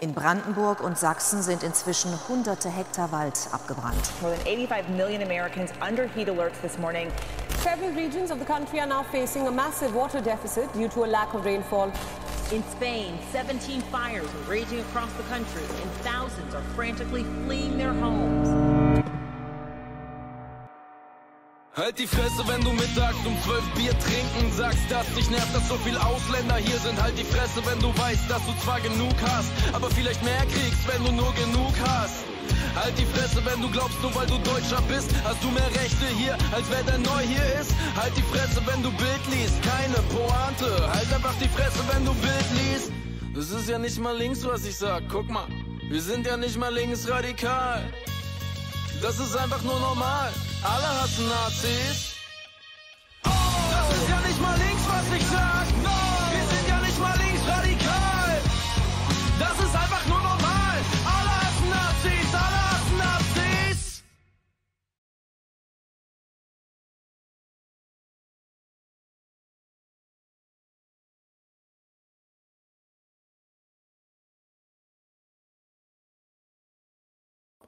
In Brandenburg und Sachsen sind inzwischen hunderte Hektar Wald abgebrannt. More than 85 million Americans under heat alerts this morning. Several regions of the country are now facing a massive water deficit due to a lack of rainfall. In Spain, 17 fires are raging across the country, and thousands are frantically fleeing their homes. Halt die Fresse, wenn du mittags um 12 Bier trinken sagst, dass dich nervt, dass so viel Ausländer hier sind. Halt die Fresse, wenn du weißt, dass du zwar genug hast, aber vielleicht mehr kriegst, wenn du nur genug hast. Halt die Fresse, wenn du glaubst, nur weil du Deutscher bist, hast du mehr Rechte hier, als wer der neu hier ist. Halt die Fresse, wenn du Bild liest, keine Pointe. Halt einfach die Fresse, wenn du Bild liest. Das ist ja nicht mal links, was ich sag. Guck mal, wir sind ja nicht mal linksradikal. Das ist einfach nur normal. Alle hassen Nazis. Das ist ja nicht mal links, was ich sag. Wir sind ja nicht mal linksradikal. Das ist einfach nur normal. Alle hassen Nazis. Alle hassen Nazis.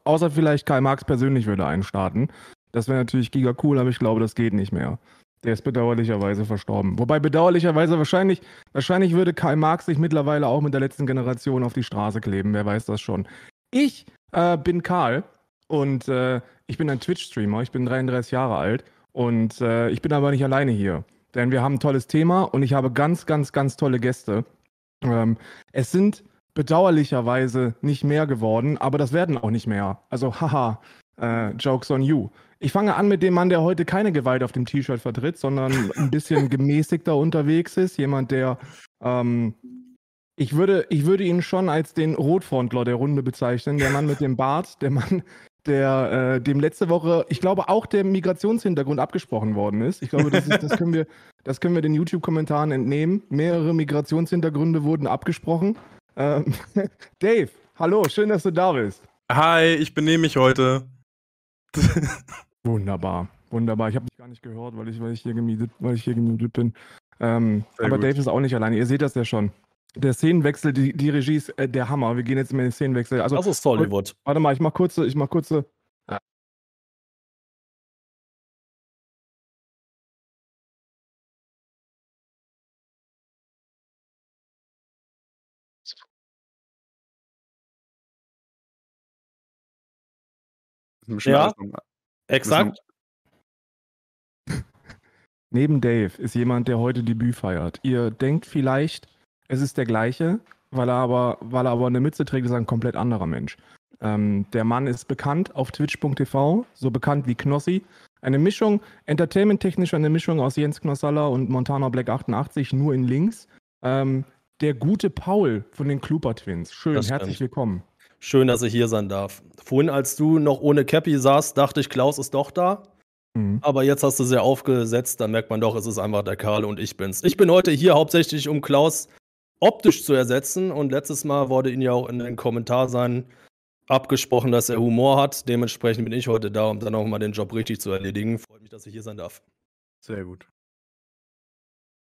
Außer vielleicht Karl Marx persönlich würde einstarten. Das wäre natürlich giga cool, aber ich glaube, das geht nicht mehr. Der ist bedauerlicherweise verstorben. Wobei bedauerlicherweise wahrscheinlich, wahrscheinlich würde Karl Marx sich mittlerweile auch mit der letzten Generation auf die Straße kleben. Wer weiß das schon. Ich äh, bin Karl und äh, ich bin ein Twitch-Streamer. Ich bin 33 Jahre alt und äh, ich bin aber nicht alleine hier. Denn wir haben ein tolles Thema und ich habe ganz, ganz, ganz tolle Gäste. Ähm, es sind bedauerlicherweise nicht mehr geworden, aber das werden auch nicht mehr. Also, haha, äh, Jokes on you. Ich fange an mit dem Mann, der heute keine Gewalt auf dem T-Shirt vertritt, sondern ein bisschen gemäßigter unterwegs ist. Jemand, der, ähm, ich würde, ich würde ihn schon als den Rotfrontler der Runde bezeichnen. Der Mann mit dem Bart, der Mann, der äh, dem letzte Woche, ich glaube, auch der Migrationshintergrund abgesprochen worden ist. Ich glaube, das, ist, das können wir, das können wir den YouTube-Kommentaren entnehmen. Mehrere Migrationshintergründe wurden abgesprochen. Ähm, Dave, hallo, schön, dass du da bist. Hi, ich benehme mich heute. Wunderbar, wunderbar. Ich habe dich gar nicht gehört, weil ich, weil ich hier gemietet, weil ich hier gemietet bin. Ähm, aber gut. Dave ist auch nicht alleine. Ihr seht das ja schon. Der Szenenwechsel, die, die Regie ist äh, der Hammer. Wir gehen jetzt in den Szenenwechsel. Also, Das ist Hollywood. warte mal, ich mach kurze, ich mach kurze. Wir Ja. Exakt. Neben Dave ist jemand, der heute Debüt feiert. Ihr denkt vielleicht, es ist der gleiche, weil er aber, weil er aber eine Mütze trägt, ist er ein komplett anderer Mensch. Ähm, der Mann ist bekannt auf twitch.tv, so bekannt wie Knossi. Eine Mischung, entertainment-technisch eine Mischung aus Jens Knossalla und Montana Black 88, nur in links. Ähm, der gute Paul von den Kluper Twins. Schön, Das herzlich stimmt. willkommen. Schön, dass ich hier sein darf. Vorhin, als du noch ohne Cappy saßt, dachte ich, Klaus ist doch da. Mhm. Aber jetzt hast du sehr aufgesetzt, dann merkt man doch, es ist einfach der Karl und ich bin's. Ich bin heute hier hauptsächlich, um Klaus optisch zu ersetzen. Und letztes Mal wurde ihn ja auch in den Kommentarseiten abgesprochen, dass er Humor hat. Dementsprechend bin ich heute da, um dann auch mal den Job richtig zu erledigen. Freut mich, dass ich hier sein darf. Sehr gut.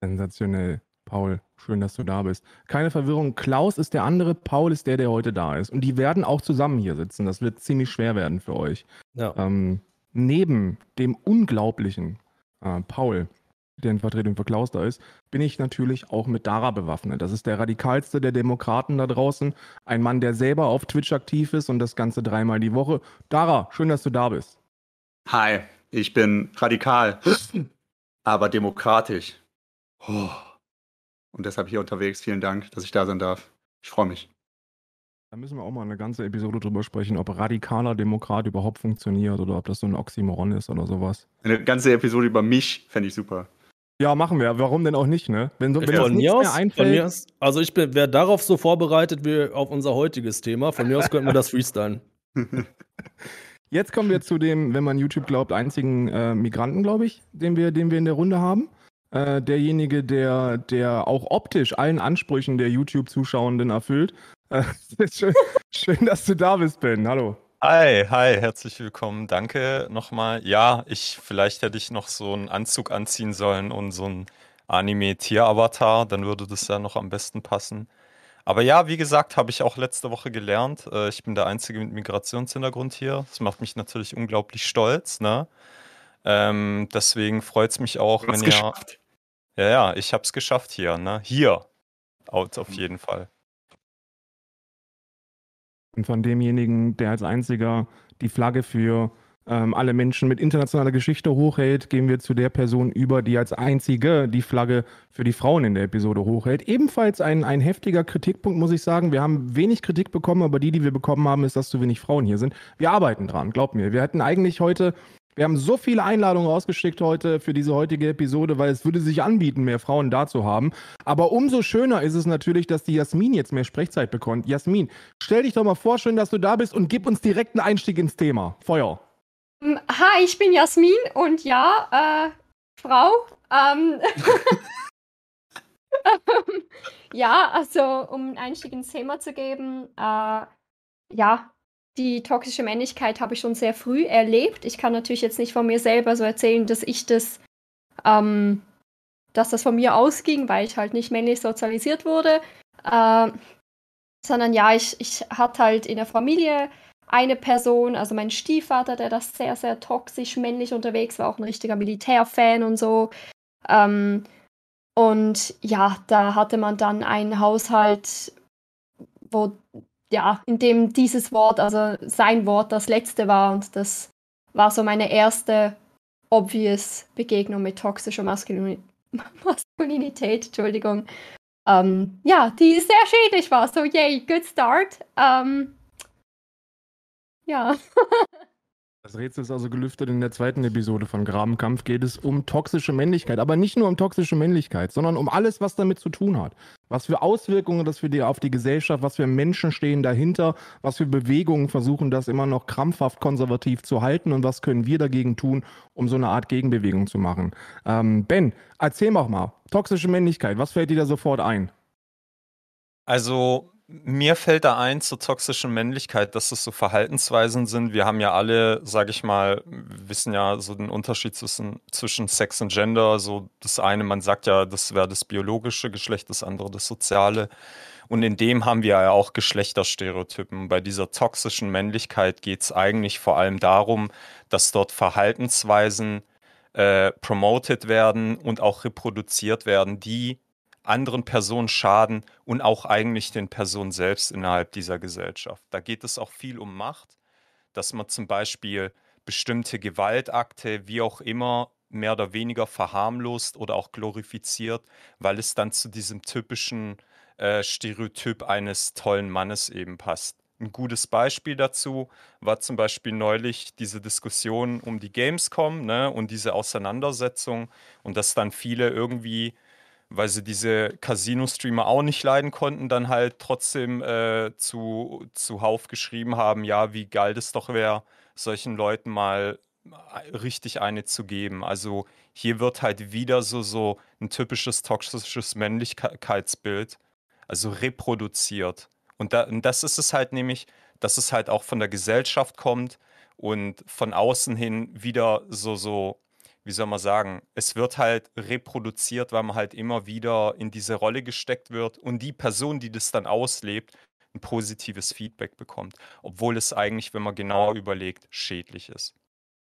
Sensationell. Paul, schön, dass du da bist. Keine Verwirrung, Klaus ist der andere, Paul ist der, der heute da ist. Und die werden auch zusammen hier sitzen. Das wird ziemlich schwer werden für euch. Ja. Ähm, neben dem unglaublichen äh, Paul, der in Vertretung für Klaus da ist, bin ich natürlich auch mit Dara bewaffnet. Das ist der radikalste der Demokraten da draußen. Ein Mann, der selber auf Twitch aktiv ist und das Ganze dreimal die Woche. Dara, schön, dass du da bist. Hi, ich bin radikal, aber demokratisch. Oh. Und deshalb hier unterwegs. Vielen Dank, dass ich da sein darf. Ich freue mich. Da müssen wir auch mal eine ganze Episode drüber sprechen, ob radikaler Demokrat überhaupt funktioniert oder ob das so ein Oxymoron ist oder sowas. Eine ganze Episode über mich fände ich super. Ja, machen wir. Warum denn auch nicht, ne? Wenn, so, wenn von, mir mehr aus, von einfällt. mir aus, also ich wäre darauf so vorbereitet wie auf unser heutiges Thema. Von mir aus könnten wir das freestylen. Jetzt kommen wir zu dem, wenn man YouTube glaubt, einzigen äh, Migranten, glaube ich, den wir, den wir in der Runde haben. Äh, derjenige, der, der auch optisch allen Ansprüchen der YouTube-Zuschauenden erfüllt. Äh, schön, schön, dass du da bist, Ben. Hallo. Hi, hi, herzlich willkommen. Danke nochmal. Ja, ich, vielleicht hätte ich noch so einen Anzug anziehen sollen und so einen Anime-Tier-Avatar, dann würde das ja noch am besten passen. Aber ja, wie gesagt, habe ich auch letzte Woche gelernt. Äh, ich bin der Einzige mit Migrationshintergrund hier. Das macht mich natürlich unglaublich stolz. Ne? Ähm, deswegen freut es mich auch, wenn ihr. geschafft. Ja, ja, ich habe es geschafft hier. Ne? Hier. Out auf jeden Fall. Und von demjenigen, der als einziger die Flagge für ähm, alle Menschen mit internationaler Geschichte hochhält, gehen wir zu der Person über, die als einzige die Flagge für die Frauen in der Episode hochhält. Ebenfalls ein, ein heftiger Kritikpunkt, muss ich sagen. Wir haben wenig Kritik bekommen, aber die, die wir bekommen haben, ist, dass zu wenig Frauen hier sind. Wir arbeiten dran, glaubt mir. Wir hätten eigentlich heute wir haben so viele Einladungen rausgeschickt heute für diese heutige Episode, weil es würde sich anbieten, mehr Frauen da zu haben. Aber umso schöner ist es natürlich, dass die Jasmin jetzt mehr Sprechzeit bekommt. Jasmin, stell dich doch mal vor, schön, dass du da bist und gib uns direkt einen Einstieg ins Thema. Feuer. Ähm, Hi, ich bin Jasmin und ja, äh, Frau. Ähm, ähm, ja, also um einen Einstieg ins Thema zu geben, äh, ja, die toxische Männlichkeit habe ich schon sehr früh erlebt. Ich kann natürlich jetzt nicht von mir selber so erzählen, dass ich das, ähm, dass das von mir ausging, weil ich halt nicht männlich sozialisiert wurde. Äh, sondern ja, ich, ich hatte halt in der Familie eine Person, also mein Stiefvater, der das sehr, sehr toxisch männlich unterwegs war, auch ein richtiger Militärfan und so. Ähm, und ja, da hatte man dann einen Haushalt, wo, ja, in dem dieses Wort, also sein Wort, das letzte war. Und das war so meine erste obvious Begegnung mit toxischer Maskulini Maskulinität, Entschuldigung. Ähm, ja, die sehr schädlich war. So, yay, good start. Ähm, ja. Das Rätsel ist also gelüftet. In der zweiten Episode von Grabenkampf geht es um toxische Männlichkeit. Aber nicht nur um toxische Männlichkeit, sondern um alles, was damit zu tun hat. Was für Auswirkungen das für die, auf die Gesellschaft, was für Menschen stehen dahinter, was für Bewegungen versuchen, das immer noch krampfhaft konservativ zu halten und was können wir dagegen tun, um so eine Art Gegenbewegung zu machen. Ähm, ben, erzähl mal. Toxische Männlichkeit, was fällt dir da sofort ein? Also, mir fällt da ein zur toxischen Männlichkeit, dass es so Verhaltensweisen sind. Wir haben ja alle, sage ich mal, wissen ja so den Unterschied zwischen, zwischen Sex und Gender. So das eine, man sagt ja, das wäre das biologische Geschlecht, das andere das soziale. Und in dem haben wir ja auch Geschlechterstereotypen. Bei dieser toxischen Männlichkeit geht es eigentlich vor allem darum, dass dort Verhaltensweisen äh, promoted werden und auch reproduziert werden, die anderen Personen schaden und auch eigentlich den Personen selbst innerhalb dieser Gesellschaft. Da geht es auch viel um Macht, dass man zum Beispiel bestimmte Gewaltakte, wie auch immer, mehr oder weniger verharmlost oder auch glorifiziert, weil es dann zu diesem typischen äh, Stereotyp eines tollen Mannes eben passt. Ein gutes Beispiel dazu war zum Beispiel neulich diese Diskussion um die Gamescom ne, und diese Auseinandersetzung und dass dann viele irgendwie weil sie diese Casino-Streamer auch nicht leiden konnten, dann halt trotzdem äh, zu, zuhauf geschrieben haben, ja, wie geil das doch wäre, solchen Leuten mal richtig eine zu geben. Also hier wird halt wieder so, so ein typisches toxisches Männlichkeitsbild, also reproduziert. Und, da, und das ist es halt nämlich, dass es halt auch von der Gesellschaft kommt und von außen hin wieder so, so wie soll man sagen, es wird halt reproduziert, weil man halt immer wieder in diese Rolle gesteckt wird und die Person, die das dann auslebt, ein positives Feedback bekommt, obwohl es eigentlich, wenn man genauer überlegt, schädlich ist.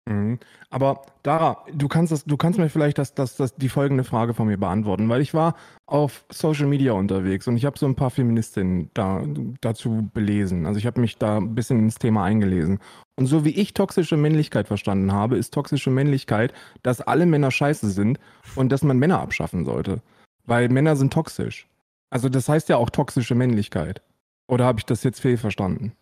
Mhm. Aber Dara, du kannst, das, du kannst mir vielleicht das, das, das, die folgende Frage von mir beantworten, weil ich war auf Social Media unterwegs und ich habe so ein paar Feministinnen da, dazu belesen. Also ich habe mich da ein bisschen ins Thema eingelesen. Und so wie ich toxische Männlichkeit verstanden habe, ist toxische Männlichkeit, dass alle Männer scheiße sind und dass man Männer abschaffen sollte. Weil Männer sind toxisch. Also das heißt ja auch toxische Männlichkeit. Oder habe ich das jetzt fehlverstanden?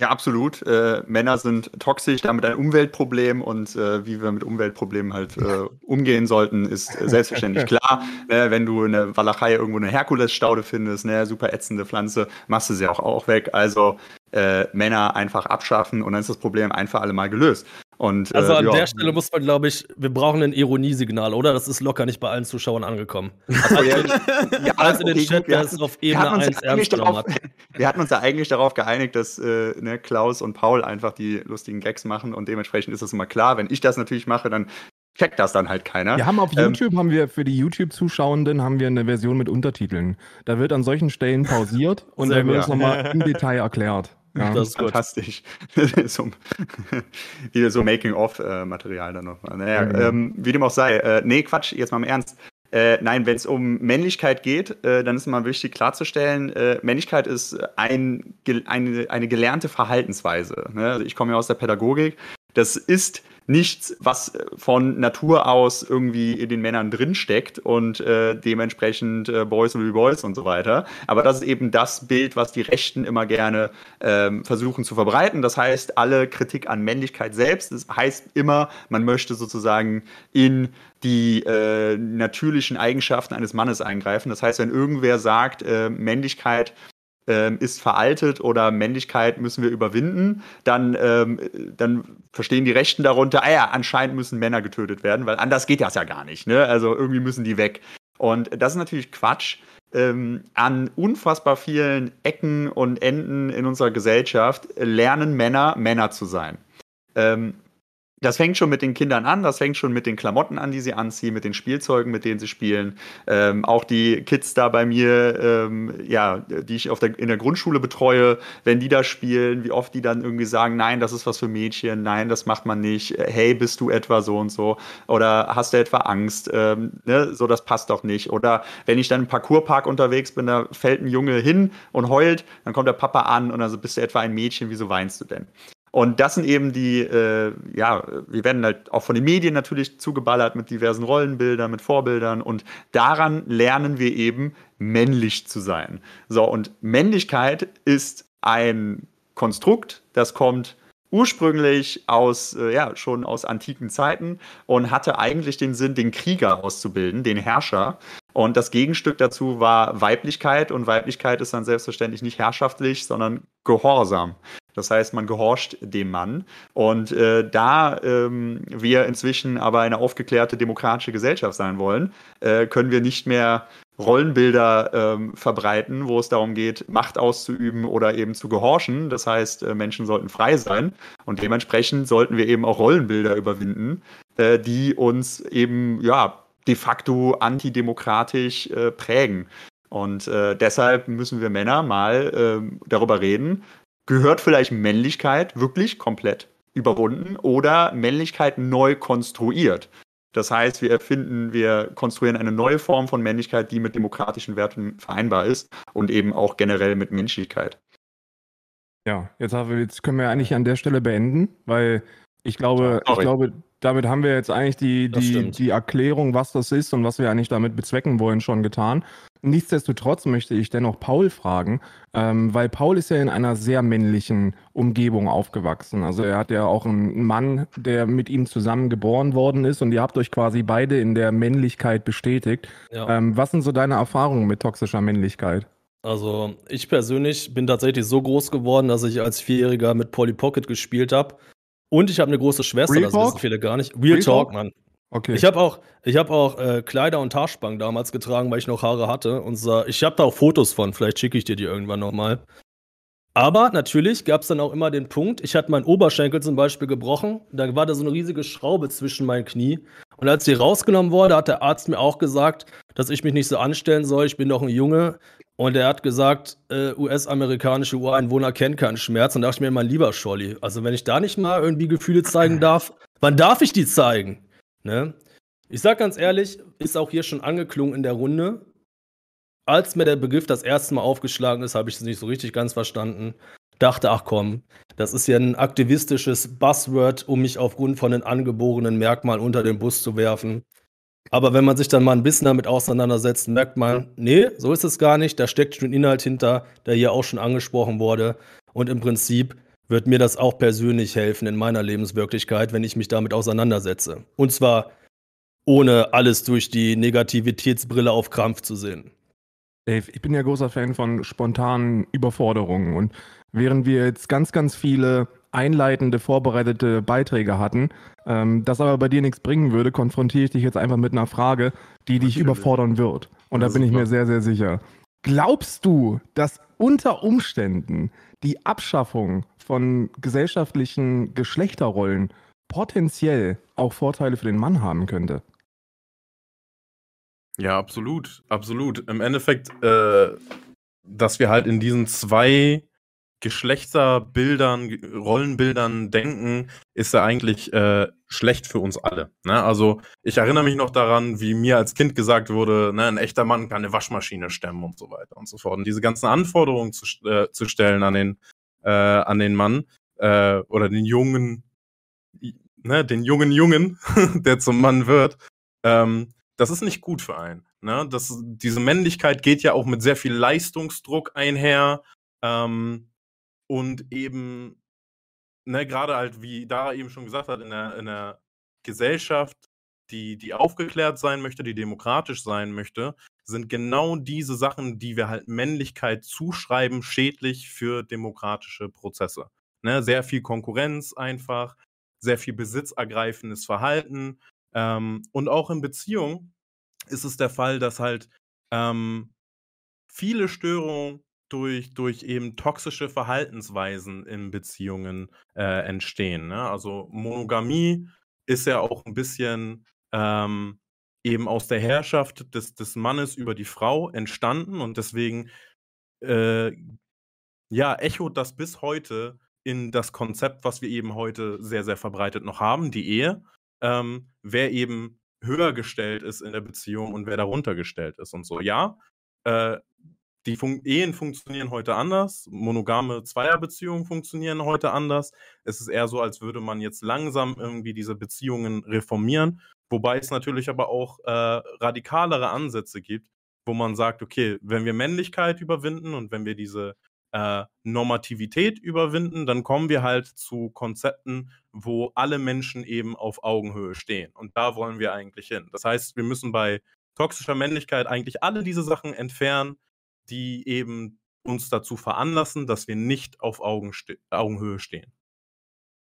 Ja, absolut. Äh, Männer sind toxisch, damit ein Umweltproblem und äh, wie wir mit Umweltproblemen halt äh, umgehen sollten, ist selbstverständlich klar. Ne, wenn du in der Walachei irgendwo eine Herkulesstaude findest, ne, super ätzende Pflanze, machst du sie auch, auch weg. Also äh, Männer einfach abschaffen und dann ist das Problem einfach alle mal gelöst. Und, also an äh, ja. der Stelle muss man, glaube ich, wir brauchen ein Ironiesignal, oder? Das ist locker nicht bei allen Zuschauern angekommen. Also, ja, ja, Als in den okay, Chat, der hatten- es auf Ebene hatten uns 1 eigentlich ernst genommen darauf- hat. Wir hatten uns ja eigentlich darauf geeinigt, dass äh, ne, Klaus und Paul einfach die lustigen Gags machen und dementsprechend ist es immer klar, wenn ich das natürlich mache, dann checkt das dann halt keiner. Wir haben auf Ähm, YouTube, haben wir für die YouTube-Zuschauenden, haben wir eine Version mit Untertiteln. Da wird an solchen Stellen pausiert und dann wird es nochmal im Detail erklärt. Ja. Das ist fantastisch. so, wieder so Making-of-Material dann noch. Naja, Ja, genau. ähm, wie dem auch sei. Äh, nee, Quatsch, jetzt mal im Ernst. Äh, nein, wenn es um Männlichkeit geht, äh, dann ist mal wichtig klarzustellen, äh, Männlichkeit ist ein, eine, eine gelernte Verhaltensweise. Ne? Also ich komme ja aus der Pädagogik. Das ist nichts, was äh, von Natur aus irgendwie in den Männern drinsteckt und äh, dementsprechend äh, Boys will be Boys und so weiter. Aber das ist eben das Bild, was die Rechten immer gerne ähm, versuchen zu verbreiten. Das heißt, alle Kritik an Männlichkeit selbst, das heißt immer, man möchte sozusagen in die äh, natürlichen Eigenschaften eines Mannes eingreifen. Das heißt, wenn irgendwer sagt, äh, Männlichkeit ähm, ist veraltet oder Männlichkeit müssen wir überwinden, dann, ähm, dann verstehen die Rechten darunter, ah ja, anscheinend müssen Männer getötet werden, weil anders geht das ja gar nicht. Ne? Also irgendwie müssen die weg. Und das ist natürlich Quatsch. Ähm, an unfassbar vielen Ecken und Enden in unserer Gesellschaft lernen Männer, Männer zu sein. Ähm, das fängt schon mit den Kindern an, das fängt schon mit den Klamotten an, die sie anziehen, mit den Spielzeugen, mit denen sie spielen. Ähm, auch die Kids da bei mir, ähm, ja, die ich auf der, in der Grundschule betreue, wenn die da spielen, wie oft die dann irgendwie sagen, nein, das ist was für Mädchen, nein, das macht man nicht, hey, bist du etwa so und so oder hast du etwa Angst, ähm, ne? so, das passt doch nicht. Oder wenn ich dann im Parkourpark unterwegs bin, da fällt ein Junge hin und heult, dann kommt der Papa an und dann so, bist du etwa ein Mädchen, wieso weinst du denn? Und das sind eben die, äh, ja, wir werden halt auch von den Medien natürlich zugeballert mit diversen Rollenbildern, mit Vorbildern und daran lernen wir eben männlich zu sein. So, und Männlichkeit ist ein Konstrukt, das kommt ursprünglich aus, äh, ja, schon aus antiken Zeiten und hatte eigentlich den Sinn, den Krieger auszubilden, den Herrscher. Und das Gegenstück dazu war Weiblichkeit und Weiblichkeit ist dann selbstverständlich nicht herrschaftlich, sondern Gehorsam. Das heißt, man gehorcht dem Mann. Und äh, da ähm, wir inzwischen aber eine aufgeklärte demokratische Gesellschaft sein wollen, äh, können wir nicht mehr Rollenbilder ähm, verbreiten, wo es darum geht, Macht auszuüben oder eben zu gehorchen. Das heißt, äh, Menschen sollten frei sein. Und dementsprechend sollten wir eben auch Rollenbilder überwinden, äh, die uns eben ja de facto antidemokratisch äh, prägen. Und äh, deshalb müssen wir Männer mal äh, darüber reden, gehört vielleicht Männlichkeit wirklich komplett überwunden oder Männlichkeit neu konstruiert. Das heißt, wir erfinden, wir konstruieren eine neue Form von Männlichkeit, die mit demokratischen Werten vereinbar ist und eben auch generell mit Menschlichkeit. Ja, jetzt, wir, jetzt können wir eigentlich an der Stelle beenden, weil ich glaube, ich glaube, damit haben wir jetzt eigentlich die, die, die Erklärung, was das ist und was wir eigentlich damit bezwecken wollen, schon getan. Nichtsdestotrotz möchte ich dennoch Paul fragen, ähm, weil Paul ist ja in einer sehr männlichen Umgebung aufgewachsen. Also er hat ja auch einen Mann, der mit ihm zusammen geboren worden ist und ihr habt euch quasi beide in der Männlichkeit bestätigt. Ja. Ähm, was sind so deine Erfahrungen mit toxischer Männlichkeit? Also, ich persönlich bin tatsächlich so groß geworden, dass ich als Vierjähriger mit Polly Pocket gespielt habe. Und ich habe eine große Schwester, Real das Talk? wissen viele gar nicht. Real, Real Talk, Talk? Mann. Okay. Ich habe auch, ich hab auch äh, Kleider und Haarspangen damals getragen, weil ich noch Haare hatte. Und sah, ich habe da auch Fotos von, vielleicht schicke ich dir die irgendwann nochmal. Aber natürlich gab es dann auch immer den Punkt, ich hatte meinen Oberschenkel zum Beispiel gebrochen, da war da so eine riesige Schraube zwischen meinen Knie. Und als die rausgenommen wurde, hat der Arzt mir auch gesagt, dass ich mich nicht so anstellen soll, ich bin doch ein Junge. Und er hat gesagt, äh, US-amerikanische Ureinwohner kennen keinen Schmerz. Und da dachte ich mir, mein lieber Scholli, also wenn ich da nicht mal irgendwie Gefühle zeigen darf, wann darf ich die zeigen? Ne? Ich sag ganz ehrlich, ist auch hier schon angeklungen in der Runde. Als mir der Begriff das erste Mal aufgeschlagen ist, habe ich es nicht so richtig ganz verstanden. Dachte, ach komm, das ist ja ein aktivistisches Buzzword, um mich aufgrund von den angeborenen Merkmalen unter den Bus zu werfen. Aber wenn man sich dann mal ein bisschen damit auseinandersetzt, merkt man, nee, so ist es gar nicht. Da steckt schon Inhalt hinter, der hier auch schon angesprochen wurde. Und im Prinzip wird mir das auch persönlich helfen in meiner Lebenswirklichkeit, wenn ich mich damit auseinandersetze. Und zwar ohne alles durch die Negativitätsbrille auf Krampf zu sehen. Dave, ich bin ja großer Fan von spontanen Überforderungen und während wir jetzt ganz, ganz viele einleitende, vorbereitete Beiträge hatten, ähm, das aber bei dir nichts bringen würde, konfrontiere ich dich jetzt einfach mit einer Frage, die dich überfordern wird. Und da Ja, bin ich super. mir sehr, sehr sicher. Glaubst du, dass unter Umständen die Abschaffung von gesellschaftlichen Geschlechterrollen potenziell auch Vorteile für den Mann haben könnte. Ja, absolut, absolut. Im Endeffekt, äh, dass wir halt in diesen zwei Geschlechterbildern, Rollenbildern denken, ist ja eigentlich äh, schlecht für uns alle. Ne? Also ich erinnere mich noch daran, wie mir als Kind gesagt wurde, ne, ein echter Mann kann eine Waschmaschine stemmen und so weiter und so fort. Und diese ganzen Anforderungen zu, äh, zu stellen an den, äh, an den Mann äh, oder den jungen, ne, den jungen Jungen, der zum Mann wird, ähm, das ist nicht gut für einen. Ne? Das, diese Männlichkeit geht ja auch mit sehr viel Leistungsdruck einher. Ähm, und eben, ne, gerade halt, wie Dara eben schon gesagt hat, in der, in der Gesellschaft, die, die aufgeklärt sein möchte, die demokratisch sein möchte, sind genau diese Sachen, die wir halt Männlichkeit zuschreiben, schädlich für demokratische Prozesse. Ne, sehr viel Konkurrenz einfach, sehr viel besitzergreifendes Verhalten. Ähm, und auch in Beziehungen ist es der Fall, dass halt ähm, viele Störungen durch, durch eben toxische Verhaltensweisen in Beziehungen äh, entstehen. Ne? Also Monogamie ist ja auch ein bisschen ähm, eben aus der Herrschaft des, des Mannes über die Frau entstanden und deswegen äh, ja, echot das bis heute in das Konzept, was wir eben heute sehr, sehr verbreitet noch haben, die Ehe. Ähm, wer eben höher gestellt ist in der Beziehung und wer darunter gestellt ist und so. Ja, äh, die Fun Ehen funktionieren heute anders, monogame Zweierbeziehungen funktionieren heute anders. Es ist eher so, als würde man jetzt langsam irgendwie diese Beziehungen reformieren, wobei es natürlich aber auch äh, radikalere Ansätze gibt, wo man sagt, okay, wenn wir Männlichkeit überwinden und wenn wir diese äh, Normativität überwinden, dann kommen wir halt zu Konzepten, wo alle Menschen eben auf Augenhöhe stehen. Und da wollen wir eigentlich hin. Das heißt, wir müssen bei toxischer Männlichkeit eigentlich alle diese Sachen entfernen, die eben uns dazu veranlassen, dass wir nicht auf Augenste Augenhöhe stehen.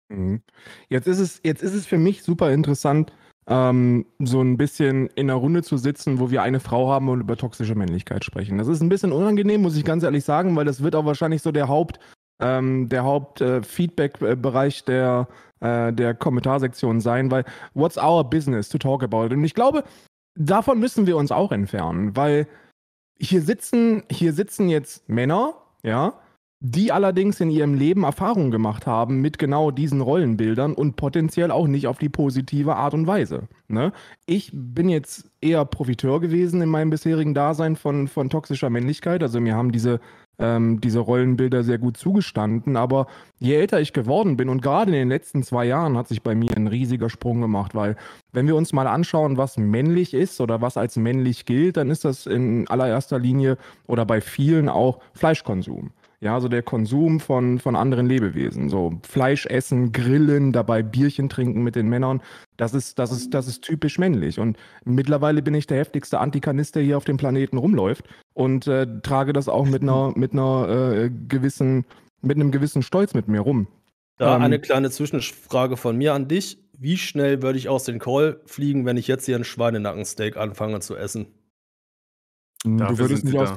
Mhm. Jetzt ist es, jetzt ist es für mich super interessant, ähm, so ein bisschen in einer Runde zu sitzen, wo wir eine Frau haben und über toxische Männlichkeit sprechen. Das ist ein bisschen unangenehm, muss ich ganz ehrlich sagen, weil das wird auch wahrscheinlich so der Haupt, ähm, der Haupt-Feedback-Bereich äh, der, äh, der Kommentarsektion sein, weil what's our business to talk about? Und ich glaube, davon müssen wir uns auch entfernen, weil hier sitzen, hier sitzen jetzt Männer, ja, die allerdings in ihrem Leben Erfahrungen gemacht haben mit genau diesen Rollenbildern und potenziell auch nicht auf die positive Art und Weise. Ne? Ich bin jetzt eher Profiteur gewesen in meinem bisherigen Dasein von, von toxischer Männlichkeit. Also mir haben diese ähm, diese Rollenbilder sehr gut zugestanden. Aber je älter ich geworden bin und gerade in den letzten zwei Jahren hat sich bei mir ein riesiger Sprung gemacht, weil wenn wir uns mal anschauen, was männlich ist oder was als männlich gilt, dann ist das in allererster Linie oder bei vielen auch Fleischkonsum. Ja, also der Konsum von, von anderen Lebewesen. So Fleisch essen, grillen, dabei Bierchen trinken mit den Männern. Das ist, das ist, das ist typisch männlich. Und mittlerweile bin ich der heftigste Antikanist, der hier auf dem Planeten rumläuft und äh, trage das auch mit einer, mit einer äh, gewissen, mit einem gewissen Stolz mit mir rum. Da ähm, eine kleine Zwischenfrage von mir an dich. Wie schnell würde ich aus dem Call fliegen, wenn ich jetzt hier ein Schweinenackensteak anfange zu essen? Du würdest, nicht aus,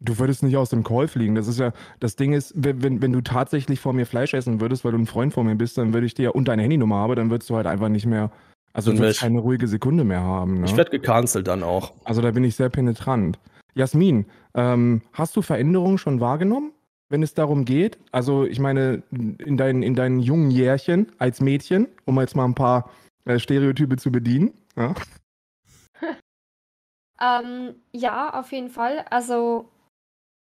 Du würdest nicht aus dem Call fliegen. Das ist ja, das Ding ist, wenn, wenn du tatsächlich vor mir Fleisch essen würdest, weil du ein Freund von mir bist, dann würde ich dir und deine Handynummer habe, dann würdest du halt einfach nicht mehr, also du würdest keine ruhige Sekunde mehr haben. Ne? Ich werde gecancelt dann auch. Also da bin ich sehr penetrant. Jasmin, ähm, hast du Veränderungen schon wahrgenommen, wenn es darum geht? Also ich meine, in deinen, in deinen jungen Jährchen als Mädchen, um jetzt mal ein paar äh, Stereotype zu bedienen. Ja? ähm, ja, auf jeden Fall. Also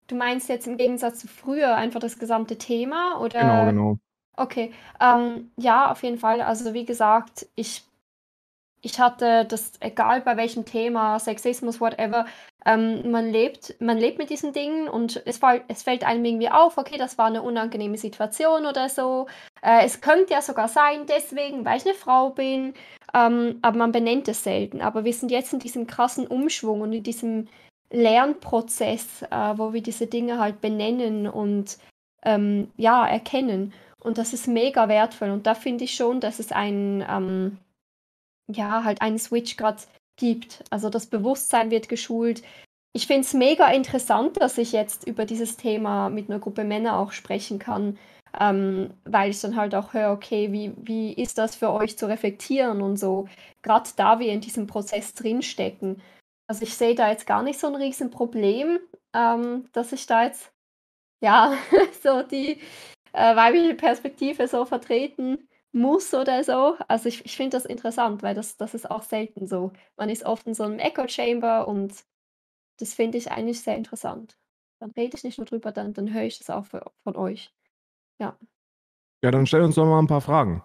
Du meinst jetzt im Gegensatz zu früher einfach das gesamte Thema oder? Genau, genau. Okay, ähm, ja, auf jeden Fall. Also wie gesagt, ich, ich hatte das, egal bei welchem Thema, Sexismus, whatever, ähm, man lebt, man lebt mit diesen Dingen und es, es fällt einem irgendwie auf, okay, das war eine unangenehme Situation oder so. Äh, es könnte ja sogar sein, deswegen, weil ich eine Frau bin, ähm, aber man benennt es selten. Aber wir sind jetzt in diesem krassen Umschwung und in diesem Lernprozess, äh, wo wir diese Dinge halt benennen und ähm, ja, erkennen. Und das ist mega wertvoll. Und da finde ich schon, dass es einen, ähm, ja, halt einen Switch gerade gibt. Also das Bewusstsein wird geschult. Ich finde es mega interessant, dass ich jetzt über dieses Thema mit einer Gruppe Männer auch sprechen kann. ähm, weil ich dann halt auch höre, okay, wie, wie ist das für euch zu reflektieren und so, gerade da wir in diesem Prozess drinstecken. Also ich sehe da jetzt gar nicht so ein Riesenproblem, ähm, dass ich da jetzt, ja, so die äh, weibliche Perspektive so vertreten muss oder so. Also ich, ich finde das interessant, weil das, das ist auch selten so. Man ist oft in so einem Echo-Chamber und das finde ich eigentlich sehr interessant. Dann rede ich nicht nur drüber, dann, dann höre ich das auch für, von euch. Ja. Ja, dann stell uns doch mal ein paar Fragen.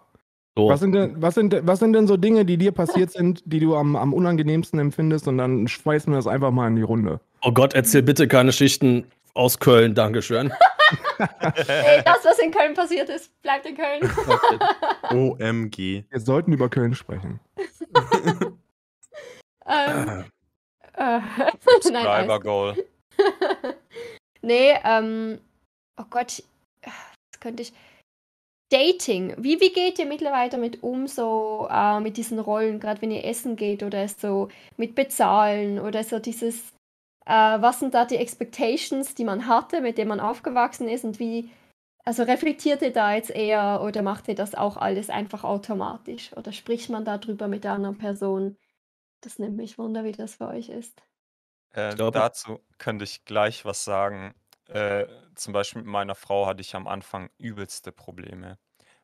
So. Was, sind denn, was, sind, was sind denn so Dinge, die dir passiert sind, die du am, am unangenehmsten empfindest und dann schmeißen wir das einfach mal in die Runde. Oh Gott, erzähl bitte keine Schichten aus Köln, Dankeschön. Ey, das, was in Köln passiert ist, bleibt in Köln. OMG. Wir sollten über Köln sprechen. ähm, äh, Subscriber. Goal. nee, ähm, oh Gott, was könnte ich. Dating. Wie, wie geht ihr mittlerweile damit um, so äh, mit diesen Rollen, gerade wenn ihr essen geht oder so mit Bezahlen oder so dieses, äh, was sind da die Expectations, die man hatte, mit denen man aufgewachsen ist und wie, also reflektiert ihr da jetzt eher oder macht ihr das auch alles einfach automatisch oder spricht man darüber mit der anderen Person? Das nimmt mich wunder, wie das für euch ist. Äh, dazu könnte ich gleich was sagen. Äh, zum Beispiel mit meiner Frau hatte ich am Anfang übelste Probleme.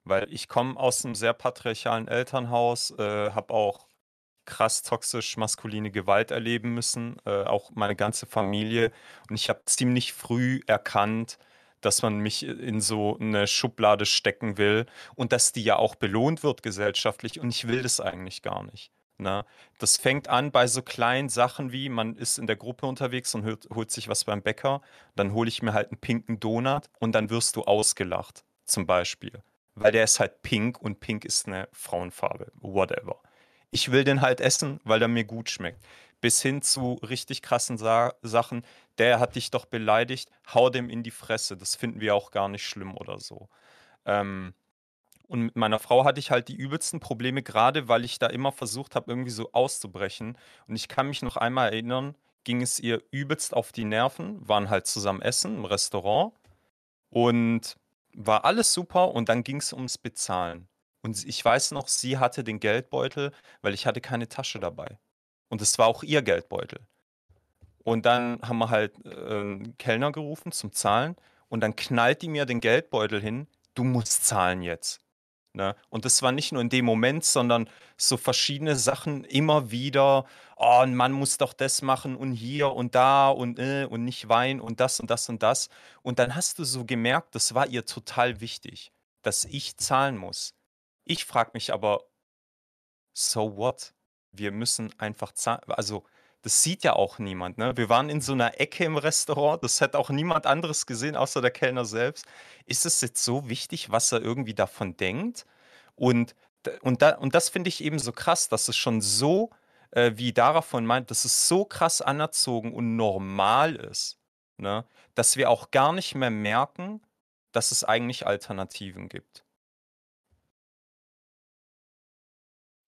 Weil ich komme aus einem sehr patriarchalen Elternhaus, äh, habe auch krass toxisch maskuline Gewalt erleben müssen, äh, auch meine ganze Familie. Und ich habe ziemlich früh erkannt, dass man mich in so eine Schublade stecken will und dass die ja auch belohnt wird gesellschaftlich. Und ich will das eigentlich gar nicht. Ne? Das fängt an bei so kleinen Sachen wie, man ist in der Gruppe unterwegs und holt, holt sich was beim Bäcker, dann hole ich mir halt einen pinken Donut und dann wirst du ausgelacht, zum Beispiel. Weil der ist halt pink und pink ist eine Frauenfarbe, whatever. Ich will den halt essen, weil der mir gut schmeckt. Bis hin zu richtig krassen Sa Sachen, der hat dich doch beleidigt, hau dem in die Fresse. Das finden wir auch gar nicht schlimm oder so. Ähm, und mit meiner Frau hatte ich halt die übelsten Probleme, gerade weil ich da immer versucht habe, irgendwie so auszubrechen. Und ich kann mich noch einmal erinnern, ging es ihr übelst auf die Nerven, waren halt zusammen essen im Restaurant und war alles super und dann ging es ums Bezahlen. Und ich weiß noch, sie hatte den Geldbeutel, weil ich hatte keine Tasche dabei. Und es war auch ihr Geldbeutel. Und dann haben wir halt äh, einen Kellner gerufen zum Zahlen und dann knallt die mir den Geldbeutel hin, du musst zahlen jetzt. Ne? Und das war nicht nur in dem Moment, sondern so verschiedene Sachen immer wieder. Oh, ein Mann muss doch das machen und hier und da und äh, und nicht weinen und das und das und das. Und dann hast du so gemerkt, das war ihr total wichtig, dass ich zahlen muss. Ich frage mich aber, so what? Wir müssen einfach zahlen. Also, das sieht ja auch niemand. Ne? Wir waren in so einer Ecke im Restaurant, das hat auch niemand anderes gesehen, außer der Kellner selbst. Ist es jetzt so wichtig, was er irgendwie davon denkt? Und, und, da, und das finde ich eben so krass, dass es schon so, äh, wie Dara von meint, dass es so krass anerzogen und normal ist, ne? dass wir auch gar nicht mehr merken, dass es eigentlich Alternativen gibt.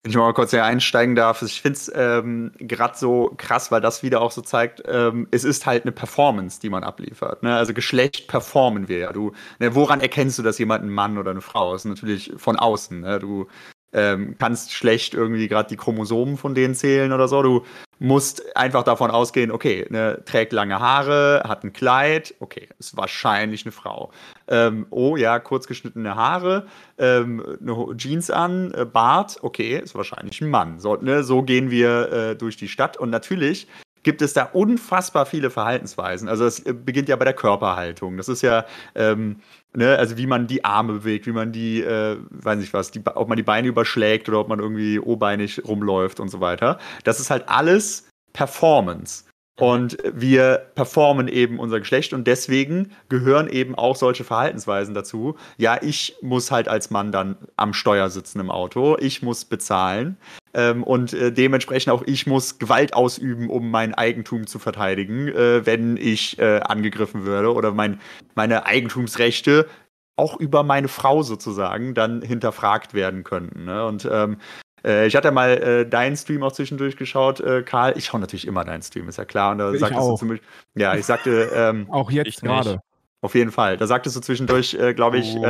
Wenn ich mal kurz hier einsteigen darf, ich finde es ähm, gerade so krass, weil das wieder auch so zeigt, ähm, es ist halt eine Performance, die man abliefert. Ne? Also Geschlecht performen wir ja. Du, ne, woran erkennst du, dass jemand ein Mann oder eine Frau ist? Natürlich von außen. Ne? Du ähm, kannst schlecht irgendwie gerade die Chromosomen von denen zählen oder so. Du musst einfach davon ausgehen, okay, ne, trägt lange Haare, hat ein Kleid, okay, ist wahrscheinlich eine Frau. Ähm, oh ja, kurz geschnittene Haare, ähm, eine Jeans an, äh, Bart, okay, ist wahrscheinlich ein Mann. So, ne, so gehen wir äh, durch die Stadt und natürlich gibt es da unfassbar viele Verhaltensweisen. Also es äh, beginnt ja bei der Körperhaltung. Das ist ja, ähm, ne, also wie man die Arme bewegt, wie man die, äh, weiß nicht was, die, ob man die Beine überschlägt oder ob man irgendwie obeinig rumläuft und so weiter. Das ist halt alles Performance. Und wir performen eben unser Geschlecht und deswegen gehören eben auch solche Verhaltensweisen dazu. Ja, ich muss halt als Mann dann am Steuer sitzen im Auto, ich muss bezahlen ähm, und äh, dementsprechend auch ich muss Gewalt ausüben, um mein Eigentum zu verteidigen, äh, wenn ich äh, angegriffen würde oder mein, meine Eigentumsrechte auch über meine Frau sozusagen dann hinterfragt werden könnten. Ne? Und ähm, äh, ich hatte mal äh, deinen Stream auch zwischendurch geschaut, äh, Karl. Ich schaue natürlich immer deinen Stream, ist ja klar. Und da Ich sagtest auch. du Beispiel, ja, ich sagte, ähm, Auch jetzt gerade. Auf jeden Fall. Da sagtest du zwischendurch, äh, glaube ich, Oh.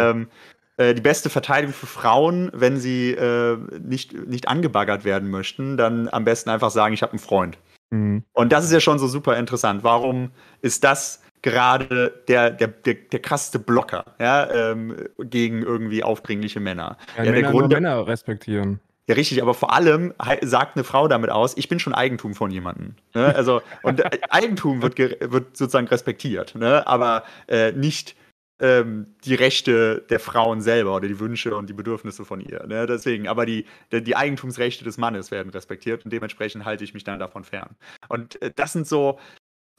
Äh, die beste Verteidigung für Frauen, wenn sie äh, nicht, nicht angebaggert werden möchten, dann am besten einfach sagen, ich habe einen Freund. Mhm. Und das ist ja schon so super interessant. Warum ist das gerade der, der, der, der krasseste Blocker ja, ähm, gegen irgendwie aufdringliche Männer? Ja, Ja, der Männer, nur Grund, Männer respektieren. ja, richtig, aber vor allem sagt eine Frau damit aus, ich bin schon Eigentum von jemandem. Ne? Also, und äh, Eigentum wird, wird sozusagen respektiert, ne? aber äh, nicht ähm, die Rechte der Frauen selber oder die Wünsche und die Bedürfnisse von ihr. Ne? Deswegen, aber die, die, Eigentumsrechte des Mannes werden respektiert und dementsprechend halte ich mich dann davon fern. Und äh, das sind so,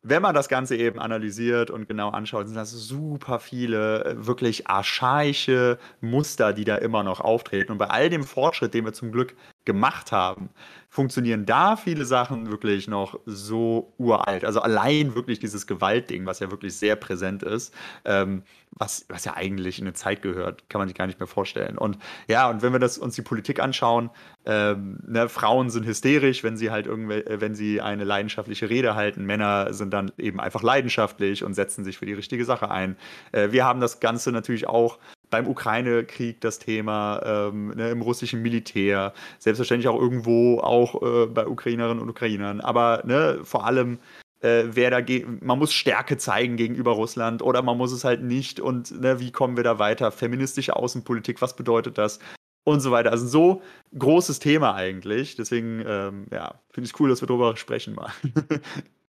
wenn man das Ganze eben analysiert und genau anschaut, sind das super viele äh, wirklich archaische Muster, die da immer noch auftreten. Und bei all dem Fortschritt, den wir zum Glück gemacht haben, funktionieren da viele Sachen wirklich noch so uralt. Also allein wirklich dieses Gewaltding, was ja wirklich sehr präsent ist, ähm, was, was ja eigentlich in eine Zeit gehört, kann man sich gar nicht mehr vorstellen. Und ja, und wenn wir das, uns die Politik anschauen, ähm, ne, Frauen sind hysterisch, wenn sie halt irgendwel, äh, wenn sie eine leidenschaftliche Rede halten. Männer sind dann eben einfach leidenschaftlich und setzen sich für die richtige Sache ein. Äh, wir haben das Ganze natürlich auch beim Ukraine-Krieg das Thema, ähm, ne, im russischen Militär, selbstverständlich auch irgendwo auch äh, bei Ukrainerinnen und Ukrainern, aber ne, vor allem äh, wer dagegen, man muss Stärke zeigen gegenüber Russland oder man muss es halt nicht und ne, wie kommen wir da weiter? Feministische Außenpolitik, was bedeutet das? Und so weiter. Also so großes Thema eigentlich. Deswegen, ähm, ja, finde ich cool, dass wir darüber sprechen mal.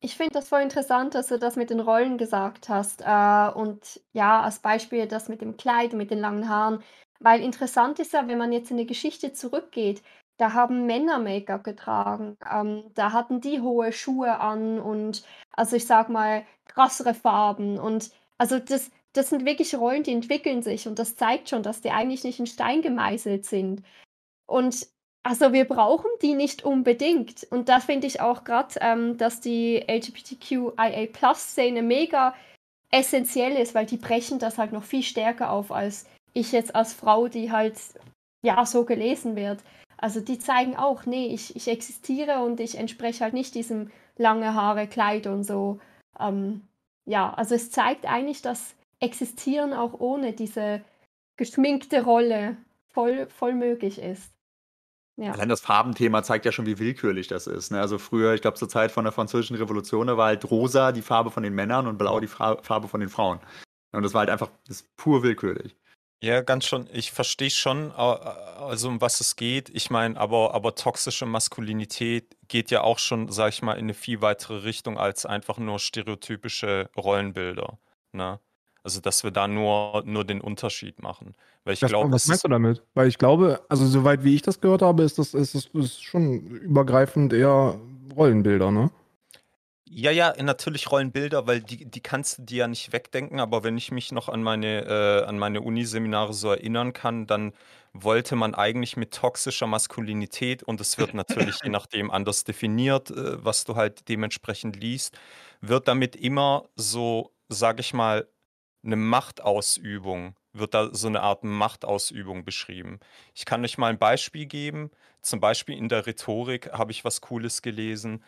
Ich finde das voll interessant, dass du das mit den Rollen gesagt hast. Äh, und ja, als Beispiel das mit dem Kleid, mit den langen Haaren. Weil interessant ist ja, wenn man jetzt in die Geschichte zurückgeht, da haben Männer Make-up getragen. Ähm, da hatten die hohe Schuhe an und also ich sag mal krassere Farben. Und also das, das sind wirklich Rollen, die entwickeln sich und das zeigt schon, dass die eigentlich nicht in Stein gemeißelt sind. Und also wir brauchen die nicht unbedingt. Und da finde ich auch gerade, ähm, dass die LGBTQIA-Plus-Szene mega essentiell ist, weil die brechen das halt noch viel stärker auf als ich jetzt als Frau, die halt ja so gelesen wird. Also die zeigen auch, nee, ich, ich existiere und ich entspreche halt nicht diesem lange Haare, Kleid und so. Ähm, ja, also es zeigt eigentlich, dass Existieren auch ohne diese geschminkte Rolle voll, voll möglich ist. Ja. Allein das Farbenthema zeigt ja schon, wie willkürlich das ist. Ne? Also früher, ich glaube zur Zeit von der Französischen Revolution, da war halt rosa die Farbe von den Männern und blau die Fra Farbe von den Frauen. Und das war halt einfach das ist pur willkürlich. Ja, ganz schon. Ich verstehe schon, also um was es geht. Ich meine, aber, aber toxische Maskulinität geht ja auch schon, sag ich mal, in eine viel weitere Richtung als einfach nur stereotypische Rollenbilder. Ne? Also, dass wir da nur, nur den Unterschied machen. Weil ich Das, glaube, was meinst du damit? Weil ich glaube, also soweit wie ich das gehört habe, ist das, ist das ist schon übergreifend eher Rollenbilder, ne? Ja, ja, natürlich Rollenbilder, weil die, die kannst du dir ja nicht wegdenken, aber wenn ich mich noch an meine, äh, an meine Uniseminare so erinnern kann, dann wollte man eigentlich mit toxischer Maskulinität, und es wird natürlich je nachdem anders definiert, äh, was du halt dementsprechend liest, wird damit immer so, sag ich mal, eine Machtausübung, wird da so eine Art Machtausübung beschrieben. Ich kann euch mal ein Beispiel geben. Zum Beispiel in der Rhetorik habe ich was Cooles gelesen.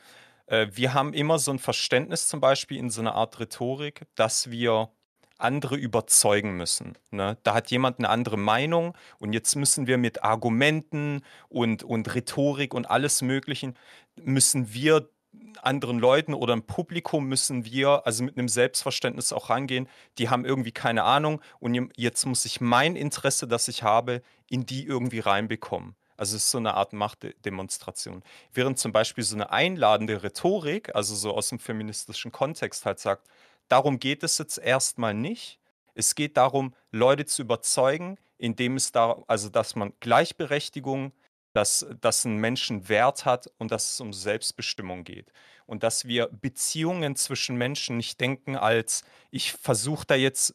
Äh, Wir haben immer so ein Verständnis, zum Beispiel in so einer Art Rhetorik, dass wir andere überzeugen müssen. Ne? Da hat jemand eine andere Meinung und jetzt müssen wir mit Argumenten und, und Rhetorik und alles Möglichen, müssen wir anderen Leuten oder im Publikum müssen wir also mit einem Selbstverständnis auch rangehen, die haben irgendwie keine Ahnung und jetzt muss ich mein Interesse, das ich habe, in die irgendwie reinbekommen. Also es ist so eine Art Machtdemonstration. Während zum Beispiel so eine einladende Rhetorik, also so aus dem feministischen Kontext halt sagt, darum geht es jetzt erstmal nicht. Es geht darum, Leute zu überzeugen, indem es da, also dass man Gleichberechtigung, dass, dass ein Menschen Wert hat und dass es um Selbstbestimmung geht. Und dass wir Beziehungen zwischen Menschen nicht denken als, ich versuche da jetzt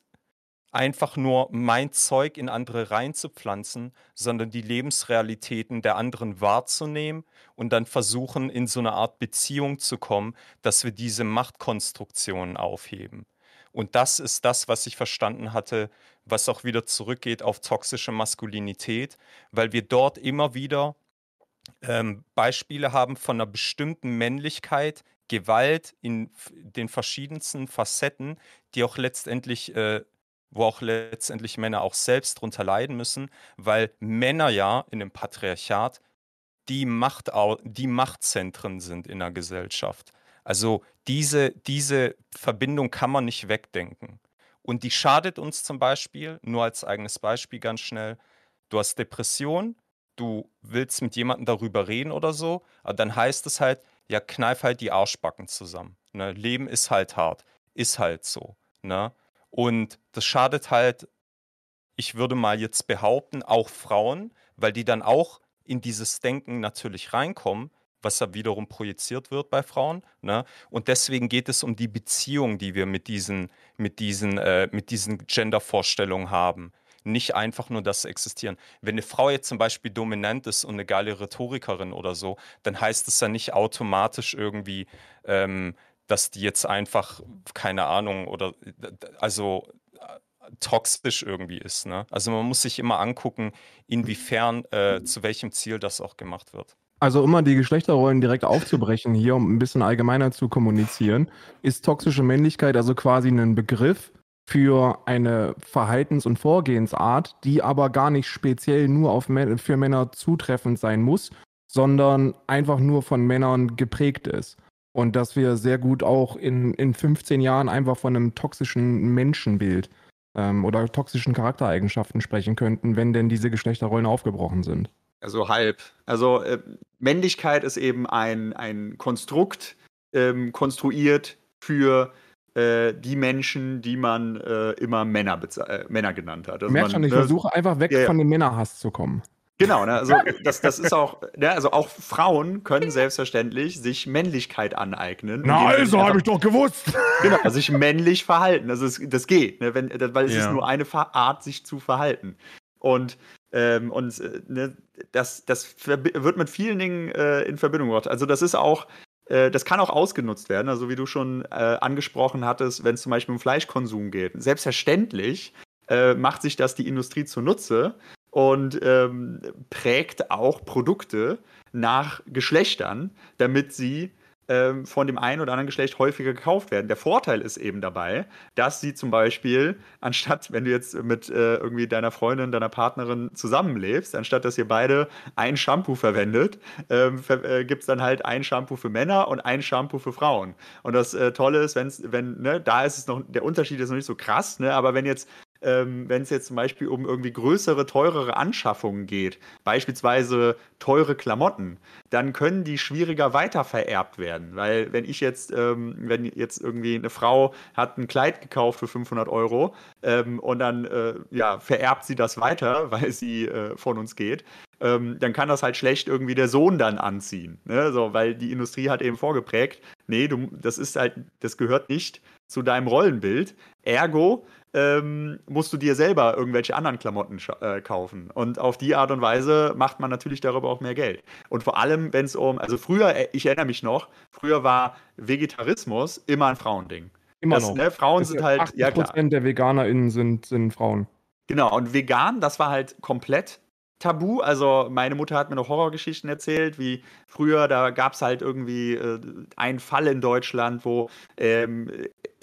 einfach nur mein Zeug in andere reinzupflanzen, sondern die Lebensrealitäten der anderen wahrzunehmen und dann versuchen, in so eine Art Beziehung zu kommen, dass wir diese Machtkonstruktionen aufheben. Und das ist das, was ich verstanden hatte, was auch wieder zurückgeht auf toxische Maskulinität, weil wir dort immer wieder ähm, Beispiele haben von einer bestimmten Männlichkeit, Gewalt in den verschiedensten Facetten, die auch letztendlich, äh, wo auch letztendlich Männer auch selbst drunter leiden müssen, weil Männer ja in dem Patriarchat die, Macht, die Machtzentren sind in der Gesellschaft. Also diese, diese Verbindung kann man nicht wegdenken. Und die schadet uns zum Beispiel, nur als eigenes Beispiel ganz schnell, du hast Depression, du willst mit jemandem darüber reden oder so, aber dann heißt es halt, ja, kneif halt die Arschbacken zusammen. Ne? Leben ist halt hart, ist halt so. Ne? Und das schadet halt, ich würde mal jetzt behaupten, auch Frauen, weil die dann auch in dieses Denken natürlich reinkommen, was ja wiederum projiziert wird bei Frauen. Ne? Und deswegen geht es um die Beziehung, die wir mit diesen, mit diesen, äh, diesen Gender-Vorstellungen haben. Nicht einfach nur das Existieren. Wenn eine Frau jetzt zum Beispiel dominant ist und eine geile Rhetorikerin oder so, dann heißt es ja nicht automatisch irgendwie, ähm, dass die jetzt einfach, keine Ahnung, oder also toxisch irgendwie ist. Ne? Also man muss sich immer angucken, inwiefern, äh, zu welchem Ziel das auch gemacht wird. Also mal die Geschlechterrollen direkt aufzubrechen hier, um ein bisschen allgemeiner zu kommunizieren, ist toxische Männlichkeit also quasi ein Begriff für eine Verhaltens- und Vorgehensart, die aber gar nicht speziell nur auf, für Männer zutreffend sein muss, sondern einfach nur von Männern geprägt ist. Und dass wir sehr gut auch in, in 15 Jahren einfach von einem toxischen Menschenbild ähm, oder toxischen Charaktereigenschaften sprechen könnten, wenn denn diese Geschlechterrollen aufgebrochen sind. Also halb. Also äh, Männlichkeit ist eben ein, ein Konstrukt ähm, konstruiert für äh, die Menschen, die man äh, immer Männer, äh, Männer genannt hat. Also Merkst schon, ich ne, versuche einfach weg ja, von dem Männerhass zu kommen. Genau, ne, also das, das ist auch, ne, also auch Frauen können selbstverständlich sich Männlichkeit aneignen. Na also, habe ich doch gewusst. Genau, also sich männlich verhalten. Also es, das geht, ne, wenn, weil es ja. ist nur eine Art, sich zu verhalten. Und, ähm, und äh, ne, das, das wird mit vielen Dingen äh, in Verbindung gebracht. Also das ist auch, äh, das kann auch ausgenutzt werden, also wie du schon äh, angesprochen hattest, wenn es zum Beispiel um Fleischkonsum geht. Selbstverständlich äh, macht sich das die Industrie zunutze, und ähm, prägt auch Produkte nach Geschlechtern, damit sie ähm, von dem einen oder anderen Geschlecht häufiger gekauft werden. Der Vorteil ist eben dabei, dass sie zum Beispiel, anstatt, wenn du jetzt mit äh, irgendwie deiner Freundin, deiner Partnerin zusammenlebst, anstatt dass ihr beide ein Shampoo verwendet, ähm, äh, gibt es dann halt ein Shampoo für Männer und ein Shampoo für Frauen. Und das äh, Tolle ist, wenn's, wenn, ne, da ist es noch, der Unterschied ist noch nicht so krass, ne, aber wenn jetzt ähm, wenn es jetzt zum Beispiel um irgendwie größere, teurere Anschaffungen geht, beispielsweise teure Klamotten, dann können die schwieriger weitervererbt werden. Weil wenn ich jetzt, ähm, wenn jetzt irgendwie eine Frau hat ein Kleid gekauft für 500 Euro ähm, und dann äh, ja, vererbt sie das weiter, weil sie äh, von uns geht, ähm, dann kann das halt schlecht irgendwie der Sohn dann anziehen. Ne? So, weil die Industrie hat eben vorgeprägt, nee, du, das ist halt, das gehört nicht zu deinem Rollenbild. Ergo ähm, musst du dir selber irgendwelche anderen Klamotten äh, kaufen. Und auf die Art und Weise macht man natürlich darüber auch mehr Geld. Und vor allem, wenn es um, also früher, äh, ich erinnere mich noch, früher war Vegetarismus immer ein Frauending. Immer das, noch. Ne, Frauen das sind halt, 80% ja klar. der VeganerInnen sind, sind Frauen. Genau, und vegan, das war halt komplett tabu. Also meine Mutter hat mir noch Horrorgeschichten erzählt, wie früher, da gab es halt irgendwie äh, einen Fall in Deutschland, wo ähm,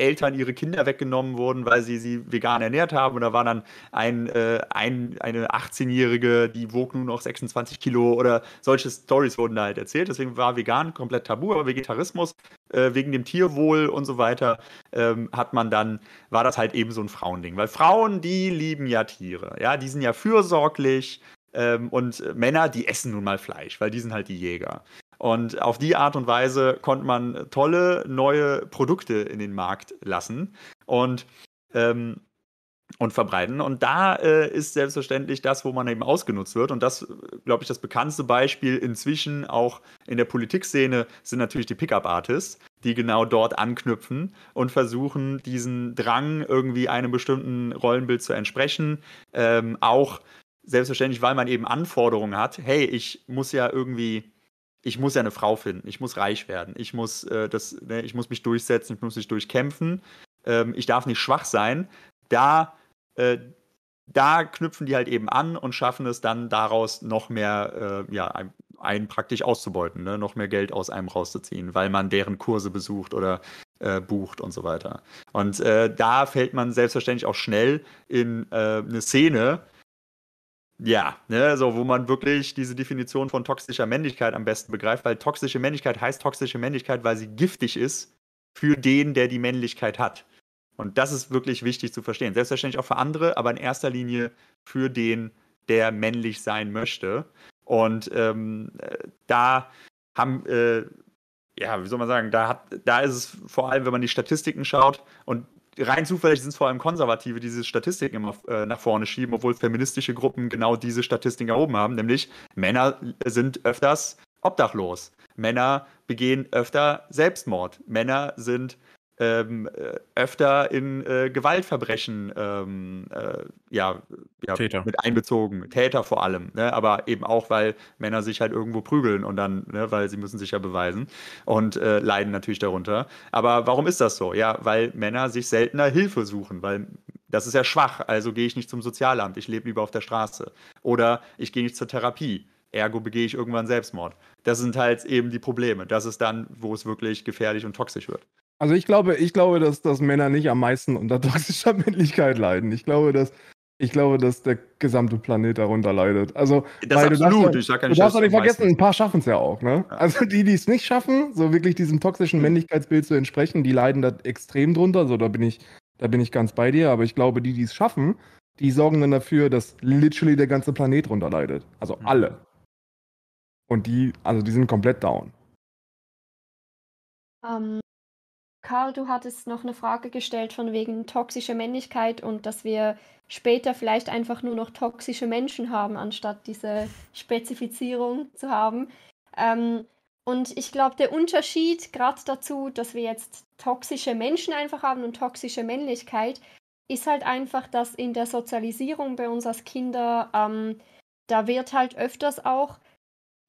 Eltern ihre Kinder weggenommen wurden, weil sie sie vegan ernährt haben. Und da war dann ein, äh, ein, eine 18-Jährige, die wog nun noch 26 Kilo oder solche Stories wurden da halt erzählt. Deswegen war vegan komplett tabu, aber Vegetarismus äh, wegen dem Tierwohl und so weiter ähm, hat man dann, war das halt eben so ein Frauending. Weil Frauen, die lieben ja Tiere. Ja, die sind ja fürsorglich, ähm, und Männer, die essen nun mal Fleisch, weil die sind halt die Jäger. Und auf die Art und Weise konnte man tolle neue Produkte in den Markt lassen und, ähm, und verbreiten. Und da äh, ist selbstverständlich das, wo man eben ausgenutzt wird. Und das, glaube ich, das bekannteste Beispiel inzwischen auch in der Politikszene sind natürlich die Pickup-Artists, die genau dort anknüpfen und versuchen, diesen Drang irgendwie einem bestimmten Rollenbild zu entsprechen. Ähm, auch selbstverständlich, weil man eben Anforderungen hat. Hey, ich muss ja irgendwie, ich muss ja eine Frau finden, ich muss reich werden, ich muss äh, das, ne, ich muss mich durchsetzen, ich muss mich durchkämpfen, ähm, ich darf nicht schwach sein. Da, äh, da knüpfen die halt eben an und schaffen es dann daraus noch mehr, äh, ja, einen praktisch auszubeuten, ne? noch mehr Geld aus einem rauszuziehen, weil man deren Kurse besucht oder äh, bucht und so weiter. Und äh, da fällt man selbstverständlich auch schnell in äh, eine Szene, ja, ne, so wo man wirklich diese Definition von toxischer Männlichkeit am besten begreift, weil toxische Männlichkeit heißt toxische Männlichkeit, weil sie giftig ist für den, der die Männlichkeit hat. Und das ist wirklich wichtig zu verstehen. Selbstverständlich auch für andere, aber in erster Linie für den, der männlich sein möchte. Und ähm, äh, da haben, äh, ja, wie soll man sagen, da, hat, da ist es vor allem, wenn man die Statistiken schaut und rein zufällig sind es vor allem Konservative, die diese Statistiken immer äh, nach vorne schieben, obwohl feministische Gruppen genau diese Statistiken erhoben haben, nämlich Männer sind öfters obdachlos. Männer begehen öfter Selbstmord. Männer sind ähm, äh, öfter in äh, Gewaltverbrechen ähm, äh, ja, ja, mit einbezogen. Täter vor allem. Ne? Aber eben auch, weil Männer sich halt irgendwo prügeln und dann, ne, weil sie müssen sich ja beweisen und äh, leiden natürlich darunter. Aber warum ist das so? Ja, weil Männer sich seltener Hilfe suchen, weil das ist ja schwach, also gehe ich nicht zum Sozialamt, ich lebe lieber auf der Straße. Oder ich gehe nicht zur Therapie. Ergo begehe ich irgendwann Selbstmord. Das sind halt eben die Probleme. Das ist dann, wo es wirklich gefährlich und toxisch wird. Also ich glaube, ich glaube, dass, dass Männer nicht am meisten unter toxischer Männlichkeit leiden. Ich glaube, dass ich glaube, dass der gesamte Planet darunter leidet. Also, das ist absolut. ich sag ja nicht, du darfst auch nicht vergessen, ein paar schaffen es ja auch. Ne? Ja. Also die, die es nicht schaffen, so wirklich diesem toxischen mhm. Männlichkeitsbild zu entsprechen, die leiden da extrem drunter. So, da bin ich, da bin ich ganz bei dir. Aber ich glaube, die, die es schaffen, die sorgen dann dafür, dass literally der ganze Planet drunter leidet. Also mhm. alle. Und die, also die sind komplett down. Ähm, Karl, du hattest noch eine Frage gestellt von wegen toxischer Männlichkeit und dass wir später vielleicht einfach nur noch toxische Menschen haben, anstatt diese Spezifizierung zu haben. Ähm, und ich glaube, der Unterschied gerade dazu, dass wir jetzt toxische Menschen einfach haben und toxische Männlichkeit, ist halt einfach, dass in der Sozialisierung bei uns als Kinder, ähm, da wird halt öfters auch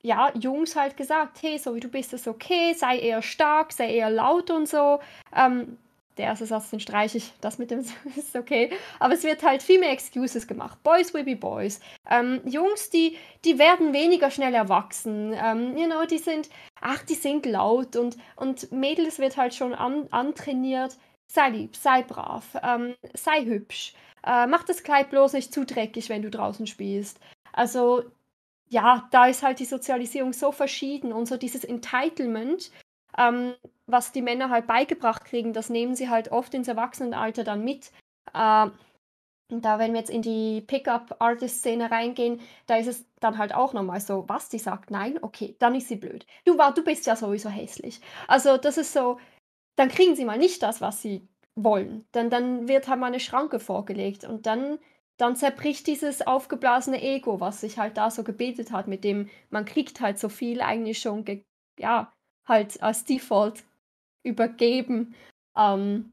ja, Jungs halt gesagt, hey, so wie du bist, ist okay, sei eher stark, sei eher laut und so. Ähm, der erste Satz, den streiche ich, das mit dem ist okay. Aber es wird halt viel mehr Excuses gemacht. Boys will be boys. Ähm, Jungs, die, die werden weniger schnell erwachsen. Ähm, you know, die sind, ach, die sind laut und, und Mädels wird halt schon an, antrainiert. Sei lieb, sei brav, ähm, sei hübsch. Äh, mach das Kleid bloß nicht zu dreckig, wenn du draußen spielst. Also ja, da ist halt die Sozialisierung so verschieden und so dieses Entitlement, ähm, was die Männer halt beigebracht kriegen, das nehmen sie halt oft ins Erwachsenenalter dann mit. Äh, da, wenn wir jetzt in die Pickup-Artist-Szene reingehen, da ist es dann halt auch nochmal so, was die sagt, nein, okay, dann ist sie blöd. Du, war, du bist ja sowieso hässlich. Also das ist so, dann kriegen sie mal nicht das, was sie wollen. Dann, dann wird halt mal eine Schranke vorgelegt und dann dann zerbricht dieses aufgeblasene Ego, was sich halt da so gebildet hat, mit dem man kriegt halt so viel eigentlich schon, ja, halt als Default übergeben. Ähm,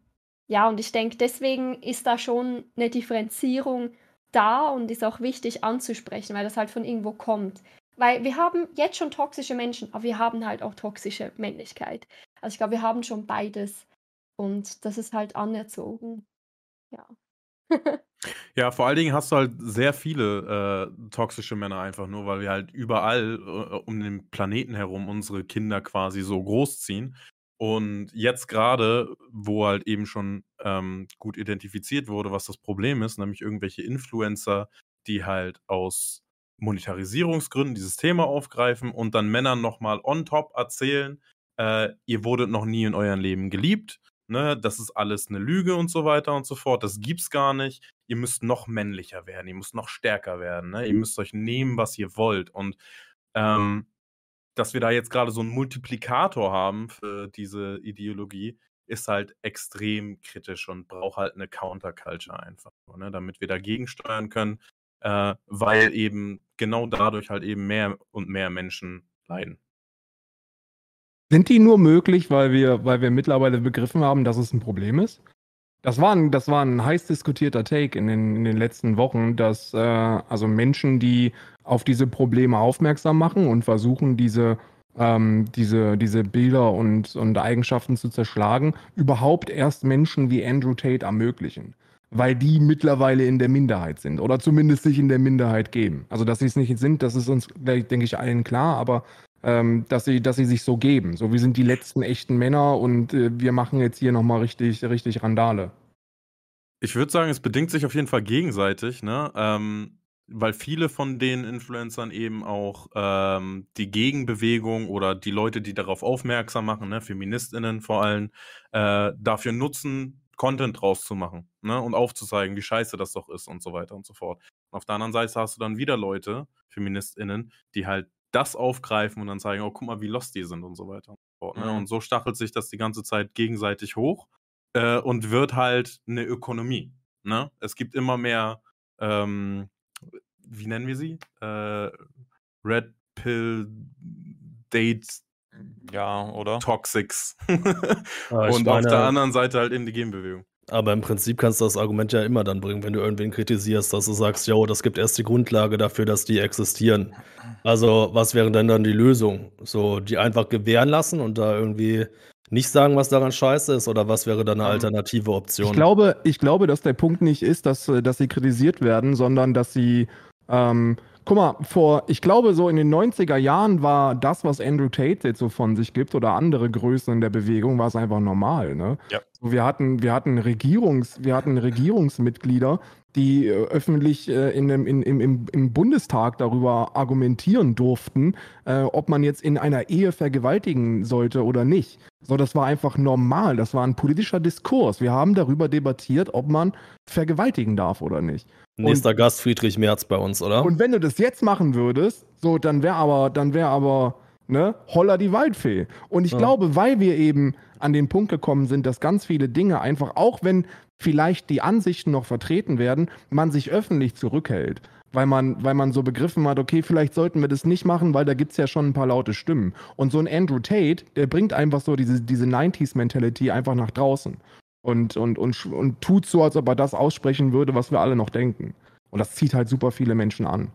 ja, und ich denke, deswegen ist da schon eine Differenzierung da und ist auch wichtig anzusprechen, weil das halt von irgendwo kommt. Weil wir haben jetzt schon toxische Menschen, aber wir haben halt auch toxische Männlichkeit. Also ich glaube, wir haben schon beides und das ist halt anerzogen. Ja. Ja, vor allen Dingen hast du halt sehr viele äh, toxische Männer einfach nur, weil wir halt überall äh, um den Planeten herum unsere Kinder quasi so großziehen. Und jetzt gerade, wo halt eben schon ähm, gut identifiziert wurde, was das Problem ist, nämlich irgendwelche Influencer, die halt aus Monetarisierungsgründen dieses Thema aufgreifen und dann Männern nochmal on top erzählen, äh, ihr wurdet noch nie in eurem Leben geliebt ne, das ist alles eine Lüge und so weiter und so fort, das gibt's gar nicht. Ihr müsst noch männlicher werden, ihr müsst noch stärker werden, ne? ihr müsst euch nehmen, was ihr wollt. Und ähm, dass wir da jetzt gerade so einen Multiplikator haben für diese Ideologie, ist halt extrem kritisch und braucht halt eine Counterculture einfach, ne, damit wir dagegen steuern können, äh, weil eben genau dadurch halt eben mehr und mehr Menschen leiden. Sind die nur möglich, weil wir, weil wir mittlerweile begriffen haben, dass es ein Problem ist? Das war ein, das war ein heiß diskutierter Take in den, in den letzten Wochen, dass äh, also Menschen, die auf diese Probleme aufmerksam machen und versuchen, diese, ähm, diese, diese Bilder und, und Eigenschaften zu zerschlagen, überhaupt erst Menschen wie Andrew Tate ermöglichen. weil die mittlerweile in der Minderheit sind oder zumindest sich in der Minderheit geben. Also, dass sie es nicht sind, das ist uns, denke ich, allen klar, aber ähm, dass, sie, dass sie sich so geben. So, wir sind die letzten echten Männer und äh, wir machen jetzt hier nochmal richtig, richtig Randale. Ich würde sagen, es bedingt sich auf jeden Fall gegenseitig, ne? Ähm, weil viele von den Influencern eben auch ähm, die Gegenbewegung oder die Leute, die darauf aufmerksam machen, ne, FeministInnen vor allem, äh, dafür nutzen, Content draus zu machen ne, und aufzuzeigen, wie scheiße das doch ist und so weiter und so fort. Und auf der anderen Seite hast du dann wieder Leute, FeministInnen, die halt das aufgreifen und dann zeigen, oh, guck mal, wie lost die sind und so weiter und so fort. Ne? Mhm. Und so stachelt sich das die ganze Zeit gegenseitig hoch äh, und wird halt eine Ökonomie. Ne? Es gibt immer mehr ähm, wie nennen wir sie? Äh, Red Pill Dates. Ja, oder? Toxics. und meine, auf der anderen Seite halt eben die Gegenbewegung. Aber im Prinzip kannst du das Argument ja immer dann bringen, wenn du irgendwen kritisierst, dass du sagst, jo, das gibt erst die Grundlage dafür, dass die existieren. Also, was wäre denn dann die Lösung? So, die einfach gewähren lassen und da irgendwie nicht sagen, was daran scheiße ist, oder was wäre da eine ähm, alternative Option? Ich glaube, ich glaube, dass der Punkt nicht ist, dass, dass sie kritisiert werden, sondern dass sie ähm, guck mal, vor, ich glaube, so in den 90er Jahren war das, was Andrew Tate jetzt so von sich gibt oder andere Größen in der Bewegung, war es einfach normal. Ne? Ja. Wir hatten, wir hatten Regierungs, wir hatten Regierungsmitglieder, die äh, öffentlich äh, in dem, in, im, im Bundestag darüber argumentieren durften, äh, ob man jetzt in einer Ehe vergewaltigen sollte oder nicht. So, das war einfach normal. Das war ein politischer Diskurs. Wir haben darüber debattiert, ob man vergewaltigen darf oder nicht. Nächster und, Gast Friedrich Merz bei uns, oder? Und wenn du das jetzt machen würdest, so, dann wäre aber, dann wäre aber, ne, holla die Waldfee. Und ich ja. glaube, weil wir eben an den Punkt gekommen sind, dass ganz viele Dinge einfach, auch wenn vielleicht die Ansichten noch vertreten werden, man sich öffentlich zurückhält. Weil man, weil man so begriffen hat, okay, vielleicht sollten wir das nicht machen, weil da gibt es ja schon ein paar laute Stimmen. Und so ein Andrew Tate, der bringt einfach so diese, diese 90s-Mentality einfach nach draußen und, und, und, und tut so, als ob er das aussprechen würde, was wir alle noch denken. Und das zieht halt super viele Menschen an.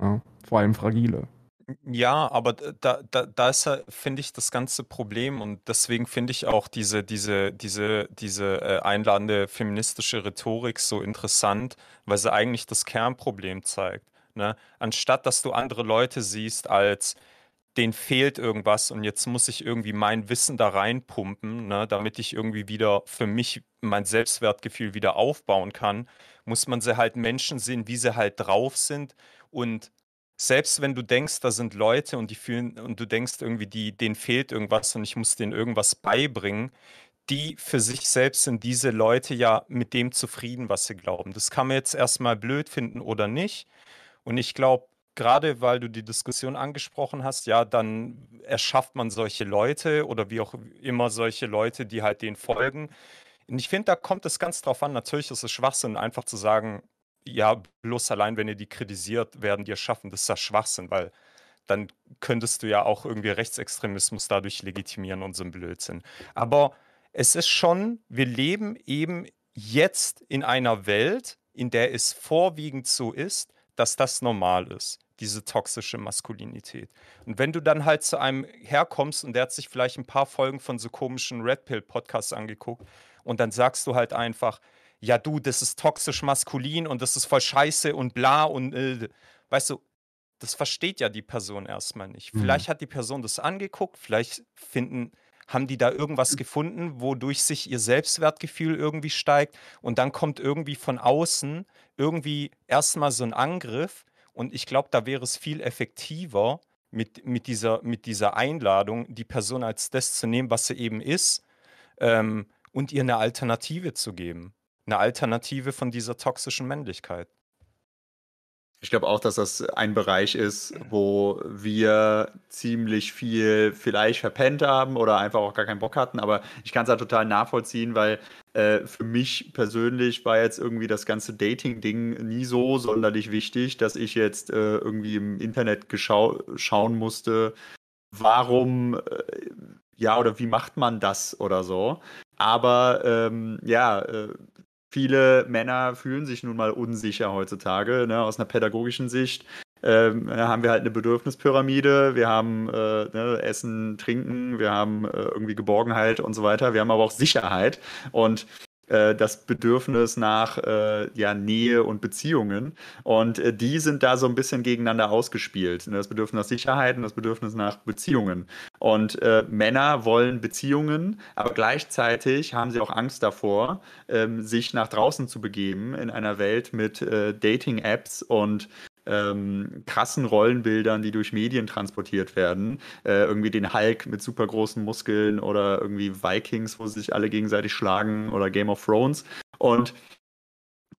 Ja? Vor allem fragile. Ja, aber da, da, da ist finde ich, das ganze Problem und deswegen finde ich auch diese, diese, diese, diese äh, einladende feministische Rhetorik so interessant, weil sie eigentlich das Kernproblem zeigt. Ne? Anstatt dass du andere Leute siehst als denen fehlt irgendwas und jetzt muss ich irgendwie mein Wissen da reinpumpen, ne, damit ich irgendwie wieder für mich mein Selbstwertgefühl wieder aufbauen kann, muss man sie halt Menschen sehen, wie sie halt drauf sind und selbst wenn du denkst, da sind Leute und die fühlen und du denkst irgendwie, die, denen fehlt irgendwas und ich muss denen irgendwas beibringen, die für sich selbst sind diese Leute ja mit dem zufrieden, was sie glauben. Das kann man jetzt erstmal blöd finden oder nicht. Und ich glaube, gerade weil du die Diskussion angesprochen hast, ja, dann erschafft man solche Leute oder wie auch immer solche Leute, die halt denen folgen. Und ich finde, da kommt es ganz drauf an. Natürlich ist es Schwachsinn, einfach zu sagen, ja, bloß allein, wenn ihr die kritisiert, werden die erschaffen. Das ist ja Schwachsinn, weil dann könntest du ja auch irgendwie Rechtsextremismus dadurch legitimieren und so ein Blödsinn. Aber es ist schon, wir leben eben jetzt in einer Welt, in der es vorwiegend so ist, dass das normal ist diese toxische Maskulinität. Und wenn du dann halt zu einem herkommst und der hat sich vielleicht ein paar Folgen von so komischen Red Pill Podcasts angeguckt und dann sagst du halt einfach, ja du, das ist toxisch maskulin und das ist voll scheiße und bla und äh, weißt du, das versteht ja die Person erstmal nicht. Mhm. Vielleicht hat die Person das angeguckt, vielleicht finden haben die da irgendwas gefunden, wodurch sich ihr Selbstwertgefühl irgendwie steigt und dann kommt irgendwie von außen irgendwie erstmal so ein Angriff und ich glaube, da wäre es viel effektiver, mit, mit, dieser, mit dieser Einladung die Person als das zu nehmen, was sie eben ist, ähm, und ihr eine Alternative zu geben. Eine Alternative von dieser toxischen Männlichkeit. Ich glaube auch, dass das ein Bereich ist, wo wir ziemlich viel vielleicht verpennt haben oder einfach auch gar keinen Bock hatten. Aber ich kann es halt total nachvollziehen, weil äh, für mich persönlich war jetzt irgendwie das ganze Dating-Ding nie so sonderlich wichtig, dass ich jetzt äh, irgendwie im Internet schauen musste, warum, äh, ja, oder wie macht man das oder so. Aber ähm, ja, äh, viele Männer fühlen sich nun mal unsicher heutzutage, ne, aus einer pädagogischen Sicht. Ähm, haben wir halt eine Bedürfnispyramide, wir haben äh, ne, Essen, Trinken, wir haben äh, irgendwie Geborgenheit und so weiter, wir haben aber auch Sicherheit. Und das Bedürfnis nach äh, ja, Nähe und Beziehungen. Und äh, die sind da so ein bisschen gegeneinander ausgespielt. Ne, das Bedürfnis nach Sicherheit und das Bedürfnis nach Beziehungen. Und äh, Männer wollen Beziehungen, aber gleichzeitig haben sie auch Angst davor, ähm, sich nach draußen zu begeben in einer Welt mit äh, Dating-Apps und ähm, krassen Rollenbildern, die durch Medien transportiert werden. Äh, irgendwie den Hulk mit super großen Muskeln oder irgendwie Vikings, wo sie sich alle gegenseitig schlagen oder Game of Thrones und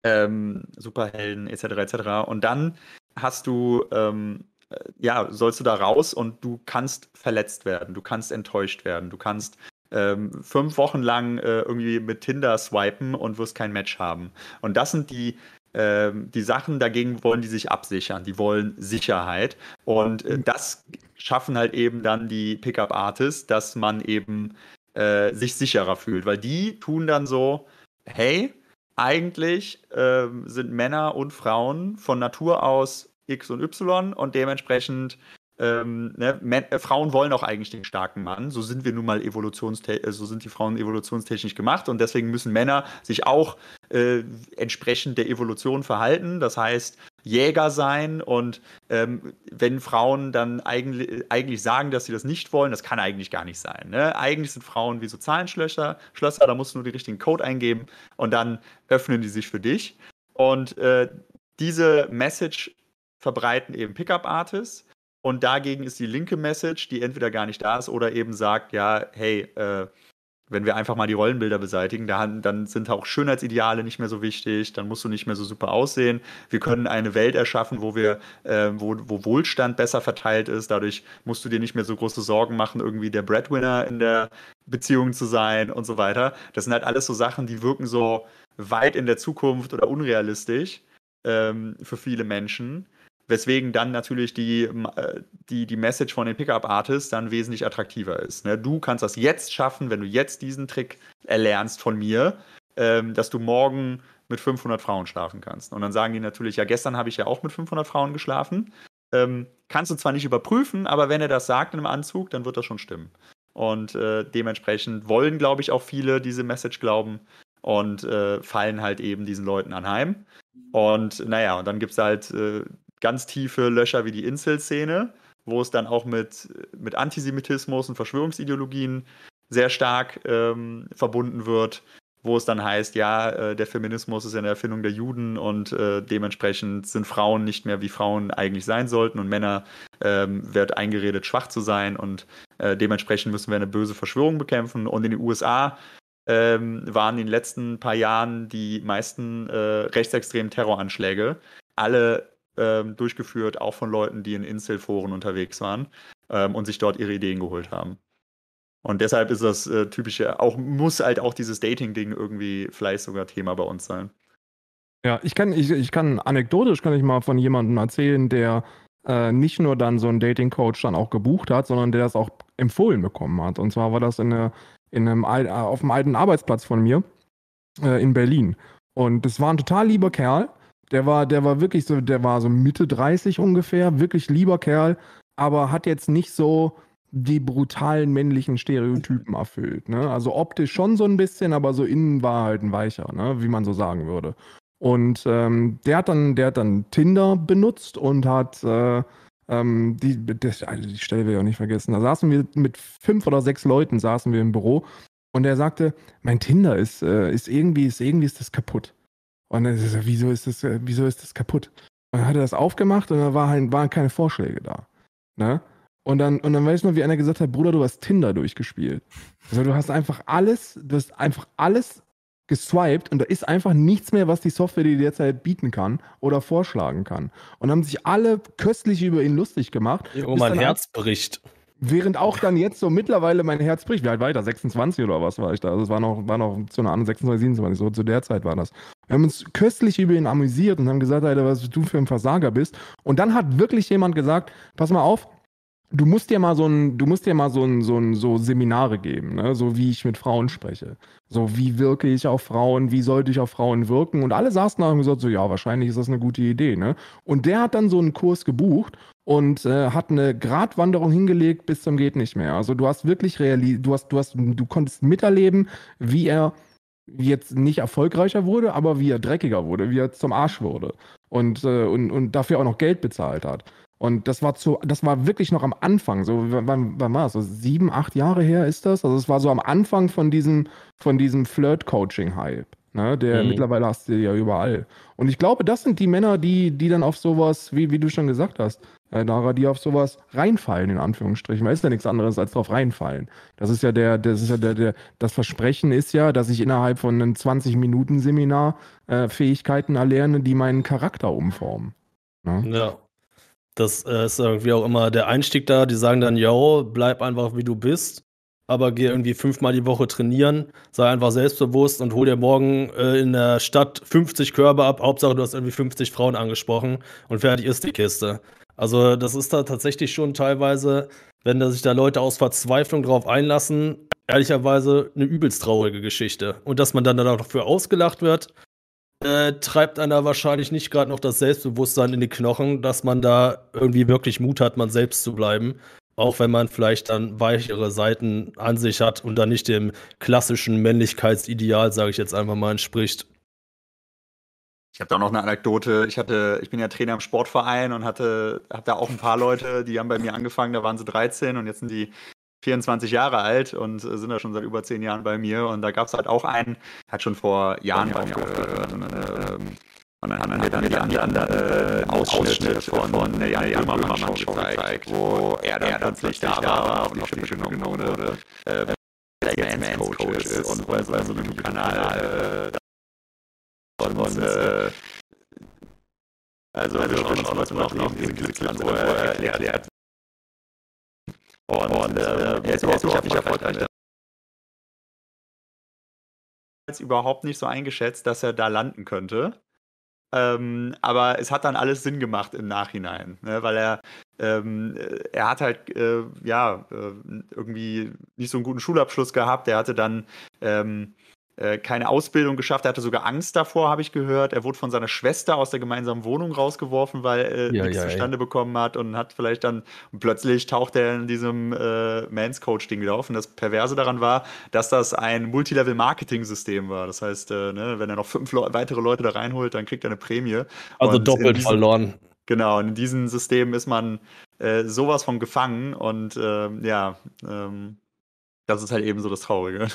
ähm, Superhelden etc. etc. Und dann hast du ähm, äh, ja, sollst du da raus und du kannst verletzt werden, du kannst enttäuscht werden, du kannst ähm, fünf Wochen lang äh, irgendwie mit Tinder swipen und wirst kein Match haben. Und das sind die ähm, die Sachen dagegen wollen die sich absichern, die wollen Sicherheit. Und äh, das schaffen halt eben dann die Pickup-Artists, dass man eben äh, sich sicherer fühlt, weil die tun dann so, hey, eigentlich äh, sind Männer und Frauen von Natur aus X und Y und dementsprechend ähm, ne, äh, Frauen wollen auch eigentlich den starken Mann. So sind wir nun mal evolutionstechnisch, äh, so sind die Frauen evolutionstechnisch gemacht und deswegen müssen Männer sich auch äh, entsprechend der Evolution verhalten. Das heißt, Jäger sein und ähm, wenn Frauen dann eigentlich, eigentlich sagen, dass sie das nicht wollen, das kann eigentlich gar nicht sein. Ne? Eigentlich sind Frauen wie so Zahlenschlösser, Schlösser, da musst du nur den richtigen Code eingeben und dann öffnen die sich für dich. Und äh, diese Message verbreiten eben Pickup-Artists und dagegen ist die linke Message, die entweder gar nicht da ist oder eben sagt, ja, hey, äh, wenn wir einfach mal die Rollenbilder beseitigen, dann, dann, sind auch Schönheitsideale nicht mehr so wichtig, dann musst du nicht mehr so super aussehen. Wir können eine Welt erschaffen, wo wir, äh, wo, wo Wohlstand besser verteilt ist. Dadurch musst du dir nicht mehr so große Sorgen machen, irgendwie der Breadwinner in der Beziehung zu sein und so weiter. Das sind halt alles so Sachen, die wirken so weit in der Zukunft oder unrealistisch ähm, für viele Menschen. Weswegen dann natürlich die, äh, die, die Message von den Pickup-Artists dann wesentlich attraktiver ist. Ne? Du kannst das jetzt schaffen, wenn du jetzt diesen Trick erlernst von mir, ähm, dass du morgen mit 500 Frauen schlafen kannst. Und dann sagen die natürlich, ja, gestern habe ich ja auch mit 500 Frauen geschlafen. Ähm, kannst du zwar nicht überprüfen, aber wenn er das sagt in einem Anzug, dann wird das schon stimmen. Und äh, dementsprechend wollen, glaube ich, auch viele diese Message glauben und äh, fallen halt eben diesen Leuten anheim. Und naja, und dann gibt es halt äh, ganz tiefe Löcher wie die Incel-Szene, wo es dann auch mit, mit Antisemitismus und Verschwörungsideologien sehr stark ähm, verbunden wird, wo es dann heißt, ja, äh, der Feminismus ist eine Erfindung der Juden und äh, dementsprechend sind Frauen nicht mehr wie Frauen eigentlich sein sollten und Männer ähm, wird eingeredet, schwach zu sein und äh, dementsprechend müssen wir eine böse Verschwörung bekämpfen. Und in den USA ähm, waren in den letzten paar Jahren die meisten äh, rechtsextremen Terroranschläge alle ähm, durchgeführt, auch von Leuten, die in Incel-Foren unterwegs waren ähm, und sich dort ihre Ideen geholt haben. Und deshalb ist das äh, typische, auch muss halt auch dieses Dating-Ding irgendwie vielleicht sogar Thema bei uns sein. Ja, ich kann, ich, ich kann anekdotisch kann ich mal von jemandem erzählen, der äh, nicht nur dann so einen Dating-Coach dann auch gebucht hat, sondern der das auch empfohlen bekommen hat. Und zwar war das in, eine, in einem, äh, auf einem alten Arbeitsplatz von mir äh, in Berlin. Und das war ein total lieber Kerl, der war, der war wirklich so, der war so Mitte 30 ungefähr, wirklich lieber Kerl, aber hat jetzt nicht so die brutalen männlichen Stereotypen erfüllt. Ne? Also optisch schon so ein bisschen, aber so innen war halt ein weicher, ne? wie man so sagen würde. Und ähm, der hat dann, der hat dann Tinder benutzt und hat äh, ähm, die, das, also die Stelle will ich auch nicht vergessen. Da saßen wir mit fünf oder sechs Leuten saßen wir im Büro und er sagte, mein Tinder ist, äh, ist irgendwie, ist irgendwie ist das kaputt. Und dann ist er, wieso ist das, wieso ist das kaputt? Und dann hat er das aufgemacht und da war halt, waren keine Vorschläge da. Ne? Und dann, und dann weiß ich noch, wie einer gesagt hat, Bruder, du hast Tinder durchgespielt. Also du hast einfach alles, du hast einfach alles geswiped und da ist einfach nichts mehr, was die Software dir derzeit bieten kann oder vorschlagen kann. Und haben sich alle köstlich über ihn lustig gemacht. Oh, mein Herz bricht. Während auch dann jetzt so mittlerweile mein Herz bricht. Wie alt war ich da? 26 oder was war ich da? Also es war noch, war noch zu einer anderen 26, 27, so zu der Zeit war das. Wir haben uns köstlich über ihn amüsiert und haben gesagt, Alter, was du für ein Versager bist. Und dann hat wirklich jemand gesagt, pass mal auf, du musst dir mal so ein, du musst dir mal so ein, so ein, so Seminare geben, ne? so wie ich mit Frauen spreche. So, wie wirke ich auf Frauen, wie sollte ich auf Frauen wirken? Und alle saßen da und gesagt, so, ja, wahrscheinlich ist das eine gute Idee, ne? Und der hat dann so einen Kurs gebucht und äh, hat eine Gratwanderung hingelegt bis zum geht nicht mehr. Also du hast wirklich reali du hast, du hast, du konntest miterleben, wie er jetzt nicht erfolgreicher wurde, aber wie er dreckiger wurde, wie er zum Arsch wurde und, äh, und, und dafür auch noch Geld bezahlt hat. Und das war zu, das war wirklich noch am Anfang, so wann, wann war das? So sieben, acht Jahre her ist das? Also es war so am Anfang von diesem, von diesem Flirt-Coaching-Hype. Ne? Der mhm. mittlerweile hast du ja überall. Und ich glaube, das sind die Männer, die, die dann auf sowas, wie, wie du schon gesagt hast, äh, Dara, die auf sowas reinfallen, in Anführungsstrichen. Weil ist ja nichts anderes als drauf reinfallen. Das ist ja der, das ist ja der, der, das Versprechen ist ja, dass ich innerhalb von einem 20-Minuten-Seminar äh, Fähigkeiten erlerne, die meinen Charakter umformen. Ne? Ja. Das äh, ist irgendwie auch immer der Einstieg da. Die sagen dann, yo, bleib einfach wie du bist, aber geh irgendwie fünfmal die Woche trainieren, sei einfach selbstbewusst und hol dir morgen äh, in der Stadt 50 Körbe ab. Hauptsache, du hast irgendwie 50 Frauen angesprochen und fertig ist die Kiste. Also, das ist da tatsächlich schon teilweise, wenn da sich da Leute aus Verzweiflung drauf einlassen, ehrlicherweise eine übelst traurige Geschichte. Und dass man dann dafür ausgelacht wird, äh, treibt einer wahrscheinlich nicht gerade noch das Selbstbewusstsein in die Knochen, dass man da irgendwie wirklich Mut hat, man selbst zu bleiben. Auch wenn man vielleicht dann weichere Seiten an sich hat und dann nicht dem klassischen Männlichkeitsideal, sage ich jetzt einfach mal, entspricht. Ich habe da noch eine Anekdote. Ich hatte, ich bin ja Trainer im Sportverein und hatte, habe da auch ein paar Leute, die haben bei mir angefangen, da waren sie 13 und jetzt sind die 24 Jahre alt und sind da schon seit über 10 Jahren bei mir. Und da gab es halt auch einen, hat schon vor Jahren bei mir aufgehört. Und, ähm, und dann haben wir dann die anderen äh, Ausschnitte von, von der Jan Böhmermann Show gezeigt, wo er dann, er dann plötzlich da war und auf die Schippe genommen wurde. Äh, der jetzt Mans Coach ist und bei so einem Kanal äh, und äh, also, also uns mal noch diese Clips an, wo er erklärt, und, und äh, er ist überhaupt nicht, nicht erfolgreich. Jetzt überhaupt nicht so eingeschätzt, dass er da landen könnte. Ähm, aber es hat dann alles Sinn gemacht im Nachhinein, ne? weil er, ähm, er hat halt, äh, ja, äh, irgendwie nicht so einen guten Schulabschluss gehabt. Er hatte dann ähm, äh, keine Ausbildung geschafft. Er hatte sogar Angst davor, habe ich gehört. Er wurde von seiner Schwester aus der gemeinsamen Wohnung rausgeworfen, weil er ja, nichts ja, zustande ey. bekommen hat und hat vielleicht dann und plötzlich taucht er in diesem äh, Mans Coach Ding wieder auf. Und das Perverse daran war, dass das ein Multilevel Marketing System war. Das heißt, äh, ne, wenn er noch fünf Le weitere Leute da reinholt, dann kriegt er eine Prämie. Also und doppelt diesem, verloren. Genau, in diesem System ist man äh, sowas von gefangen und ähm, ja, ähm, das ist halt eben so das Traurige.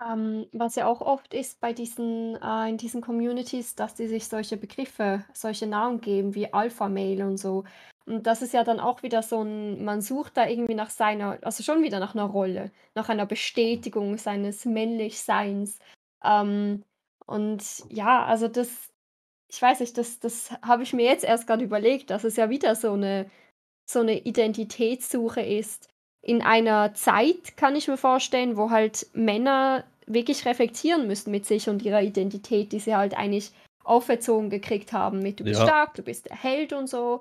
Ähm, was ja auch oft ist bei diesen, äh, in diesen Communities, dass die sich solche Begriffe, solche Namen geben wie Alpha-Mail und so. Und das ist ja dann auch wieder so ein, man sucht da irgendwie nach seiner, also schon wieder nach einer Rolle, nach einer Bestätigung seines Männlichseins. Ähm, und ja, also das, ich weiß nicht, das, das habe ich mir jetzt erst gerade überlegt, dass es ja wieder so eine, so eine Identitätssuche ist in einer Zeit, kann ich mir vorstellen, wo halt Männer wirklich reflektieren müssen mit sich und ihrer Identität, die sie halt eigentlich auferzogen gekriegt haben mit du bist ja. stark, du bist der Held und so.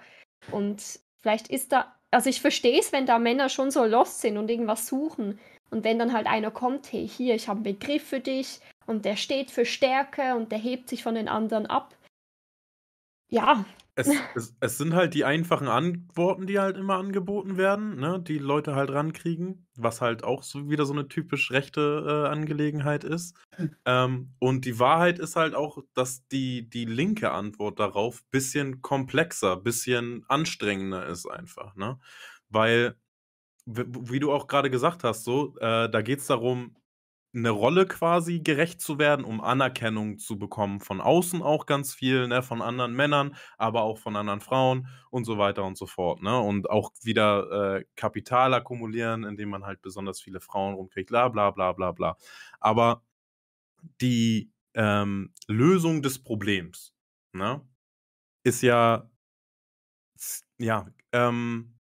Und vielleicht ist da, also ich verstehe es, wenn da Männer schon so lost sind und irgendwas suchen. Und wenn dann halt einer kommt, hey, hier, ich habe einen Begriff für dich und der steht für Stärke und der hebt sich von den anderen ab. Ja, es, es, es, sind halt die einfachen Antworten, die halt immer angeboten werden, ne, die Leute halt rankriegen, was halt auch so wieder so eine typisch rechte äh, Angelegenheit ist. Ähm, und die Wahrheit ist halt auch, dass die, die linke Antwort darauf bisschen komplexer, bisschen anstrengender ist einfach, ne? Weil, wie du auch gerade gesagt hast, so, äh, da geht es darum, eine Rolle quasi gerecht zu werden, um Anerkennung zu bekommen von außen auch ganz viel, ne, von anderen Männern, aber auch von anderen Frauen und so weiter und so fort, ne? Und auch wieder äh, Kapital akkumulieren, indem man halt besonders viele Frauen rumkriegt, bla bla bla bla bla. Aber die ähm, Lösung des Problems, ne, ist ja, ja, ähm,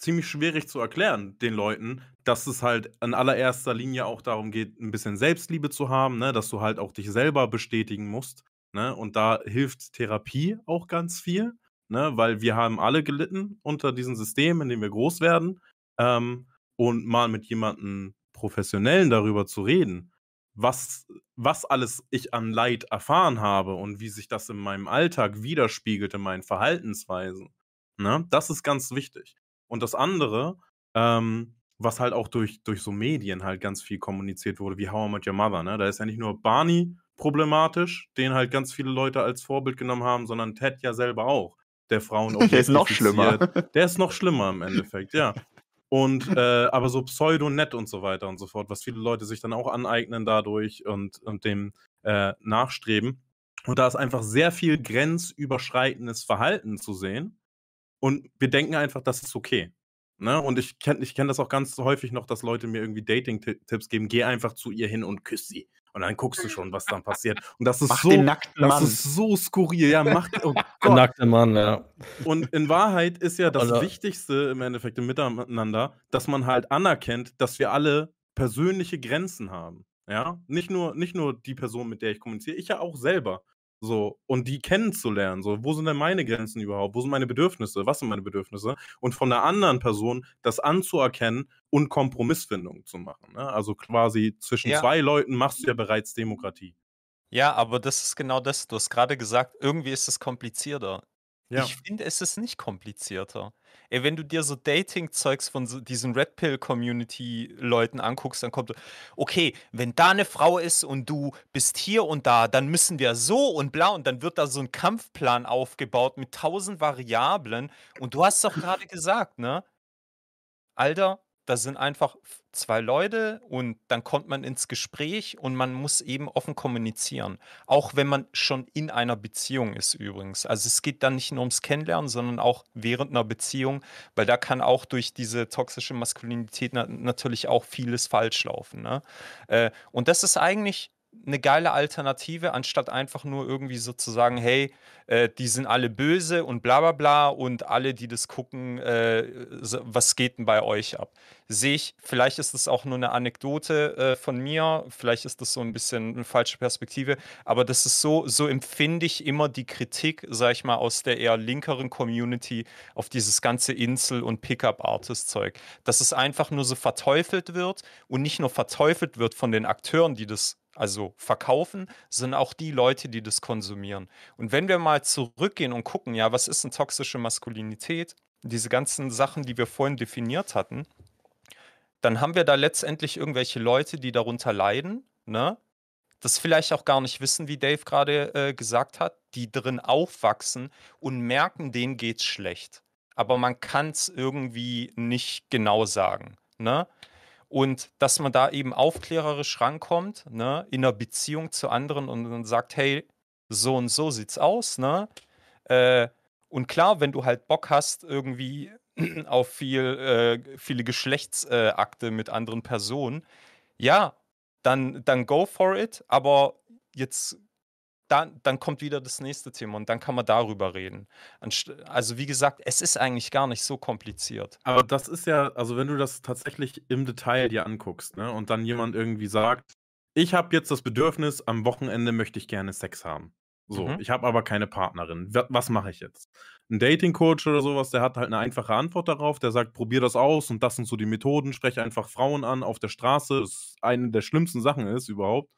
ziemlich schwierig zu erklären den Leuten, dass es halt in allererster Linie auch darum geht, ein bisschen Selbstliebe zu haben, ne? dass du halt auch dich selber bestätigen musst. Ne? Und da hilft Therapie auch ganz viel, ne? weil wir haben alle gelitten unter diesem System, in dem wir groß werden. Ähm, und mal mit jemandem Professionellen darüber zu reden, was, was alles ich an Leid erfahren habe und wie sich das in meinem Alltag widerspiegelt, in meinen Verhaltensweisen. Ne? Das ist ganz wichtig. Und das andere, ähm, was halt auch durch, durch so Medien halt ganz viel kommuniziert wurde, wie How I Met Your Mother, ne? Da ist ja nicht nur Barney problematisch, den halt ganz viele Leute als Vorbild genommen haben, sondern Ted ja selber auch, der Frauen Der ist noch schlimmer. Der ist noch schlimmer im Endeffekt, ja. Und äh, aber so pseudo-nett und so weiter und so fort, was viele Leute sich dann auch aneignen dadurch und, und dem äh, nachstreben. Und da ist einfach sehr viel grenzüberschreitendes Verhalten zu sehen. Und wir denken einfach, das ist okay. Ne? Und ich kenne ich kenn das auch ganz häufig noch, dass Leute mir irgendwie Dating-Tipps geben. Geh einfach zu ihr hin und küss sie. Und dann guckst du schon, was dann passiert. Und das ist Mach so, den nackten das Mann. ist so skurril. Ja, mach, oh Der Gott. nackte Mann, ja. Und in Wahrheit ist ja das Alter. Wichtigste im Endeffekt im Miteinander, dass man halt anerkennt, dass wir alle persönliche Grenzen haben. Ja, nicht nur, nicht nur die Person, mit der ich kommuniziere, ich ja auch selber. So, und die kennenzulernen. So, wo sind denn meine Grenzen überhaupt? Wo sind meine Bedürfnisse? Was sind meine Bedürfnisse? Und von der anderen Person das anzuerkennen und Kompromissfindung zu machen. Ne? Also quasi zwischen Ja. zwei Leuten machst du ja bereits Demokratie. Ja, aber das ist genau das. Du hast gerade gesagt, irgendwie ist es komplizierter. Ja. Ich finde, es ist nicht komplizierter. Ey, wenn du dir so Dating-Zeugs von so diesen Red Pill-Community-Leuten anguckst, dann kommt, okay, wenn da eine Frau ist und du bist hier und da, dann müssen wir so und bla und dann wird da so ein Kampfplan aufgebaut mit tausend Variablen. Und du hast doch gerade gesagt, ne? Alter, da sind einfach zwei Leute und dann kommt man ins Gespräch und man muss eben offen kommunizieren. Auch wenn man schon in einer Beziehung ist übrigens. Also es geht dann nicht nur ums Kennenlernen, sondern auch während einer Beziehung, weil da kann auch durch diese toxische Maskulinität na natürlich auch vieles falsch laufen. Ne? Äh, und das ist eigentlich eine geile Alternative, anstatt einfach nur irgendwie so zu sagen, hey, äh, die sind alle böse und bla bla bla und alle, die das gucken, äh, was geht denn bei euch ab? Sehe ich, vielleicht ist das auch nur eine Anekdote äh, von mir, vielleicht ist das so ein bisschen eine falsche Perspektive, aber das ist so, so empfinde ich immer die Kritik, sag ich mal, aus der eher linkeren Community auf dieses ganze Insel- und Pickup-Artist-Zeug, dass es einfach nur so verteufelt wird und nicht nur verteufelt wird von den Akteuren, die das also verkaufen, sondern auch die Leute, die das konsumieren. Und wenn wir mal zurückgehen und gucken, ja, was ist eine toxische Maskulinität? Diese ganzen Sachen, die wir vorhin definiert hatten, dann haben wir da letztendlich irgendwelche Leute, die darunter leiden, ne? Das vielleicht auch gar nicht wissen, wie Dave gerade äh, gesagt hat, die drin aufwachsen und merken, denen geht's schlecht. Aber man kann es irgendwie nicht genau sagen, ne? Und dass man da eben aufklärerisch rankommt, ne, in einer Beziehung zu anderen und dann sagt, hey, so und so sieht's aus, ne? Äh, und klar, wenn du halt Bock hast, irgendwie auf viel, äh, viele Geschlechtsakte äh, mit anderen Personen, ja, dann, dann go for it, aber jetzt dann, dann kommt wieder das nächste Thema und dann kann man darüber reden. Also wie gesagt, es ist eigentlich gar nicht so kompliziert. Aber das ist ja, also wenn du das tatsächlich im Detail dir anguckst, ne, und dann jemand irgendwie sagt, ich habe jetzt das Bedürfnis, am Wochenende möchte ich gerne Sex haben. So, Mhm. ich habe aber keine Partnerin. Wa- Was mache ich jetzt? Ein Dating-Coach oder sowas, der hat halt eine einfache Antwort darauf. Der sagt, probier das aus und das sind so die Methoden. Spreche einfach Frauen an auf der Straße. Das eine der schlimmsten Sachen ist überhaupt.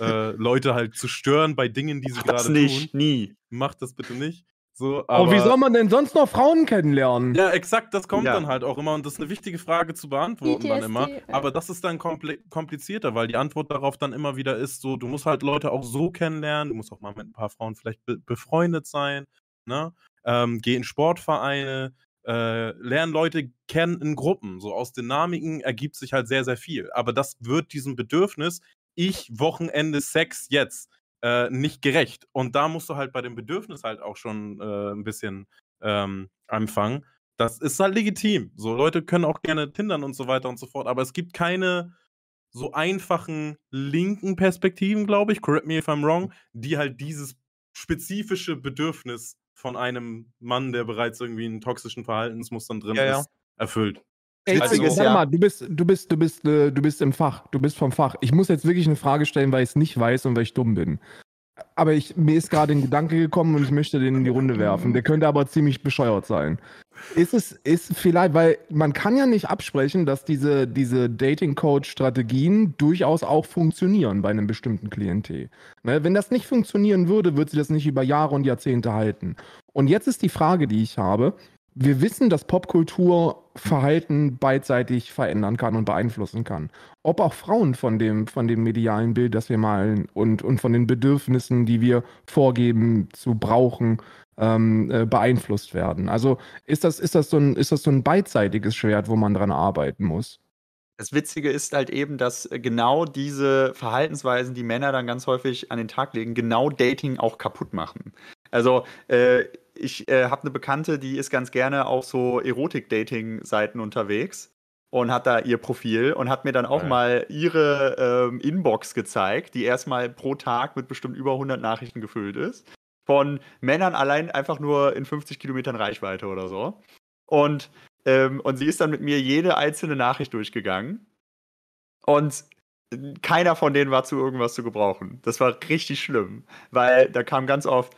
Äh, Leute halt zu stören bei Dingen, die sie Mach das gerade nicht, tun. nie. Macht das bitte nicht. So, Aber wie aber- soll man denn sonst noch Frauen kennenlernen? ja, exakt, das kommt Ja. dann halt auch immer und das ist eine wichtige Frage zu beantworten dann immer. PTSD. Aber das ist dann kompli komplizierter, weil die Antwort darauf dann immer wieder ist, so, du musst halt Leute auch so kennenlernen, du musst auch mal mit ein paar Frauen vielleicht be befreundet sein, ne? Ähm, geh in Sportvereine, äh, lern Leute kennen in Gruppen. So aus Dynamiken ergibt sich halt sehr, sehr viel. Aber das wird diesem Bedürfnis, ich Wochenende Sex jetzt, äh, nicht gerecht. Und da musst du halt bei dem Bedürfnis halt auch schon äh, ein bisschen ähm, anfangen. Das ist halt legitim. So Leute können auch gerne tindern und so weiter und so fort, aber es gibt keine so einfachen linken Perspektiven, glaube ich, correct me if I'm wrong, die halt dieses spezifische Bedürfnis von einem Mann, der bereits irgendwie in toxischen Verhaltensmustern drin Ja, ja. ist, erfüllt. Ey, Also- warte mal, du bist, du bist, du bist, äh, du bist im Fach. Du bist vom Fach. Ich muss jetzt wirklich eine Frage stellen, weil ich es nicht weiß und weil ich dumm bin. Aber ich, mir ist gerade ein Gedanke gekommen und ich möchte den in die Runde werfen. Der könnte aber ziemlich bescheuert sein. Ist es, ist vielleicht, weil man kann ja nicht absprechen, dass diese, diese Dating-Coach-Strategien durchaus auch funktionieren bei einem bestimmten Klientel. Ne, wenn das nicht funktionieren würde, würde sie das nicht über Jahre und Jahrzehnte halten. Und jetzt ist die Frage, die ich habe, wir wissen, dass Popkultur Verhalten beidseitig verändern kann und beeinflussen kann. Ob auch Frauen von dem, von dem medialen Bild, das wir malen und, und von den Bedürfnissen, die wir vorgeben zu brauchen, ähm, äh, beeinflusst werden. Also ist das, ist, das so ein, ist das so ein beidseitiges Schwert, wo man dran arbeiten muss? Das Witzige ist halt eben, dass äh, genau diese Verhaltensweisen, die Männer dann ganz häufig an den Tag legen, genau Dating auch kaputt machen. Also äh, ich äh, habe eine Bekannte, die ist ganz gerne auf so Erotik-Dating-Seiten unterwegs und hat da ihr Profil und hat mir dann auch ja. mal ihre ähm, Inbox gezeigt, die erstmal pro Tag mit bestimmt über 100 Nachrichten gefüllt ist. Von Männern allein einfach nur in 50 Kilometern Reichweite oder so. Und, ähm, und sie ist dann mit mir jede einzelne Nachricht durchgegangen. Und keiner von denen war zu irgendwas zu gebrauchen. Das war richtig schlimm, weil da kam ganz oft,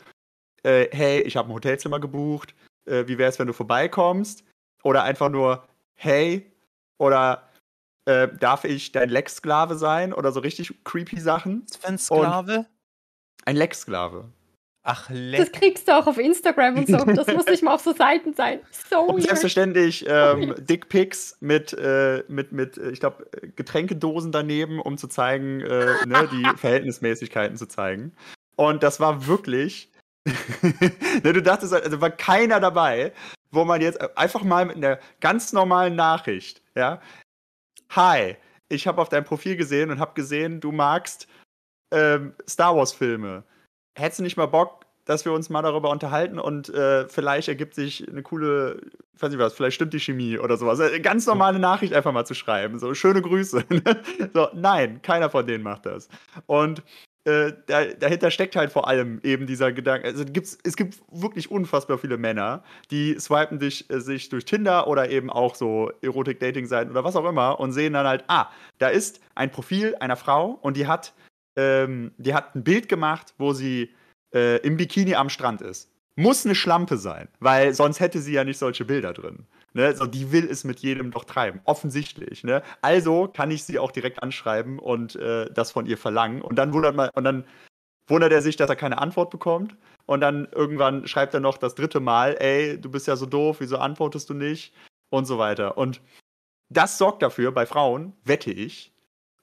äh, hey, ich habe ein Hotelzimmer gebucht, äh, wie wäre es, wenn du vorbeikommst? Oder einfach nur, hey, oder äh, darf ich dein Lex-Sklave sein? Oder so richtig creepy Sachen. Ein Sklave? Und ein Lex-Sklave. Ach, leck. Das kriegst du auch auf Instagram und so. Das muss nicht mal auf so Seiten sein. So und selbstverständlich ähm, Dickpics mit, äh, mit, mit äh, ich glaube, Getränkedosen daneben, um zu zeigen, äh, ne, die Verhältnismäßigkeiten zu zeigen. Und das war wirklich du dachtest, also war keiner dabei, wo man jetzt einfach mal mit einer ganz normalen Nachricht, ja, hi, ich habe auf dein Profil gesehen und habe gesehen, du magst ähm, Star Wars Filme. Hättest du nicht mal Bock, dass wir uns mal darüber unterhalten und äh, vielleicht ergibt sich eine coole, ich weiß nicht was, vielleicht stimmt die Chemie oder sowas. Eine ganz normale Nachricht einfach mal zu schreiben. So, schöne Grüße. so, nein, keiner von denen macht das. Und äh, da, dahinter steckt halt vor allem eben dieser Gedanke. Also gibt's, es gibt wirklich unfassbar viele Männer, die swipen dich, äh, sich durch Tinder oder eben auch so Erotik-Dating-Seiten oder was auch immer und sehen dann halt, ah, da ist ein Profil einer Frau und die hat, ähm, die hat ein Bild gemacht, wo sie äh, im Bikini am Strand ist. Muss eine Schlampe sein, weil sonst hätte sie ja nicht solche Bilder drin. Ne? So, die will es mit jedem doch treiben, offensichtlich. Ne? Also kann ich sie auch direkt anschreiben und äh, das von ihr verlangen. Und dann wundert man, und dann wundert er sich, dass er keine Antwort bekommt. Und dann irgendwann schreibt er noch das dritte Mal, ey, du bist ja so doof, wieso antwortest du nicht? Und so weiter. Und das sorgt dafür, bei Frauen, wette ich,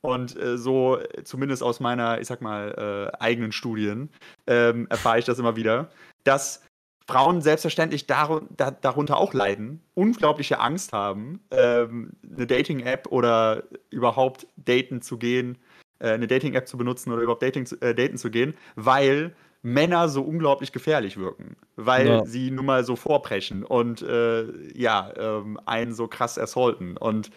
und äh, so, zumindest aus meiner, ich sag mal, äh, eigenen Studien, ähm, erfahre ich das immer wieder, dass Frauen selbstverständlich dar da, darunter auch leiden, unglaubliche Angst haben, ähm, eine Dating-App oder überhaupt daten zu gehen, äh, eine Dating-App zu benutzen oder überhaupt dating zu, äh, daten zu gehen, weil Männer so unglaublich gefährlich wirken, weil ja. sie nun mal so vorpreschen und äh, ja, ähm, einen so krass assaulten. Und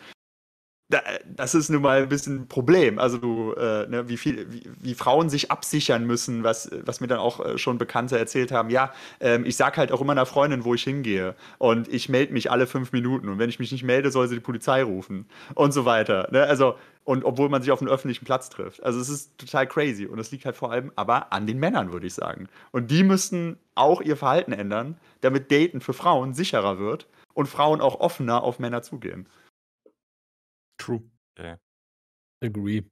das ist nun mal ein bisschen ein Problem. Also äh, ne, wie viel, wie, wie, Frauen sich absichern müssen, was, was mir dann auch äh, schon Bekannte erzählt haben. Ja, ähm, ich sag halt auch immer einer Freundin, wo ich hingehe. Und ich melde mich alle fünf Minuten. Und wenn ich mich nicht melde, soll sie die Polizei rufen. Und so weiter. Ne? Also, und obwohl man sich auf einem öffentlichen Platz trifft. Also es ist total crazy. Und es liegt halt vor allem aber an den Männern, würde ich sagen. Und die müssten auch ihr Verhalten ändern, damit Daten für Frauen sicherer wird und Frauen auch offener auf Männer zugehen. True. Ja. Agree.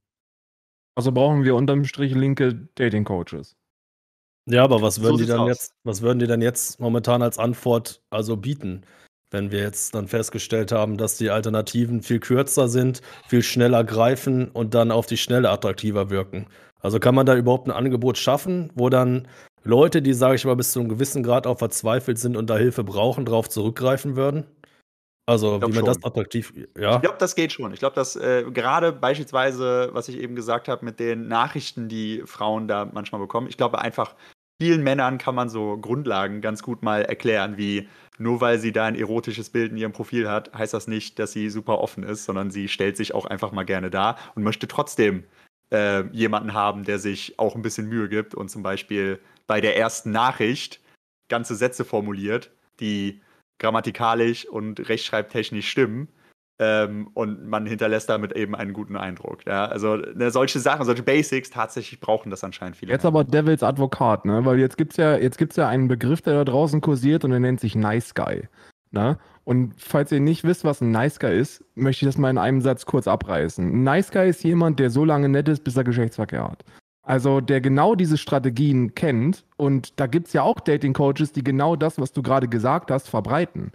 Also brauchen wir unterm Strich linke Dating Coaches. Ja, aber was würden so die dann aus. jetzt, was würden die dann jetzt momentan als Antwort also bieten? Wenn wir jetzt dann festgestellt haben, dass die Alternativen viel kürzer sind, viel schneller greifen und dann auf die Schnelle attraktiver wirken. Also kann man da überhaupt ein Angebot schaffen, wo dann Leute, die, sage ich mal, bis zu einem gewissen Grad auch verzweifelt sind und da Hilfe brauchen, darauf zurückgreifen würden? Also, wie man schon. das attraktiv ja? Ich glaube, das geht schon. Ich glaube, dass äh, gerade beispielsweise, was ich eben gesagt habe, mit den Nachrichten, die Frauen da manchmal bekommen, ich glaube einfach, vielen Männern kann man so Grundlagen ganz gut mal erklären, wie nur weil sie da ein erotisches Bild in ihrem Profil hat, heißt das nicht, dass sie super offen ist, sondern sie stellt sich auch einfach mal gerne dar und möchte trotzdem äh, jemanden haben, der sich auch ein bisschen Mühe gibt und zum Beispiel bei der ersten Nachricht ganze Sätze formuliert, die grammatikalisch und rechtschreibtechnisch stimmen. Ähm, und man hinterlässt damit eben einen guten Eindruck. Ja? Also ne, solche Sachen, solche Basics tatsächlich brauchen das anscheinend viele. Jetzt mehr. aber Devils Advokat, ne? Weil jetzt gibt es ja, ja einen Begriff, der da draußen kursiert und der nennt sich Nice Guy. Ne? Und falls ihr nicht wisst, was ein Nice Guy ist, möchte ich das mal in einem Satz kurz abreißen. Ein Nice Guy ist jemand, der so lange nett ist, bis er Geschlechtsverkehr hat. Also der genau diese Strategien kennt und da gibt es ja auch Dating-Coaches, die genau das, was du gerade gesagt hast, verbreiten.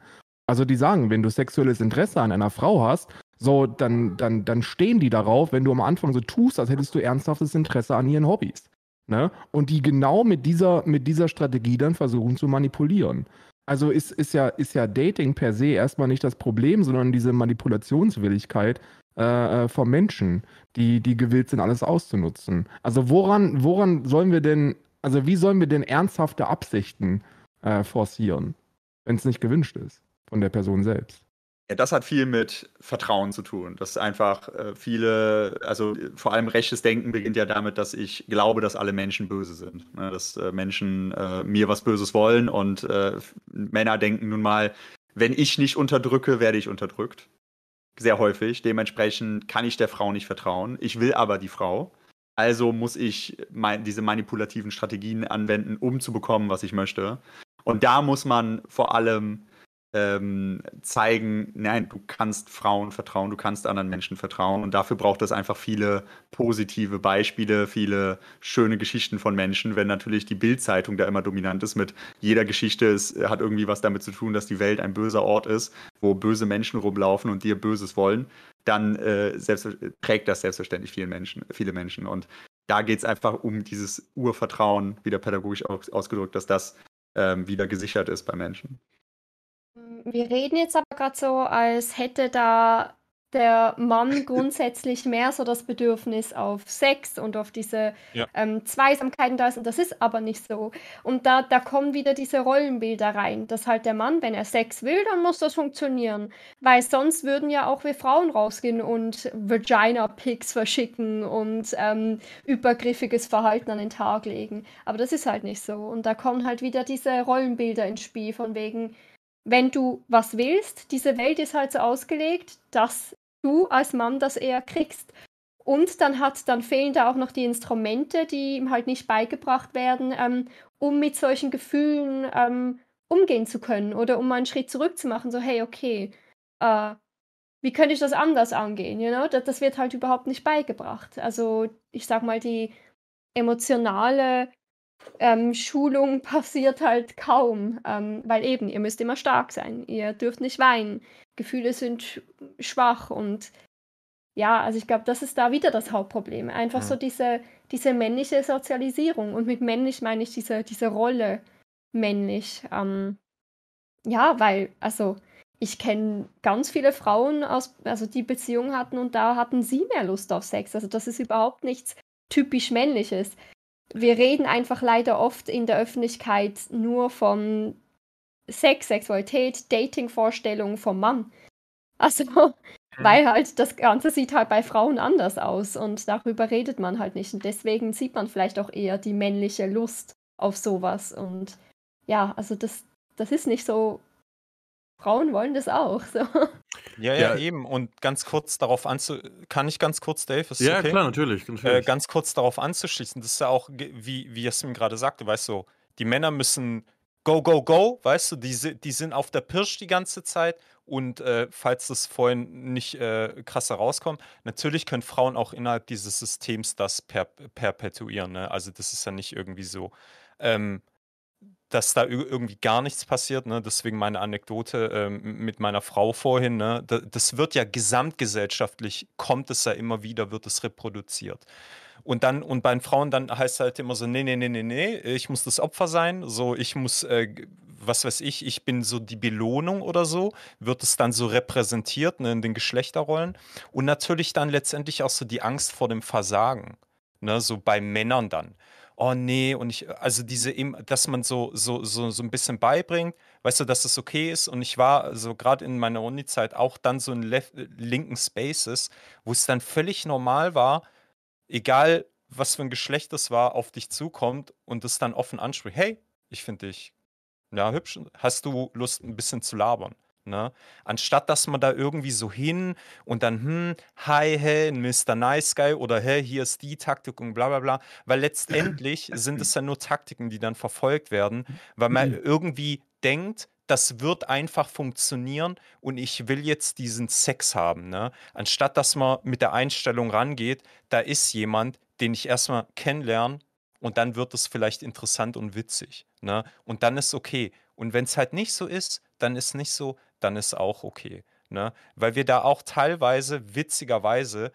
Also die sagen, wenn du sexuelles Interesse an einer Frau hast, so, dann, dann, dann stehen die darauf, wenn du am Anfang so tust, als hättest du ernsthaftes Interesse an ihren Hobbys. Ne? Und die genau mit dieser, mit dieser Strategie dann versuchen zu manipulieren. Also ist, ist, ja, ist ja Dating per se erstmal nicht das Problem, sondern diese Manipulationswilligkeit äh, äh, von Menschen, die, die gewillt sind, alles auszunutzen. Also woran, woran sollen wir denn, also wie sollen wir denn ernsthafte Absichten äh, forcieren, wenn es nicht gewünscht ist von der Person selbst? Ja, das hat viel mit Vertrauen zu tun. Das ist einfach äh, viele, also vor allem rechtes Denken beginnt ja damit, dass ich glaube, dass alle Menschen böse sind. Ne? Dass äh, Menschen äh, mir was Böses wollen und äh, Männer denken nun mal, wenn ich nicht unterdrücke, werde ich unterdrückt. Sehr häufig. Dementsprechend kann ich der Frau nicht vertrauen. Ich will aber die Frau. Also muss ich mein, diese manipulativen Strategien anwenden, um zu bekommen, was ich möchte. Und da muss man vor allem ähm, zeigen, nein, du kannst Frauen vertrauen, du kannst anderen Menschen vertrauen und dafür braucht es einfach viele positive Beispiele, viele schöne Geschichten von Menschen. Wenn natürlich die Bildzeitung da immer dominant ist mit jeder Geschichte, es hat irgendwie was damit zu tun, dass die Welt ein böser Ort ist, wo böse Menschen rumlaufen und dir Böses wollen, dann äh, selbst, trägt das selbstverständlich viele Menschen, viele Menschen und da geht es einfach um dieses Urvertrauen, wieder pädagogisch ausgedrückt, dass das ähm, wieder gesichert ist bei Menschen. Wir reden jetzt aber gerade so, als hätte da der Mann grundsätzlich mehr so das Bedürfnis auf Sex und auf diese ja. ähm, Zweisamkeiten da ist. Und das ist aber nicht so. Und da, da kommen wieder diese Rollenbilder rein, dass halt der Mann, wenn er Sex will, dann muss das funktionieren. Weil sonst würden ja auch wir Frauen rausgehen und Vagina-Pics verschicken und ähm, übergriffiges Verhalten an den Tag legen. Aber das ist halt nicht so. Und da kommen halt wieder diese Rollenbilder ins Spiel, von wegen, wenn du was willst, diese Welt ist halt so ausgelegt, dass du als Mann das eher kriegst. Und dann hat, dann fehlen da auch noch die Instrumente, die ihm halt nicht beigebracht werden, ähm, um mit solchen Gefühlen ähm, umgehen zu können oder um mal einen Schritt zurück zu machen, so hey, okay, äh, wie könnte ich das anders angehen? You know? das, das wird halt überhaupt nicht beigebracht. Also ich sag mal, die emotionale ähm, Schulung passiert halt kaum, ähm, weil eben, ihr müsst immer stark sein, ihr dürft nicht weinen, Gefühle sind schwach und ja, also ich glaube, das ist da wieder das Hauptproblem. Einfach mhm. so diese, diese männliche Sozialisierung und mit männlich meine ich diese, diese Rolle männlich. Ähm, ja, weil, also ich kenne ganz viele Frauen, aus, also die Beziehungen hatten und da hatten sie mehr Lust auf Sex. Also das ist überhaupt nichts typisch männliches wir reden einfach leider oft in der Öffentlichkeit nur von Sex, Sexualität, Dating-Vorstellungen vom Mann. Also, mhm. weil halt das Ganze sieht halt bei Frauen anders aus und darüber redet man halt nicht. Und deswegen sieht man vielleicht auch eher die männliche Lust auf sowas. Und ja, also das, das ist nicht so Frauen wollen das auch. So. Ja, ja, ja, eben. Und ganz kurz darauf anzu... Kann ich ganz kurz, Dave? Ist ja, okay? klar, natürlich. natürlich. Äh, ganz kurz darauf anzuschließen. Das ist ja auch, wie, wie Jasmin gerade sagte, weißt du, die Männer müssen go, go, go, weißt du, die, die sind auf der Pirsch die ganze Zeit. Und äh, falls das vorhin nicht äh, krass herauskommt, natürlich können Frauen auch innerhalb dieses Systems das per perpetuieren. Ne? Also das ist ja nicht irgendwie so. Ähm, dass da irgendwie gar nichts passiert. Ne? Deswegen meine Anekdote ähm, mit meiner Frau vorhin. Ne? Das wird ja gesamtgesellschaftlich, kommt es ja immer wieder, wird es reproduziert. Und dann, und bei den Frauen dann heißt es halt immer so, nee, nee, nee, nee, nee, ich muss das Opfer sein, so, ich muss, äh, was weiß ich, ich bin so die Belohnung oder so, wird es dann so repräsentiert ne, in den Geschlechterrollen. Und natürlich dann letztendlich auch so die Angst vor dem Versagen, ne, so bei Männern dann oh nee, und ich, also diese, dass man so, so, so, so ein bisschen beibringt, weißt du, dass es okay ist. Und ich war so gerade in meiner Uni-Zeit auch dann so in linken Spaces, wo es dann völlig normal war, egal was für ein Geschlecht es war, auf dich zukommt und es dann offen anspricht. Hey, ich finde dich ja hübsch. Hast du Lust, ein bisschen zu labern? Ne? Anstatt dass man da irgendwie so hin und dann, hm, hi, hey, Mr. Nice Guy oder hey, hier ist die Taktik und bla bla bla. Weil letztendlich sind es ja nur Taktiken, die dann verfolgt werden, weil man irgendwie denkt, das wird einfach funktionieren und ich will jetzt diesen Sex haben. Ne? Anstatt dass man mit der Einstellung rangeht, da ist jemand, den ich erstmal kennenlerne und dann wird es vielleicht interessant und witzig. Ne? Und dann ist okay. Und wenn es halt nicht so ist, dann ist nicht so, dann ist auch okay. Ne? Weil wir da auch teilweise, witzigerweise,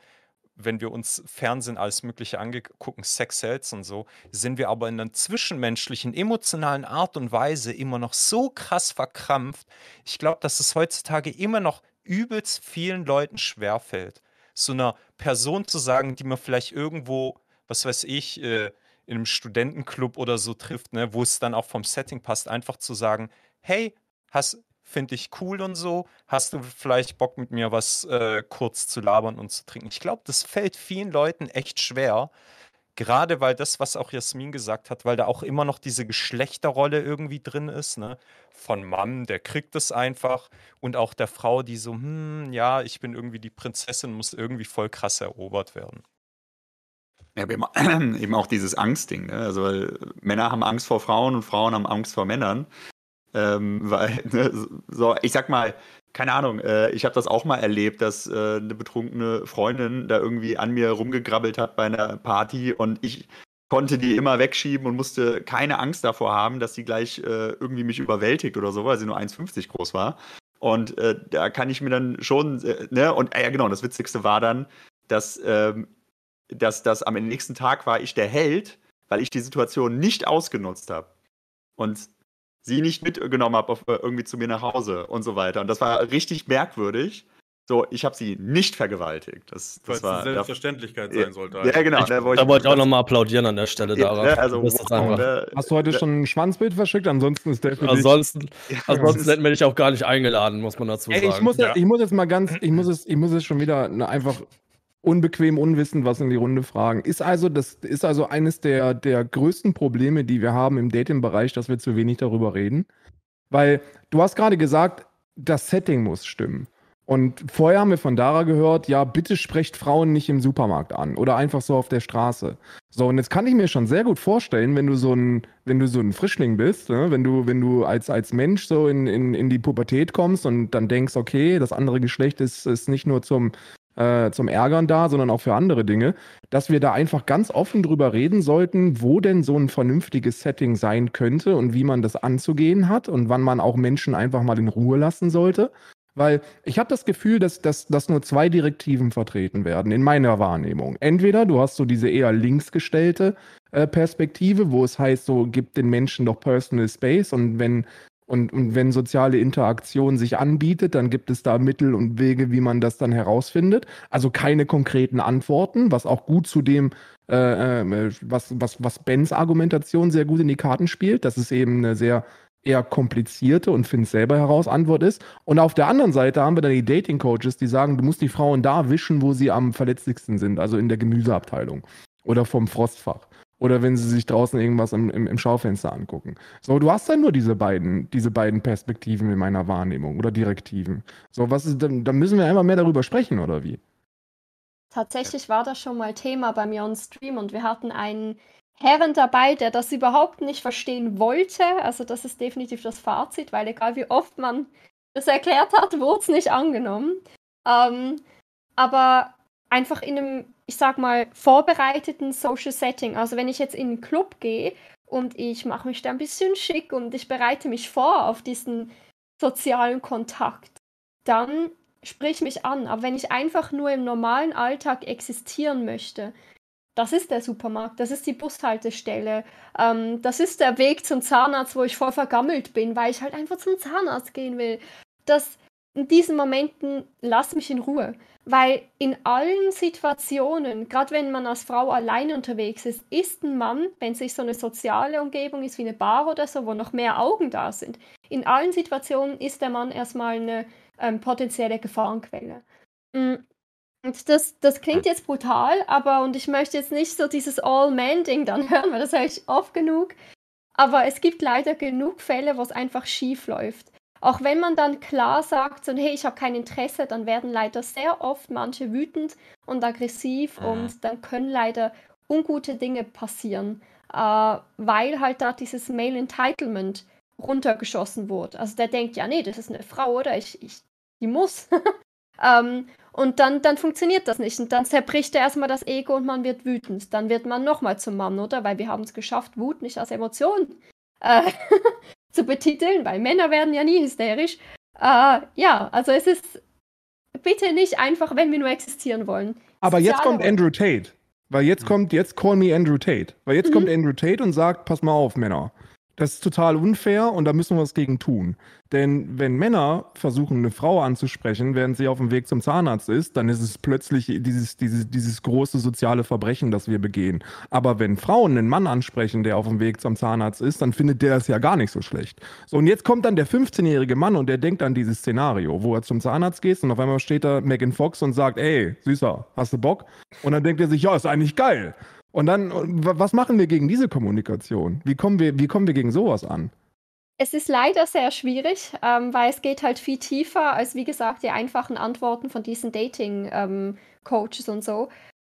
wenn wir uns Fernsehen alles Mögliche angucken, Sex Sales und so, sind wir aber in einer zwischenmenschlichen, emotionalen Art und Weise immer noch so krass verkrampft. Ich glaube, dass es heutzutage immer noch übelst vielen Leuten schwerfällt, so einer Person zu sagen, die man vielleicht irgendwo, was weiß ich, äh, in einem Studentenclub oder so trifft, ne, wo es dann auch vom Setting passt, einfach zu sagen, hey, hast, finde ich cool und so. Hast du vielleicht Bock mit mir was äh, kurz zu labern und zu trinken? Ich glaube, das fällt vielen Leuten echt schwer. Gerade weil das, was auch Jasmin gesagt hat, weil da auch immer noch diese Geschlechterrolle irgendwie drin ist, ne? Von Mann, der kriegt es einfach. Und auch der Frau, die so, hm, ja, ich bin irgendwie die Prinzessin, muss irgendwie voll krass erobert werden. Ja, aber eben auch dieses Angstding, ne? Also Männer haben Angst vor Frauen und Frauen haben Angst vor Männern. Ähm, weil, ne, so, ich sag mal, keine Ahnung, äh, ich habe das auch mal erlebt, dass äh, eine betrunkene Freundin da irgendwie an mir rumgegrabbelt hat bei einer Party und ich konnte die immer wegschieben und musste keine Angst davor haben, dass sie gleich äh, irgendwie mich überwältigt oder so, weil sie nur 1,50 groß war. Und äh, da kann ich mir dann schon, äh, ne, und ja genau, das Witzigste war dann, dass, ähm, dass das am nächsten Tag war ich der Held, weil ich die Situation nicht ausgenutzt habe. Und sie nicht mitgenommen habe äh, irgendwie zu mir nach Hause und so weiter. Und das war richtig merkwürdig. So, ich habe sie nicht vergewaltigt. Das, das war eine Selbstverständlichkeit sein sollte. Ja, genau. Ich, da wollte ich, wollt ich auch nochmal applaudieren an der Stelle ja, darauf. Also, wow, ne, Hast du heute schon ein Schwanzbild verschickt? Ansonsten ist der für Ansonsten, dich... ansonsten hätten wir dich auch gar nicht eingeladen, muss man dazu Ey, sagen. Ich muss, ja. ich muss jetzt mal ganz, ich muss es, ich muss es schon wieder einfach unbequem, unwissend was in die Runde fragen. Ist also, das ist also eines der, der größten Probleme, die wir haben im Dating-Bereich, dass wir zu wenig darüber reden. Weil du hast gerade gesagt, das Setting muss stimmen. Und vorher haben wir von Dara gehört, ja, bitte sprecht Frauen nicht im Supermarkt an oder einfach so auf der Straße. So, und jetzt kann ich mir schon sehr gut vorstellen, wenn du so ein, wenn du so ein Frischling bist, ne, wenn du, wenn du als, als Mensch so in, in, in die Pubertät kommst und dann denkst, okay, das andere Geschlecht ist, ist nicht nur zum, äh, zum Ärgern da, sondern auch für andere Dinge, dass wir da einfach ganz offen drüber reden sollten, wo denn so ein vernünftiges Setting sein könnte und wie man das anzugehen hat und wann man auch Menschen einfach mal in Ruhe lassen sollte. Weil ich habe das Gefühl, dass, dass, dass nur zwei Direktiven vertreten werden, in meiner Wahrnehmung. Entweder du hast so diese eher linksgestellte äh, Perspektive, wo es heißt, so gibt den Menschen doch Personal Space und wenn und, und wenn soziale Interaktion sich anbietet, dann gibt es da Mittel und Wege, wie man das dann herausfindet. Also keine konkreten Antworten, was auch gut zu dem, äh, äh, was, was, was Bens Argumentation sehr gut in die Karten spielt, dass es eben eine sehr eher komplizierte und find selber heraus Antwort ist. Und auf der anderen Seite haben wir dann die Dating Coaches, die sagen, du musst die Frauen da wischen, wo sie am verletzlichsten sind, also in der Gemüseabteilung oder vom Frostfach. Oder wenn sie sich draußen irgendwas im, im, im, Schaufenster angucken. So, du hast dann nur diese beiden, diese beiden Perspektiven in meiner Wahrnehmung oder Direktiven. So, was ist dann, dann müssen wir einmal mehr darüber sprechen, oder wie? Tatsächlich war das schon mal Thema bei mir on Stream und wir hatten einen Herren dabei, der das überhaupt nicht verstehen wollte. Also, das ist definitiv das Fazit, weil egal wie oft man das erklärt hat, wurde es nicht angenommen. Ähm, aber einfach in einem ich sag mal, vorbereiteten Social Setting. Also wenn ich jetzt in einen Club gehe und ich mache mich da ein bisschen schick und ich bereite mich vor auf diesen sozialen Kontakt, dann sprich mich an. Aber wenn ich einfach nur im normalen Alltag existieren möchte, das ist der Supermarkt, das ist die Bushaltestelle, ähm, das ist der Weg zum Zahnarzt, wo ich voll vergammelt bin, weil ich halt einfach zum Zahnarzt gehen will. Das, in diesen Momenten lass mich in Ruhe. Weil in allen Situationen, gerade wenn man als Frau allein unterwegs ist, ist ein Mann, wenn es sich so eine soziale Umgebung ist wie eine Bar oder so, wo noch mehr Augen da sind, in allen Situationen ist der Mann erstmal eine ähm, potenzielle Gefahrenquelle. Mm, und das, das klingt jetzt brutal, aber und ich möchte jetzt nicht so dieses All-Man-Ding dann hören, weil das höre ich oft genug. Aber es gibt leider genug Fälle, wo es einfach schief läuft. Auch wenn man dann klar sagt, so, hey, ich habe kein Interesse, dann werden leider sehr oft manche wütend und aggressiv mhm. und dann können leider ungute Dinge passieren, äh, weil halt da dieses Male Entitlement runtergeschossen wurde. Also der denkt, ja, nee, das ist eine Frau, oder? Ich, ich die muss. ähm, Und dann, dann funktioniert das nicht. Und dann zerbricht er erstmal das Ego und man wird wütend. Dann wird man nochmal zum Mann, oder? Weil wir haben es geschafft, Wut nicht als Emotion äh, zu betiteln, weil Männer werden ja nie hysterisch. Äh, ja, also es ist bitte nicht einfach, wenn wir nur existieren wollen. Aber jetzt kommt Andrew Tate. Weil jetzt Mhm. kommt, jetzt call me Andrew Tate. Weil jetzt Mhm. kommt Andrew Tate und sagt, pass mal auf, Männer. Das ist total unfair und da müssen wir was gegen tun. Denn wenn Männer versuchen, eine Frau anzusprechen, während sie auf dem Weg zum Zahnarzt ist, dann ist es plötzlich dieses, dieses, dieses große soziale Verbrechen, das wir begehen. Aber wenn Frauen einen Mann ansprechen, der auf dem Weg zum Zahnarzt ist, dann findet der das ja gar nicht so schlecht. So, und jetzt kommt dann der 15-jährige Mann und der denkt an dieses Szenario, wo er zum Zahnarzt geht und auf einmal steht da Megan Fox und sagt, ey, Süßer, hast du Bock? Und dann denkt er sich, ja, ist eigentlich geil. Und dann, wa- was machen wir gegen diese Kommunikation? Wie kommen wir, wie kommen wir gegen sowas an? Es ist leider sehr schwierig, ähm, weil es geht halt viel tiefer als, wie gesagt, die einfachen Antworten von diesen Dating-Coaches und so.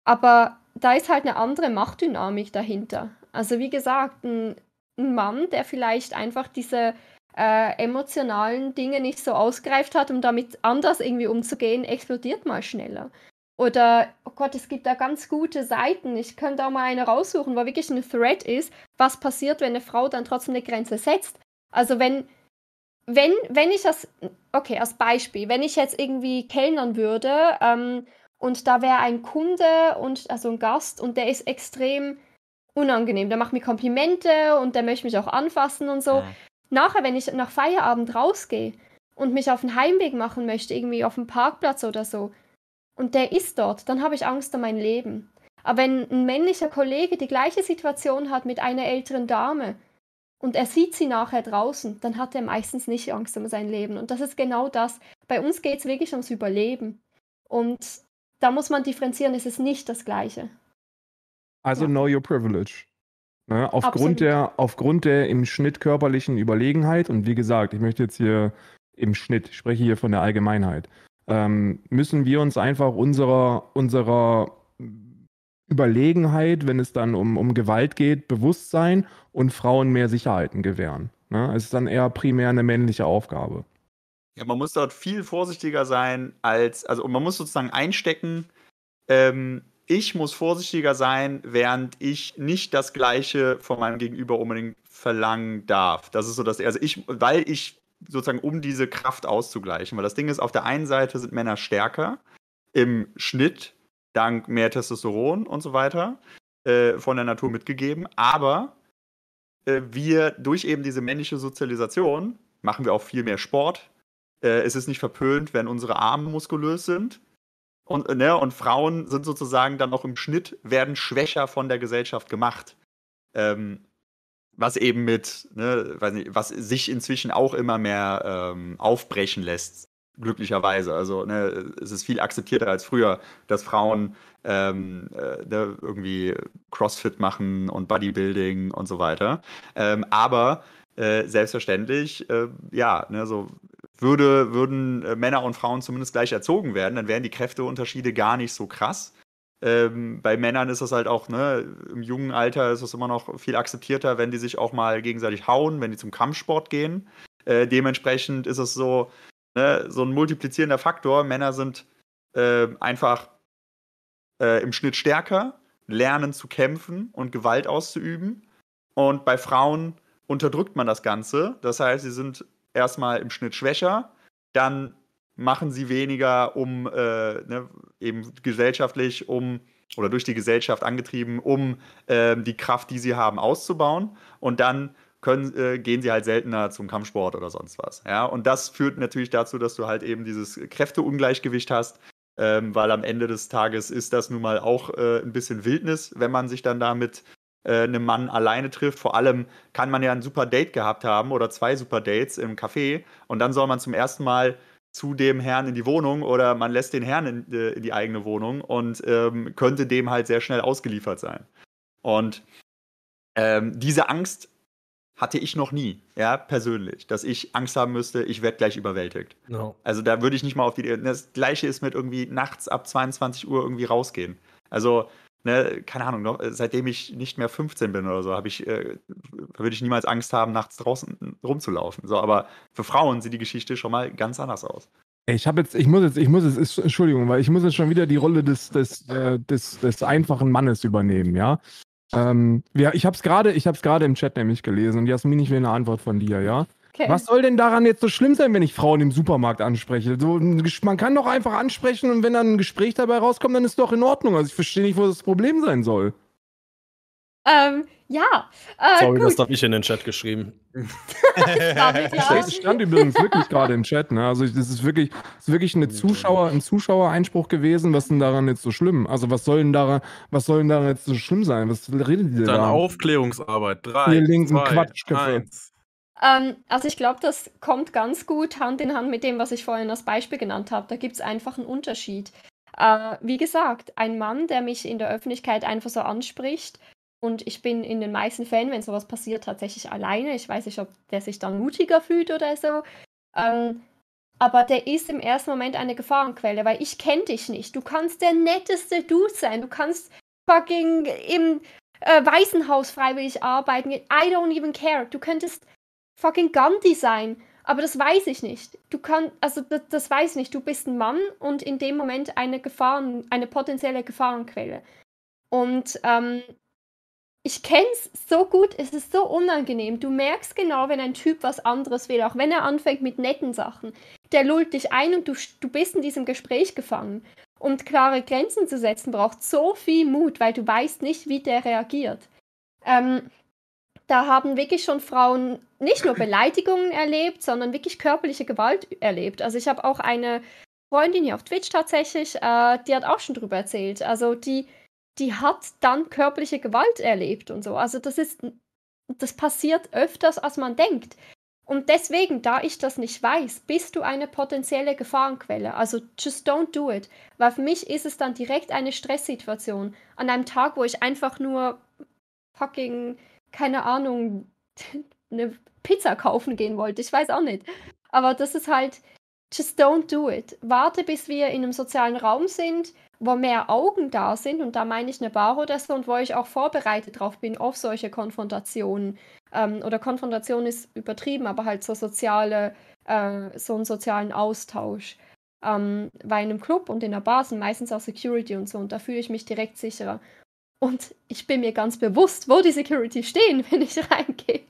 Aber da ist halt eine andere Machtdynamik dahinter. Also wie gesagt, ein, ein Mann, der vielleicht einfach diese äh, emotionalen Dinge nicht so ausgereift hat, um damit anders irgendwie umzugehen, explodiert mal schneller. Oder, oh Gott, es gibt da ganz gute Seiten. Ich könnte auch mal eine raussuchen, wo wirklich ein Thread ist, was passiert, wenn eine Frau dann trotzdem eine Grenze setzt. Also wenn, wenn, wenn ich das, okay, als Beispiel, wenn ich jetzt irgendwie kellnern würde ähm, und da wäre ein Kunde und also ein Gast und der ist extrem unangenehm, der macht mir Komplimente und der möchte mich auch anfassen und so. Nachher, wenn ich nach Feierabend rausgehe und mich auf den Heimweg machen möchte, irgendwie auf dem Parkplatz oder so, und der ist dort, dann habe ich Angst um mein Leben. Aber wenn ein männlicher Kollege die gleiche Situation hat mit einer älteren Dame und er sieht sie nachher draußen, dann hat er meistens nicht Angst um sein Leben. Und das ist genau das. Bei uns geht es wirklich ums Überleben. Und da muss man differenzieren, es ist nicht das Gleiche. Also know your privilege. Ne? Absolut. Aufgrund, der, aufgrund der im Schnitt körperlichen Überlegenheit, und wie gesagt, ich möchte jetzt hier im Schnitt, ich spreche hier von der Allgemeinheit, ähm, müssen wir uns einfach unserer, unserer Überlegenheit, wenn es dann um, um Gewalt geht, bewusst sein und Frauen mehr Sicherheiten gewähren. Ne? Es ist dann eher primär eine männliche Aufgabe. Ja, man muss dort viel vorsichtiger sein als, also man muss sozusagen einstecken, ähm, ich muss vorsichtiger sein, während ich nicht das Gleiche von meinem Gegenüber unbedingt verlangen darf. Das ist so das, also ich, weil ich sozusagen, um diese Kraft auszugleichen, weil das Ding ist, auf der einen Seite sind Männer stärker im Schnitt, dank mehr Testosteron und so weiter, äh, von der Natur mitgegeben, aber äh, wir durch eben diese männliche Sozialisation machen wir auch viel mehr Sport. Äh, es ist nicht verpönt, wenn unsere Arme muskulös sind. Und, äh, ne, und Frauen sind sozusagen dann auch im Schnitt, werden schwächer von der Gesellschaft gemacht. Ähm, was eben mit, ne, nicht, was sich inzwischen auch immer mehr ähm, aufbrechen lässt, glücklicherweise. Also ne, es ist viel akzeptierter als früher, dass Frauen ähm, äh, ne, irgendwie CrossFit machen und Bodybuilding und so weiter. Ähm, aber äh, selbstverständlich, äh, ja, ne, so würde, würden äh, Männer und Frauen zumindest gleich erzogen werden, dann wären die Kräfteunterschiede gar nicht so krass. Ähm, bei Männern ist das halt auch, ne, im jungen Alter ist es immer noch viel akzeptierter, wenn die sich auch mal gegenseitig hauen, wenn die zum Kampfsport gehen. Äh, dementsprechend ist es so, ne, so ein multiplizierender Faktor. Männer sind äh, einfach äh, im Schnitt stärker, lernen zu kämpfen und Gewalt auszuüben. Und bei Frauen unterdrückt man das Ganze. Das heißt, sie sind erstmal im Schnitt schwächer, dann machen sie weniger, um äh, ne, eben gesellschaftlich, um oder durch die Gesellschaft angetrieben, um ähm, die Kraft, die sie haben, auszubauen. Und dann können, äh, gehen sie halt seltener zum Kampfsport oder sonst was. Ja? Und das führt natürlich dazu, dass du halt eben dieses Kräfteungleichgewicht hast, ähm, weil am Ende des Tages ist das nun mal auch äh, ein bisschen Wildnis, wenn man sich dann da mit äh, einem Mann alleine trifft. Vor allem kann man ja ein super Date gehabt haben oder zwei super Dates im Café und dann soll man zum ersten Mal zu dem Herrn in die Wohnung oder man lässt den Herrn in, äh, in die eigene Wohnung und ähm, könnte dem halt sehr schnell ausgeliefert sein. Und ähm, diese Angst hatte ich noch nie, ja, persönlich, dass ich Angst haben müsste, ich werde gleich überwältigt. No. Also da würde ich nicht mal auf die. Das gleiche ist mit irgendwie nachts ab 22 Uhr irgendwie rausgehen. Also, ne, keine Ahnung, noch, seitdem ich nicht mehr 15 bin oder so, habe ich, äh, würde ich niemals Angst haben, nachts draußen rumzulaufen. So, aber für Frauen sieht die Geschichte schon mal ganz anders aus. Ich habe jetzt, ich muss jetzt, ich muss jetzt, ist, Entschuldigung, weil ich muss jetzt schon wieder die Rolle des, des, äh, des, des einfachen Mannes übernehmen, ja. Ähm, ja ich habe es gerade, ich habe es gerade im Chat nämlich gelesen und Jasmin, ich will eine Antwort von dir, ja. Okay. Was soll denn daran jetzt so schlimm sein, wenn ich Frauen im Supermarkt anspreche? So, man kann doch einfach ansprechen und wenn dann ein Gespräch dabei rauskommt, dann ist doch in Ordnung. Also ich verstehe nicht, wo das Problem sein soll. Ähm, ja. Äh, Sorry, gut. das habe ich in den Chat geschrieben. Das stand übrigens wirklich gerade im Chat, ne? Also das ist wirklich, das ist wirklich eine Zuschauer, ein Zuschauereinspruch gewesen. Was ist denn daran jetzt so schlimm? Also was soll denn daran, was soll denn daran jetzt so schlimm sein? Was redet ihr Dann da? Aufklärungsarbeit. Drei, Ihr linken zwei, Quatschköpfe. eins. Ähm, also ich glaube, das kommt ganz gut Hand in Hand mit dem, was ich vorhin als Beispiel genannt habe. Da gibt es einfach einen Unterschied. Äh, wie gesagt, ein Mann, der mich in der Öffentlichkeit einfach so anspricht und ich bin in den meisten Fällen, wenn sowas passiert, tatsächlich alleine. Ich weiß nicht, ob der sich dann mutiger fühlt oder so. Ähm, aber der ist im ersten Moment eine Gefahrenquelle, weil ich kenne dich nicht. Du kannst der netteste Dude sein. Du kannst fucking im äh, Waisenhaus freiwillig arbeiten. I don't even care. Du könntest fucking Gandhi sein. Aber das weiß ich nicht. Du kannst, also das, das weiß ich nicht. Du bist ein Mann und in dem Moment eine Gefahren, eine potenzielle Gefahrenquelle. Und ähm, ich kenn's so gut, es ist so unangenehm. Du merkst genau, wenn ein Typ was anderes will, auch wenn er anfängt mit netten Sachen. Der lullt dich ein und du, du bist in diesem Gespräch gefangen. Und klare Grenzen zu setzen braucht so viel Mut, weil du weißt nicht, wie der reagiert. Ähm, da haben wirklich schon Frauen nicht nur Beleidigungen erlebt, sondern wirklich körperliche Gewalt erlebt. Also ich habe auch eine Freundin hier auf Twitch tatsächlich, äh, die hat auch schon drüber erzählt. Also die, die hat dann körperliche Gewalt erlebt und so. Also das ist, das passiert öfters, als man denkt. Und deswegen, da ich das nicht weiß, bist du eine potenzielle Gefahrenquelle. Also just don't do it. Weil für mich ist es dann direkt eine Stresssituation. An einem Tag, wo ich einfach nur fucking, keine Ahnung, eine Pizza kaufen gehen wollte. Ich weiß auch nicht. Aber das ist halt, just don't do it. Warte, bis wir in einem sozialen Raum sind, wo mehr Augen da sind, und da meine ich eine Bar oder so, und wo ich auch vorbereitet drauf bin auf solche Konfrontationen. Ähm, oder Konfrontation ist übertrieben, aber halt so soziale, äh, so einen sozialen Austausch. Ähm, weil in einem Club und in einer Bar sind meistens auch Security und so, und da fühle ich mich direkt sicherer. Und ich bin mir ganz bewusst, wo die Security stehen, wenn ich reingehe.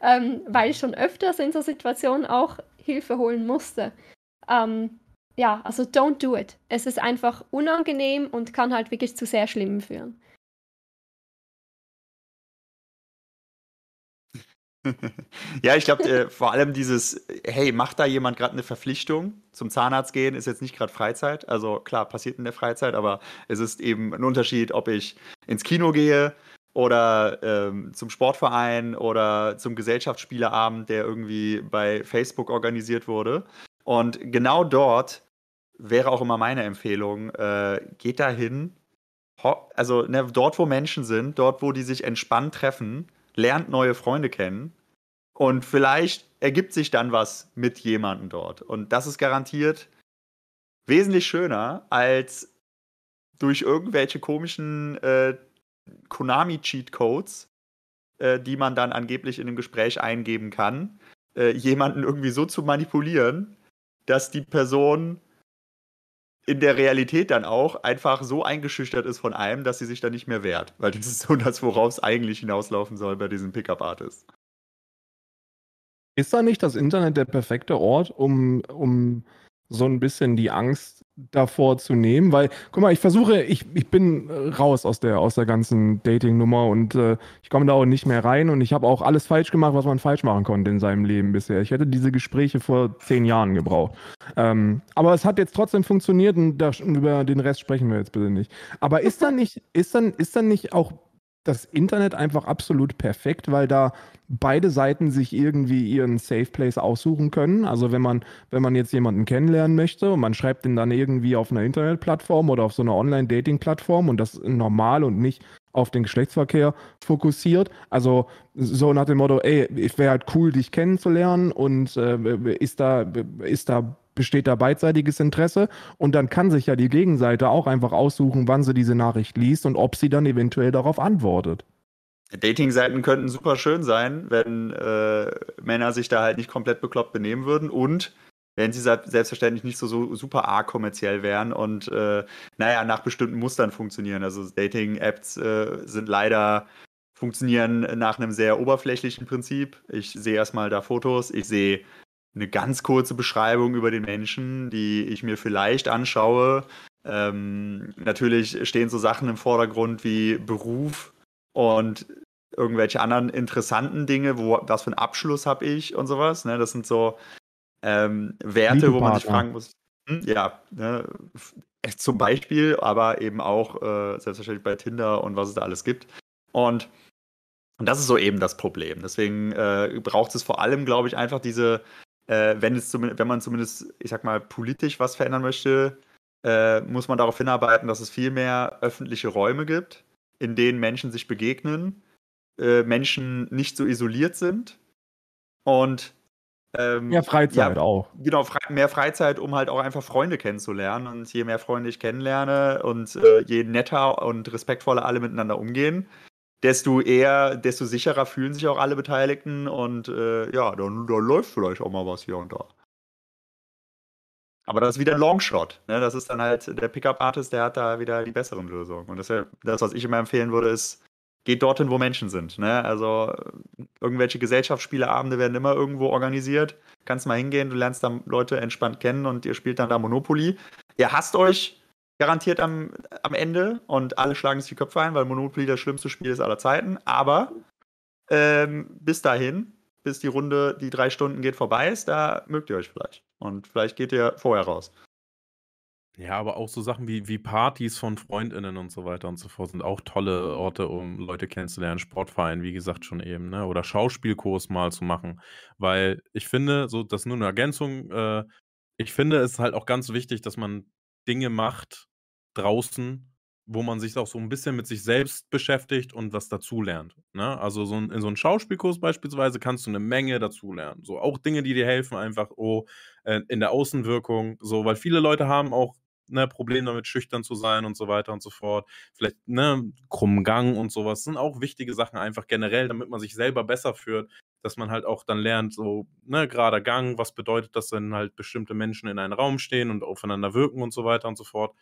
Ähm, weil ich schon öfters in so Situationen auch Hilfe holen musste. Ähm, ja, also don't do it. Es ist einfach unangenehm und kann halt wirklich zu sehr Schlimmen führen. ja, ich glaube, äh, vor allem dieses, hey, macht da jemand gerade eine Verpflichtung? Zum Zahnarzt gehen ist jetzt nicht gerade Freizeit. Also klar, passiert in der Freizeit, aber es ist eben ein Unterschied, ob ich ins Kino gehe oder ähm, zum Sportverein oder zum Gesellschaftsspieleabend, der irgendwie bei Facebook organisiert wurde. Und genau dort wäre auch immer meine Empfehlung, äh, geht da hin, ho- also ne, dort, wo Menschen sind, dort, wo die sich entspannt treffen, lernt neue Freunde kennen und vielleicht ergibt sich dann was mit jemandem dort. Und das ist garantiert wesentlich schöner als durch irgendwelche komischen äh, Konami-Cheat-Codes, äh, die man dann angeblich in einem Gespräch eingeben kann, äh, jemanden irgendwie so zu manipulieren, dass die Person in der Realität dann auch einfach so eingeschüchtert ist von einem, dass sie sich dann nicht mehr wehrt. Weil das ist so das, worauf es eigentlich hinauslaufen soll bei diesen Pickup-Artists. Ist da nicht das Internet der perfekte Ort, um, um so ein bisschen die Angst davor zu nehmen? Weil, guck mal, ich versuche, ich, ich bin raus aus der, aus der ganzen Dating-Nummer und äh, ich komme da auch nicht mehr rein und ich habe auch alles falsch gemacht, was man falsch machen konnte in seinem Leben bisher. Ich hätte diese Gespräche vor zehn Jahren gebraucht. Ähm, aber es hat jetzt trotzdem funktioniert und da, über den Rest sprechen wir jetzt bitte nicht. Aber ist dann nicht, ist dann, ist dann nicht auch das Internet einfach absolut perfekt, weil da beide Seiten sich irgendwie ihren Safe Place aussuchen können. Also wenn man, wenn man jetzt jemanden kennenlernen möchte und man schreibt den dann irgendwie auf einer Internetplattform oder auf so einer Online-Dating-Plattform und das normal und nicht auf den Geschlechtsverkehr fokussiert. Also so nach dem Motto, ey, es wäre halt cool, dich kennenzulernen und äh, ist da, ist da besteht da beidseitiges Interesse und dann kann sich ja die Gegenseite auch einfach aussuchen, wann sie diese Nachricht liest und ob sie dann eventuell darauf antwortet. Dating-Seiten könnten super schön sein, wenn äh, Männer sich da halt nicht komplett bekloppt benehmen würden und wenn sie selbstverständlich nicht so, so super arg kommerziell wären und äh, naja, nach bestimmten Mustern funktionieren. Also Dating-Apps äh, sind leider funktionieren nach einem sehr oberflächlichen Prinzip. Ich sehe erstmal da Fotos, ich sehe eine ganz kurze Beschreibung über den Menschen, die ich mir vielleicht anschaue. Ähm, natürlich stehen so Sachen im Vordergrund wie Beruf und irgendwelche anderen interessanten Dinge, wo was für einen Abschluss habe ich und sowas. Ne? Das sind so ähm, Werte, wo man sich fragen muss. Hm, ja, ne? zum Beispiel, aber eben auch äh, selbstverständlich bei Tinder und was es da alles gibt. Und, und das ist so eben das Problem. Deswegen äh, braucht es vor allem, glaube ich, einfach diese äh, wenn, es wenn man zumindest, ich sag mal, politisch was verändern möchte, äh, muss man darauf hinarbeiten, dass es viel mehr öffentliche Räume gibt, in denen Menschen sich begegnen, äh, Menschen nicht so isoliert sind und ähm, mehr Freizeit ja, auch. Genau, frei, mehr Freizeit, um halt auch einfach Freunde kennenzulernen. Und je mehr Freunde ich kennenlerne und äh, je netter und respektvoller alle miteinander umgehen, desto eher, desto sicherer fühlen sich auch alle Beteiligten und äh, ja, dann, dann läuft vielleicht auch mal was hier und da. Aber das ist wieder ein Longshot. Ne? Das ist dann halt der Pickup-Artist, der hat da wieder die besseren Lösungen. Und das, das, was ich immer empfehlen würde, ist, geht dorthin, wo Menschen sind. Ne? Also irgendwelche Gesellschaftsspieleabende werden immer irgendwo organisiert. Kannst mal hingehen, du lernst dann Leute entspannt kennen und ihr spielt dann da Monopoly. Ihr hasst euch, garantiert am, am Ende und alle schlagen sich die Köpfe ein, weil Monopoly das schlimmste Spiel ist aller Zeiten. Aber ähm, bis dahin, bis die Runde, die drei Stunden geht, vorbei ist, da mögt ihr euch vielleicht. Und vielleicht geht ihr vorher raus. Ja, aber auch so Sachen wie, wie Partys von FreundInnen und so weiter und so fort sind auch tolle Orte, um Leute kennenzulernen. Sportverein, wie gesagt, schon eben, ne? Oder Schauspielkurs mal zu machen. Weil ich finde, so, das ist nur eine Ergänzung, äh, ich finde es halt auch ganz wichtig, dass man Dinge macht draußen, wo man sich auch so ein bisschen mit sich selbst beschäftigt und was dazulernt, ne? Also, so 'n in so einem Schauspielkurs beispielsweise kannst du eine Menge dazulernen. So auch Dinge, die dir helfen einfach, oh, äh, in der Außenwirkung, so, weil viele Leute haben auch, ne, Problem damit, schüchtern zu sein und so weiter und so fort. Vielleicht, ne, krummen Gang und sowas sind auch wichtige Sachen einfach generell, damit man sich selber besser führt, dass man halt auch dann lernt, so, ne, gerader Gang, was bedeutet das, wenn halt bestimmte Menschen in einem Raum stehen und aufeinander wirken und so weiter und so fort.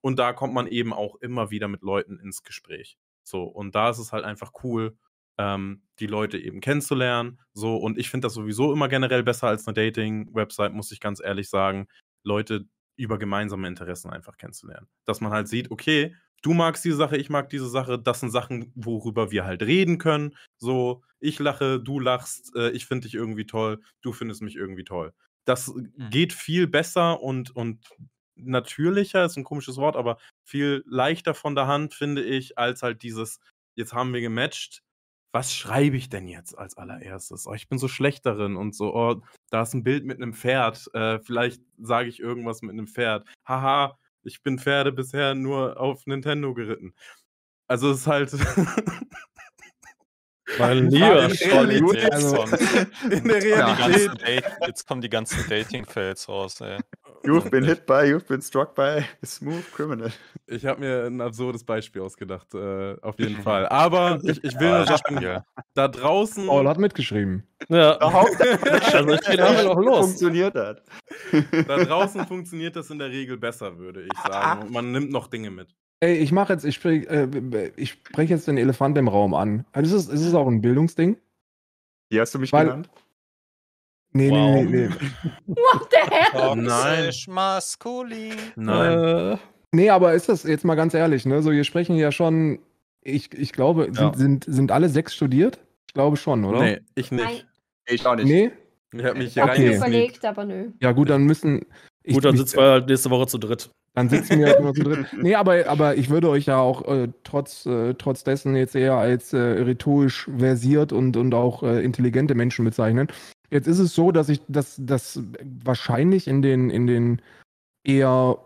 Und da kommt man eben auch immer wieder mit Leuten ins Gespräch. So, und da ist es halt einfach cool, ähm, die Leute eben kennenzulernen. So, und ich finde das sowieso immer generell besser als eine Dating-Website, muss ich ganz ehrlich sagen, Leute über gemeinsame Interessen einfach kennenzulernen. Dass man halt sieht, okay, du magst diese Sache, ich mag diese Sache, das sind Sachen, worüber wir halt reden können. So, ich lache, du lachst, äh, ich finde dich irgendwie toll, du findest mich irgendwie toll. Das mhm. geht viel besser und, und natürlicher, ist ein komisches Wort, aber viel leichter von der Hand, finde ich, als halt dieses, jetzt haben wir gematcht, was schreibe ich denn jetzt als allererstes? Oh, ich bin so schlecht darin und so, oh, da ist ein Bild mit einem Pferd, äh, vielleicht sage ich irgendwas mit einem Pferd. Haha, ich bin Pferde bisher nur auf Nintendo geritten. Also es ist halt. Mein Lieber, in, also, der Realität. Ja. Jetzt kommen die ganzen Dating-Fails raus, ey. You've been hit by, you've been struck by a smooth criminal. Ich habe mir ein absurdes Beispiel ausgedacht, äh, auf jeden Fall. Aber ich, ich will nur sagen, ja. da draußen. Paul hat mitgeschrieben. Ja. also ich bin aber noch los. Funktioniert das. Da draußen funktioniert das in der Regel besser, würde ich sagen. Und man nimmt noch Dinge mit. Ey, ich mache jetzt, ich spreche äh, ich sprech jetzt den Elefant im Raum an. Also ist, es, ist es auch ein Bildungsding? Wie hast du mich Weil, genannt? Nee, wow. nee, nee, nee. What the hell? Nein. maskulin. Nein. Äh, nee, aber ist das jetzt mal ganz ehrlich, ne? So, wir sprechen ja schon, ich, ich glaube, ja. sind, sind, sind alle sechs studiert? Ich glaube schon, oder? Nee, ich nicht. Nein. Ich auch nicht. Nee? Ich habe mich hier okay. überlegt, aber nö. Ja, gut, dann müssen. Ich, gut, dann sitzen wir halt nächste Woche zu dritt. Dann sitzen wir halt nur zu dritt. Nee, aber, aber ich würde euch ja auch äh, trotz, äh, trotz dessen jetzt eher als äh, rhetorisch versiert und, und auch äh, intelligente Menschen bezeichnen. Jetzt ist es so, dass ich, dass das wahrscheinlich in den, in den eher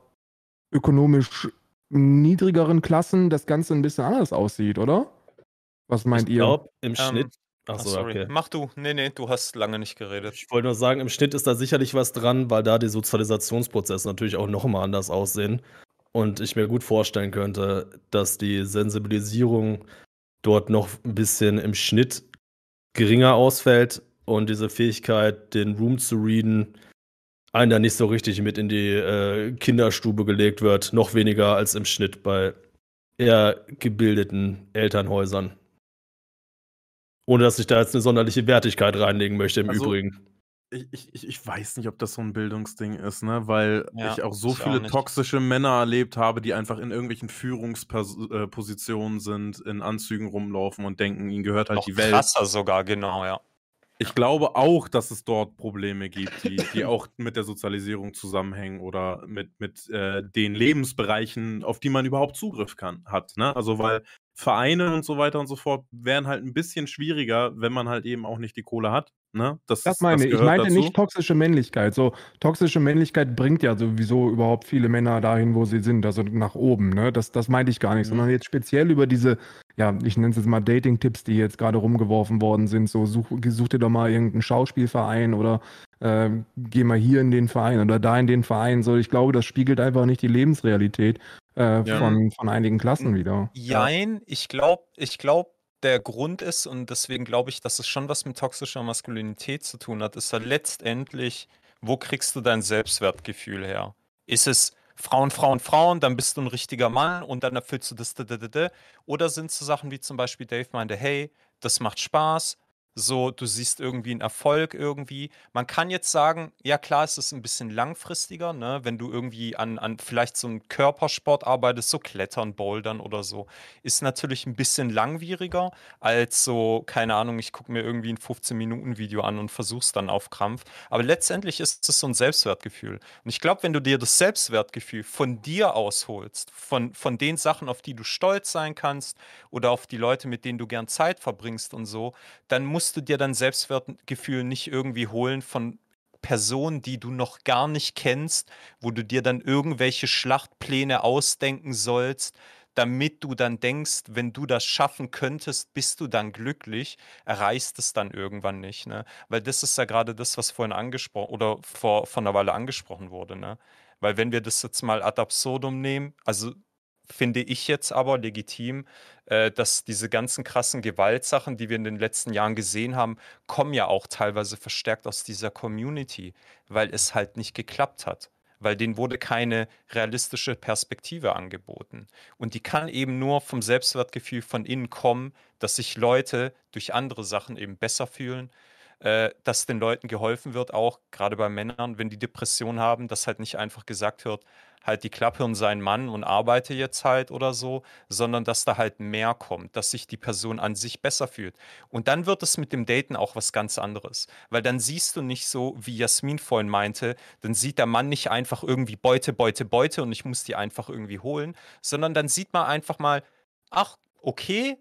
ökonomisch niedrigeren Klassen das Ganze ein bisschen anders aussieht, oder? Was meint ich ihr? Ich glaube, im ähm, Schnitt. Achso, sorry. Okay. Mach du. Nee, nee, du hast lange nicht geredet. Ich wollte nur sagen, im Schnitt ist da sicherlich was dran, weil da die Sozialisationsprozesse natürlich auch noch mal anders aussehen. Und ich mir gut vorstellen könnte, dass die Sensibilisierung dort noch ein bisschen im Schnitt geringer ausfällt und diese Fähigkeit, den Room zu readen, einen da nicht so richtig mit in die äh, Kinderstube gelegt wird. Noch weniger als im Schnitt bei eher gebildeten Elternhäusern. Ohne dass ich da jetzt eine sonderliche Wertigkeit reinlegen möchte im Also, Übrigen. Ich, ich, ich weiß nicht, ob das so ein Bildungsding ist, ne? Weil Ja, ich auch so ich auch viele nicht. toxische Männer erlebt habe, die einfach in irgendwelchen Führungspositionen sind, in Anzügen rumlaufen und denken, ihnen gehört halt Noch die Welt. krasser sogar, genau, ja. Ich glaube auch, dass es dort Probleme gibt, die, die auch mit der Sozialisierung zusammenhängen oder mit, mit äh, den Lebensbereichen, auf die man überhaupt Zugriff kann, hat. Ne? Also weil Vereine und so weiter und so fort wären halt ein bisschen schwieriger, wenn man halt eben auch nicht die Kohle hat. Ne? Das, Das meine ich. Ich meinte dazu. nicht toxische Männlichkeit. So, toxische Männlichkeit bringt ja sowieso überhaupt viele Männer dahin, wo sie sind, also nach oben. Ne? Das, das meinte ich gar nicht, Mhm. sondern jetzt speziell über diese, ja, ich nenne es jetzt mal Dating-Tipps, die jetzt gerade rumgeworfen worden sind. So, such, such dir doch mal irgendeinen Schauspielverein oder äh, geh mal hier in den Verein oder da in den Verein. So, ich glaube, das spiegelt einfach nicht die Lebensrealität äh, Ja. von, von einigen Klassen wieder. Jein, ich glaube, ich glaube, der Grund ist, und deswegen glaube ich, dass es schon was mit toxischer Maskulinität zu tun hat, ist ja letztendlich, wo kriegst du dein Selbstwertgefühl her? Ist es Frauen, Frauen, Frauen, dann bist du ein richtiger Mann und dann erfüllst du das, da, da, da, da. Oder sind es so Sachen wie zum Beispiel Dave meinte, hey, das macht Spaß, so, du siehst irgendwie einen Erfolg irgendwie. Man kann jetzt sagen, ja klar, es ist ein bisschen langfristiger, ne? wenn du irgendwie an, an vielleicht so einem Körpersport arbeitest, so Klettern, Bouldern oder so, ist natürlich ein bisschen langwieriger als so, keine Ahnung, ich gucke mir irgendwie ein 15-Minuten-Video an und versuch's dann auf Krampf. Aber letztendlich ist es so ein Selbstwertgefühl. Und ich glaube, wenn du dir das Selbstwertgefühl von dir ausholst, von, von den Sachen, auf die du stolz sein kannst oder auf die Leute, mit denen du gern Zeit verbringst und so, dann musst du dir dein Selbstwertgefühl nicht irgendwie holen von Personen, die du noch gar nicht kennst, wo du dir dann irgendwelche Schlachtpläne ausdenken sollst, damit du dann denkst, wenn du das schaffen könntest, bist du dann glücklich, erreichst es dann irgendwann nicht, ne? Weil das ist ja gerade das, was vorhin angesprochen oder vor, vor einer Weile angesprochen wurde, ne? Weil wenn wir das jetzt mal ad absurdum nehmen, also finde ich jetzt aber legitim, äh, dass diese ganzen krassen Gewaltsachen, die wir in den letzten Jahren gesehen haben, kommen ja auch teilweise verstärkt aus dieser Community, weil es halt nicht geklappt hat. Weil denen wurde keine realistische Perspektive angeboten. Und die kann eben nur vom Selbstwertgefühl von innen kommen, dass sich Leute durch andere Sachen eben besser fühlen, äh, dass den Leuten geholfen wird, auch gerade bei Männern, wenn die Depression haben, dass halt nicht einfach gesagt wird, halt die Klappe und sein Mann und arbeite jetzt halt oder so, sondern dass da halt mehr kommt, dass sich die Person an sich besser fühlt. Und dann wird es mit dem Daten auch was ganz anderes, weil dann siehst du nicht so, wie Jasmin vorhin meinte, dann sieht der Mann nicht einfach irgendwie Beute, Beute, Beute und ich muss die einfach irgendwie holen, sondern dann sieht man einfach mal, ach, okay,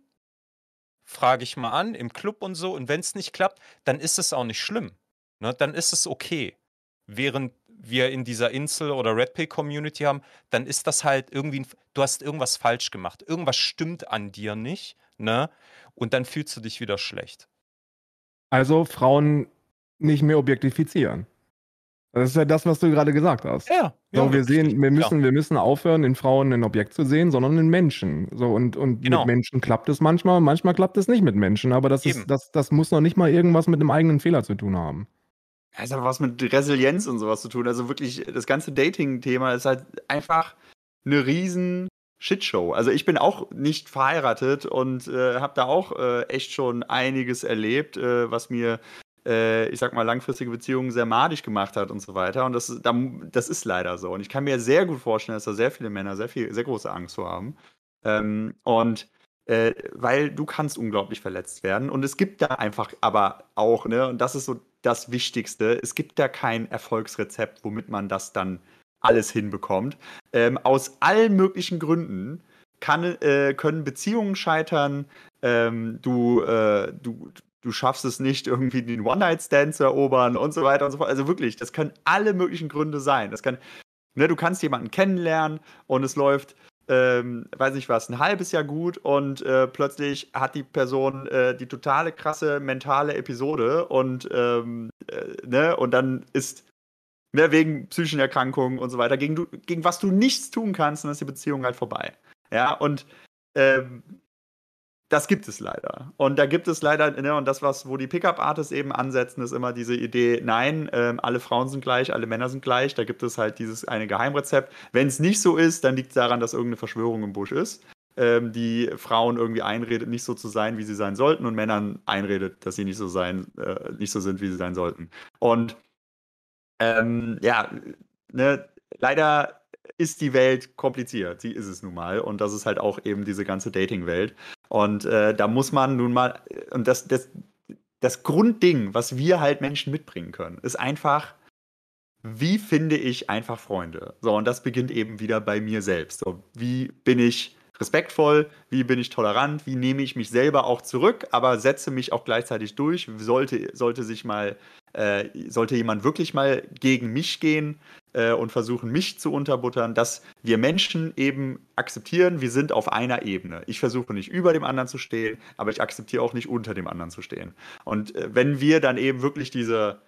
frage ich mal an im Club und so. Und wenn es nicht klappt, dann ist es auch nicht schlimm. Ne? Dann ist es okay. Während wir in dieser Insel- oder Red Pill-Community haben, dann ist das halt irgendwie, ein, du hast irgendwas falsch gemacht. Irgendwas stimmt an dir nicht. Ne? Und dann fühlst du dich wieder schlecht. Also Frauen nicht mehr objektifizieren. Das ist ja das, was du gerade gesagt hast. Ja, So, ja, wir sehen, wir müssen, wir müssen aufhören, in Frauen ein Objekt zu sehen, sondern in Menschen. So, und, und Genau. mit Menschen klappt es manchmal, manchmal klappt es nicht mit Menschen, aber das Eben. ist, das, das muss noch nicht mal irgendwas mit einem eigenen Fehler zu tun haben. Es hat was mit Resilienz und sowas zu tun. Also wirklich, das ganze Dating-Thema ist halt einfach eine riesen Shitshow. Also ich bin auch nicht verheiratet und äh, habe da auch äh, echt schon einiges erlebt, äh, was mir, äh, ich sag mal, langfristige Beziehungen sehr madig gemacht hat und so weiter. Und das, da, das ist leider so. Und ich kann mir sehr gut vorstellen, dass da sehr viele Männer sehr viel, sehr große Angst vor haben. Ähm, und äh, weil du kannst unglaublich verletzt werden. Und es gibt da einfach aber auch, ne, und das ist so das Wichtigste, es gibt da kein Erfolgsrezept, womit man das dann alles hinbekommt. Ähm, aus allen möglichen Gründen kann, äh, können Beziehungen scheitern. Ähm, du, äh, du, du schaffst es nicht, irgendwie den One-Night-Stand zu erobern und so weiter und so fort. Also wirklich, das können alle möglichen Gründe sein. Das kann, ne, du kannst jemanden kennenlernen und es läuft ähm, weiß nicht was, ein halbes Jahr gut und äh, plötzlich hat die Person äh, die totale krasse mentale Episode und, ähm, äh, ne, und dann ist ne, wegen psychischen Erkrankungen und so weiter, gegen, du, gegen was du nichts tun kannst, dann ist die Beziehung halt vorbei. Ja, und ähm, das gibt es leider. Und da gibt es leider, ne, und das, was, wo die Pickup-Artists eben ansetzen, ist immer diese Idee, nein, ähm, alle Frauen sind gleich, alle Männer sind gleich. Da gibt es halt dieses eine Geheimrezept. Wenn es nicht so ist, dann liegt es daran, dass irgendeine Verschwörung im Busch ist, ähm, die Frauen irgendwie einredet, nicht so zu sein, wie sie sein sollten, und Männern einredet, dass sie nicht so sein, äh, nicht so sind, wie sie sein sollten. Und ähm, ja, ne, leider ist die Welt kompliziert. Sie ist es nun mal. Und das ist halt auch eben diese ganze Dating-Welt. Und äh, da muss man nun mal, und das, das, das Grundding, was wir halt Menschen mitbringen können, ist einfach, wie finde ich einfach Freunde? So, und das beginnt eben wieder bei mir selbst. So, wie bin ich respektvoll, wie bin ich tolerant, wie nehme ich mich selber auch zurück, aber setze mich auch gleichzeitig durch. Sollte, sollte sich mal, äh, sollte jemand wirklich mal gegen mich gehen, äh, und versuchen, mich zu unterbuttern, dass wir Menschen eben akzeptieren, wir sind auf einer Ebene. Ich versuche nicht über dem anderen zu stehen, aber ich akzeptiere auch nicht unter dem anderen zu stehen. Und äh, wenn wir dann eben wirklich diese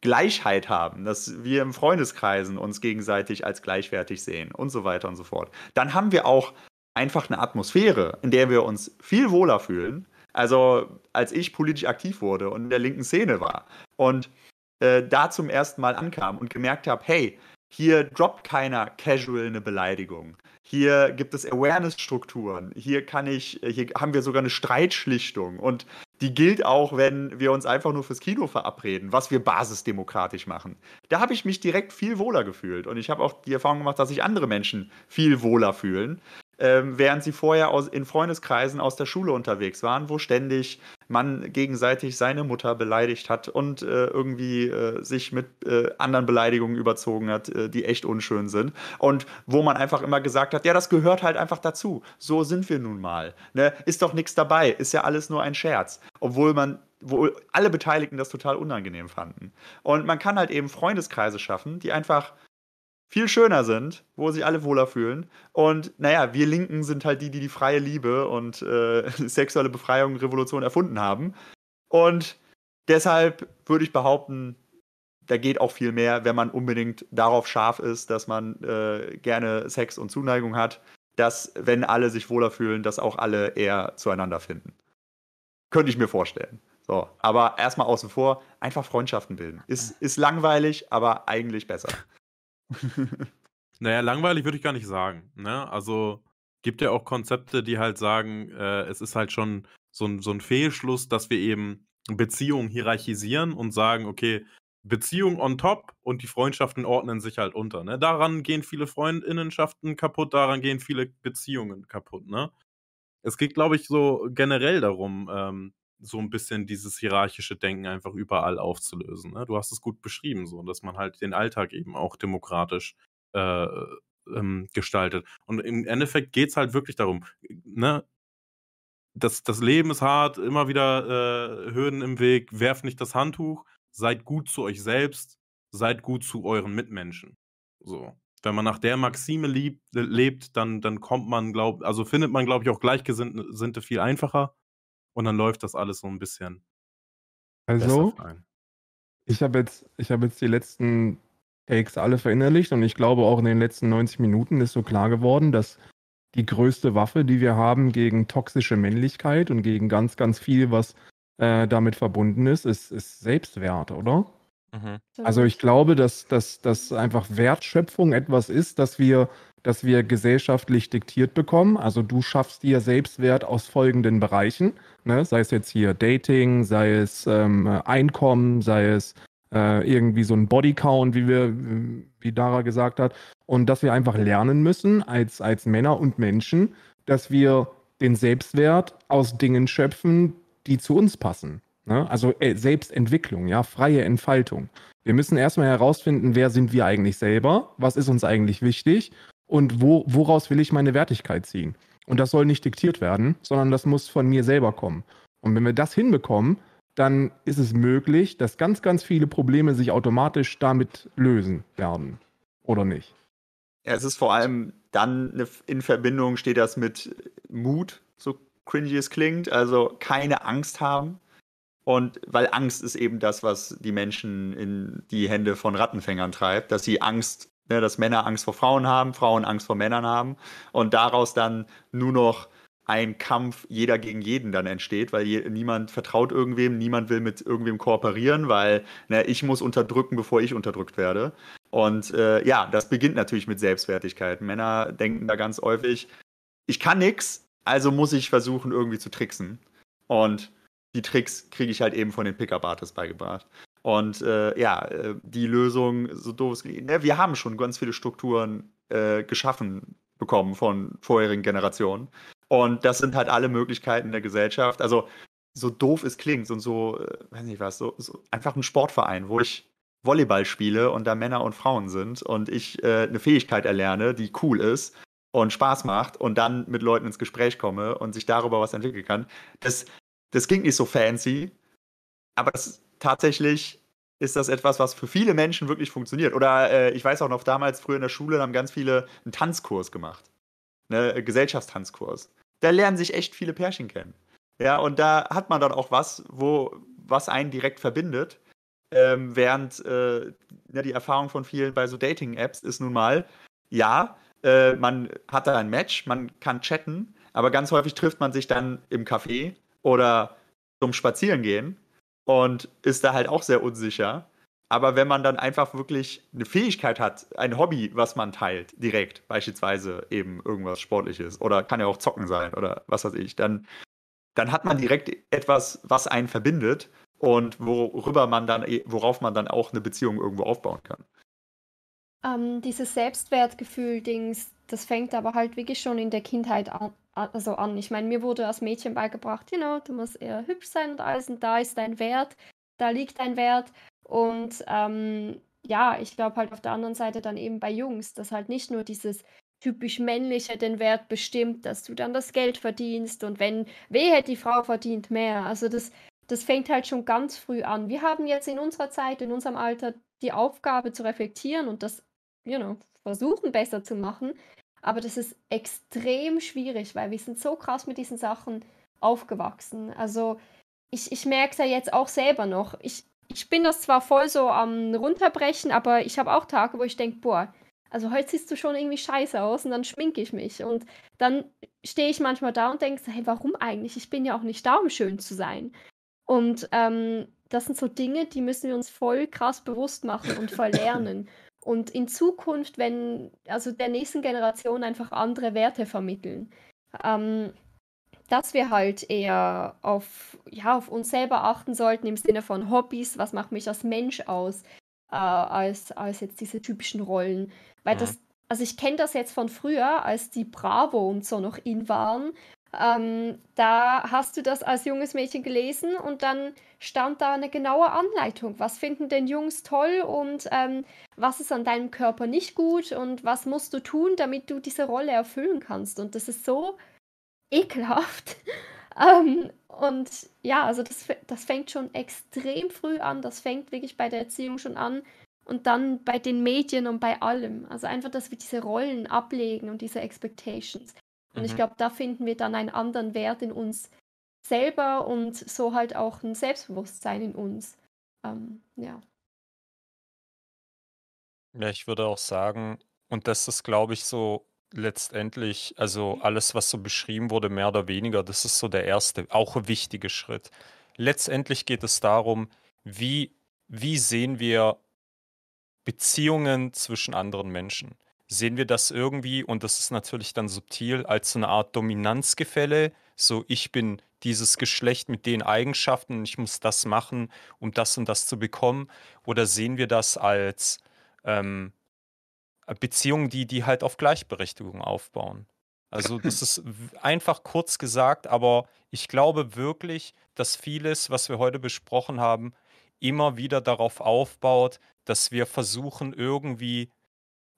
Gleichheit haben, dass wir im Freundeskreisen uns gegenseitig als gleichwertig sehen und so weiter und so fort, dann haben wir auch einfach eine Atmosphäre, in der wir uns viel wohler fühlen. Also als ich politisch aktiv wurde und in der linken Szene war und äh, da zum ersten Mal ankam und gemerkt habe, hey, hier droppt keiner casual eine Beleidigung. Hier gibt es Awareness-Strukturen. Hier kann ich, hier haben wir sogar eine Streitschlichtung. Und die gilt auch, wenn wir uns einfach nur fürs Kino verabreden, was wir basisdemokratisch machen. Da habe ich mich direkt viel wohler gefühlt. Und ich habe auch die Erfahrung gemacht, dass sich andere Menschen viel wohler fühlen ähm, während sie vorher aus, in Freundeskreisen aus der Schule unterwegs waren, wo ständig man gegenseitig seine Mutter beleidigt hat und äh, irgendwie äh, sich mit äh, anderen Beleidigungen überzogen hat, äh, die echt unschön sind. Und wo man einfach immer gesagt hat, ja, das gehört halt einfach dazu. So sind wir nun mal. Ne? Ist doch nichts dabei, ist ja alles nur ein Scherz. Obwohl man wo alle Beteiligten das total unangenehm fanden. Und man kann halt eben Freundeskreise schaffen, die einfach viel schöner sind, wo sich alle wohler fühlen. Und naja, wir Linken sind halt die, die die freie Liebe und äh, sexuelle Befreiung, Revolution erfunden haben. Und deshalb würde ich behaupten, da geht auch viel mehr, wenn man unbedingt darauf scharf ist, dass man äh, gerne Sex und Zuneigung hat, dass, wenn alle sich wohler fühlen, dass auch alle eher zueinander finden. Könnte ich mir vorstellen. So, aber erstmal außen vor, einfach Freundschaften bilden. Ist, ist langweilig, aber eigentlich besser. naja, langweilig würde ich gar nicht sagen. Ne? Also gibt ja auch Konzepte, die halt sagen, äh, es ist halt schon so ein, so ein Fehlschluss, dass wir eben Beziehungen hierarchisieren und sagen, okay, Beziehung on top und die Freundschaften ordnen sich halt unter. Ne? Daran gehen viele Freundinnenschaften kaputt, daran gehen viele Beziehungen kaputt. Ne? Es geht, glaube ich, so generell darum, ähm, so ein bisschen dieses hierarchische Denken einfach überall aufzulösen. Ne? Du hast es gut beschrieben, so, dass man halt den Alltag eben auch demokratisch äh, ähm, gestaltet. Und im Endeffekt geht es halt wirklich darum, ne? Das, das Leben ist hart, immer wieder äh, Hürden im Weg, werft nicht das Handtuch, seid gut zu euch selbst, seid gut zu euren Mitmenschen. So. Wenn man nach der Maxime lieb, lebt, dann, dann kommt man, glaub, also findet man, glaube ich, auch Gleichgesinnte viel einfacher. Und dann läuft das alles so ein bisschen. Also, ich habe jetzt, hab jetzt die letzten Takes alle verinnerlicht und ich glaube auch in den letzten 90 Minuten ist so klar geworden, dass die größte Waffe, die wir haben gegen toxische Männlichkeit und gegen ganz, ganz viel, was äh, damit verbunden ist, ist, ist Selbstwert, oder? Mhm. Also ich glaube, dass, dass, dass einfach Wertschöpfung etwas ist, dass wir dass wir gesellschaftlich diktiert bekommen. Also du schaffst dir Selbstwert aus folgenden Bereichen, ne? sei es jetzt hier Dating, sei es ähm, Einkommen, sei es äh, irgendwie so ein Bodycount, wie wir, wie Dara gesagt hat, und dass wir einfach lernen müssen als, als Männer und Menschen, dass wir den Selbstwert aus Dingen schöpfen, die zu uns passen. Ne? Also äh, Selbstentwicklung, ja, freie Entfaltung. Wir müssen erstmal herausfinden, wer sind wir eigentlich selber, was ist uns eigentlich wichtig und wo, woraus will ich meine Wertigkeit ziehen. Und das soll nicht diktiert werden, sondern das muss von mir selber kommen. Und wenn wir das hinbekommen, dann ist es möglich, dass ganz, ganz viele Probleme sich automatisch damit lösen werden. Oder nicht? Ja, es ist vor allem dann in Verbindung steht das mit Mut, so cringy es klingt, also keine Angst haben. Und weil Angst ist eben das, was die Menschen in die Hände von Rattenfängern treibt, dass sie Angst ne, dass Männer Angst vor Frauen haben, Frauen Angst vor Männern haben und daraus dann nur noch ein Kampf jeder gegen jeden dann entsteht, weil je, niemand vertraut irgendwem, niemand will mit irgendwem kooperieren, weil ne, ich muss unterdrücken, bevor ich unterdrückt werde. Und äh, ja, das beginnt natürlich mit Selbstwertigkeit. Männer denken da ganz häufig, ich kann nichts, also muss ich versuchen, irgendwie zu tricksen. Und die Tricks kriege ich halt eben von den Pickup-Artists beigebracht. Und äh, ja, äh, die Lösung, so doof es ne, wir haben schon ganz viele Strukturen äh, geschaffen bekommen von vorherigen Generationen. Und das sind halt alle Möglichkeiten der Gesellschaft. Also, so doof es klingt und so, äh, weiß nicht was, so, so einfach ein Sportverein, wo ich Volleyball spiele und da Männer und Frauen sind und ich äh, eine Fähigkeit erlerne, die cool ist und Spaß macht und dann mit Leuten ins Gespräch komme und sich darüber was entwickeln kann. Das, das klingt nicht so fancy, aber das, tatsächlich ist das etwas, was für viele Menschen wirklich funktioniert. Oder äh, ich weiß auch noch, damals früher in der Schule haben ganz viele einen Tanzkurs gemacht. Ne, Gesellschaftstanzkurs. Da lernen sich echt viele Pärchen kennen. Ja, und da hat man dann auch was, wo, was einen direkt verbindet. Ähm, während äh, ja, die Erfahrung von vielen bei so Dating-Apps ist nun mal, ja, äh, man hat da ein Match, man kann chatten, aber ganz häufig trifft man sich dann im Café oder zum Spazierengehen und ist da halt auch sehr unsicher. Aber wenn man dann einfach wirklich eine Fähigkeit hat, ein Hobby, was man teilt, direkt, beispielsweise eben irgendwas Sportliches oder kann ja auch Zocken sein oder was weiß ich, dann, dann hat man direkt etwas, was einen verbindet und worüber man dann, worauf man dann auch eine Beziehung irgendwo aufbauen kann. Ähm, dieses Selbstwertgefühl-Dings, das fängt aber halt wirklich schon in der Kindheit an. Also an. Ich meine, mir wurde als Mädchen beigebracht, you know, du musst eher hübsch sein und alles und da ist dein Wert, da liegt dein Wert. Und ähm, ja, ich glaube halt auf der anderen Seite dann eben bei Jungs, dass halt nicht nur dieses typisch männliche den Wert bestimmt, dass du dann das Geld verdienst und wenn, wehe, die Frau verdient mehr. Also das, das fängt halt schon ganz früh an. Wir haben jetzt in unserer Zeit, in unserem Alter die Aufgabe zu reflektieren und das you know, versuchen besser zu machen. Aber das ist extrem schwierig, weil wir sind so krass mit diesen Sachen aufgewachsen. Also ich, ich merke es ja jetzt auch selber noch. Ich, ich bin das zwar voll so am runterbrechen, aber ich habe auch Tage, wo ich denke, boah, also heute siehst du schon irgendwie scheiße aus und dann schminke ich mich. Und dann stehe ich manchmal da und denke, hey, warum eigentlich? Ich bin ja auch nicht da, um schön zu sein. Und ähm, das sind so Dinge, die müssen wir uns voll krass bewusst machen und verlernen. und in Zukunft, wenn, also der nächsten Generation einfach andere Werte vermitteln. Ähm, dass wir halt eher auf, ja, auf uns selber achten sollten im Sinne von Hobbys, was macht mich als Mensch aus, äh, als, als jetzt diese typischen Rollen. Weil das, also ich kenne das jetzt von früher, als die Bravo und so noch in waren ähm, da hast du das als junges Mädchen gelesen und dann stand da eine genaue Anleitung. Was finden denn Jungs toll und ähm, was ist an deinem Körper nicht gut und was musst du tun, damit du diese Rolle erfüllen kannst. Und das ist so ekelhaft. ähm, und ja, also das, das fängt schon extrem früh an. Das fängt wirklich bei der Erziehung schon an. Und dann bei den Medien und bei allem. Also einfach, dass wir diese Rollen ablegen und diese Expectations. Und mhm. ich glaube, da finden wir dann einen anderen Wert in uns selber und so halt auch ein Selbstbewusstsein in uns. Ähm, ja. Ja, ich würde auch sagen, und das ist, glaube ich, so letztendlich, also alles, was so beschrieben wurde, mehr oder weniger, das ist so der erste, auch ein wichtige Schritt. Letztendlich geht es darum, wie, wie sehen wir Beziehungen zwischen anderen Menschen? Sehen wir das irgendwie, und das ist natürlich dann subtil, als so eine Art Dominanzgefälle. So, ich bin dieses Geschlecht mit den Eigenschaften und ich muss das machen, um das und das zu bekommen. Oder sehen wir das als ähm, Beziehungen, die, die halt auf Gleichberechtigung aufbauen? Also das ist einfach kurz gesagt, aber ich glaube wirklich, dass vieles, was wir heute besprochen haben, immer wieder darauf aufbaut, dass wir versuchen, irgendwie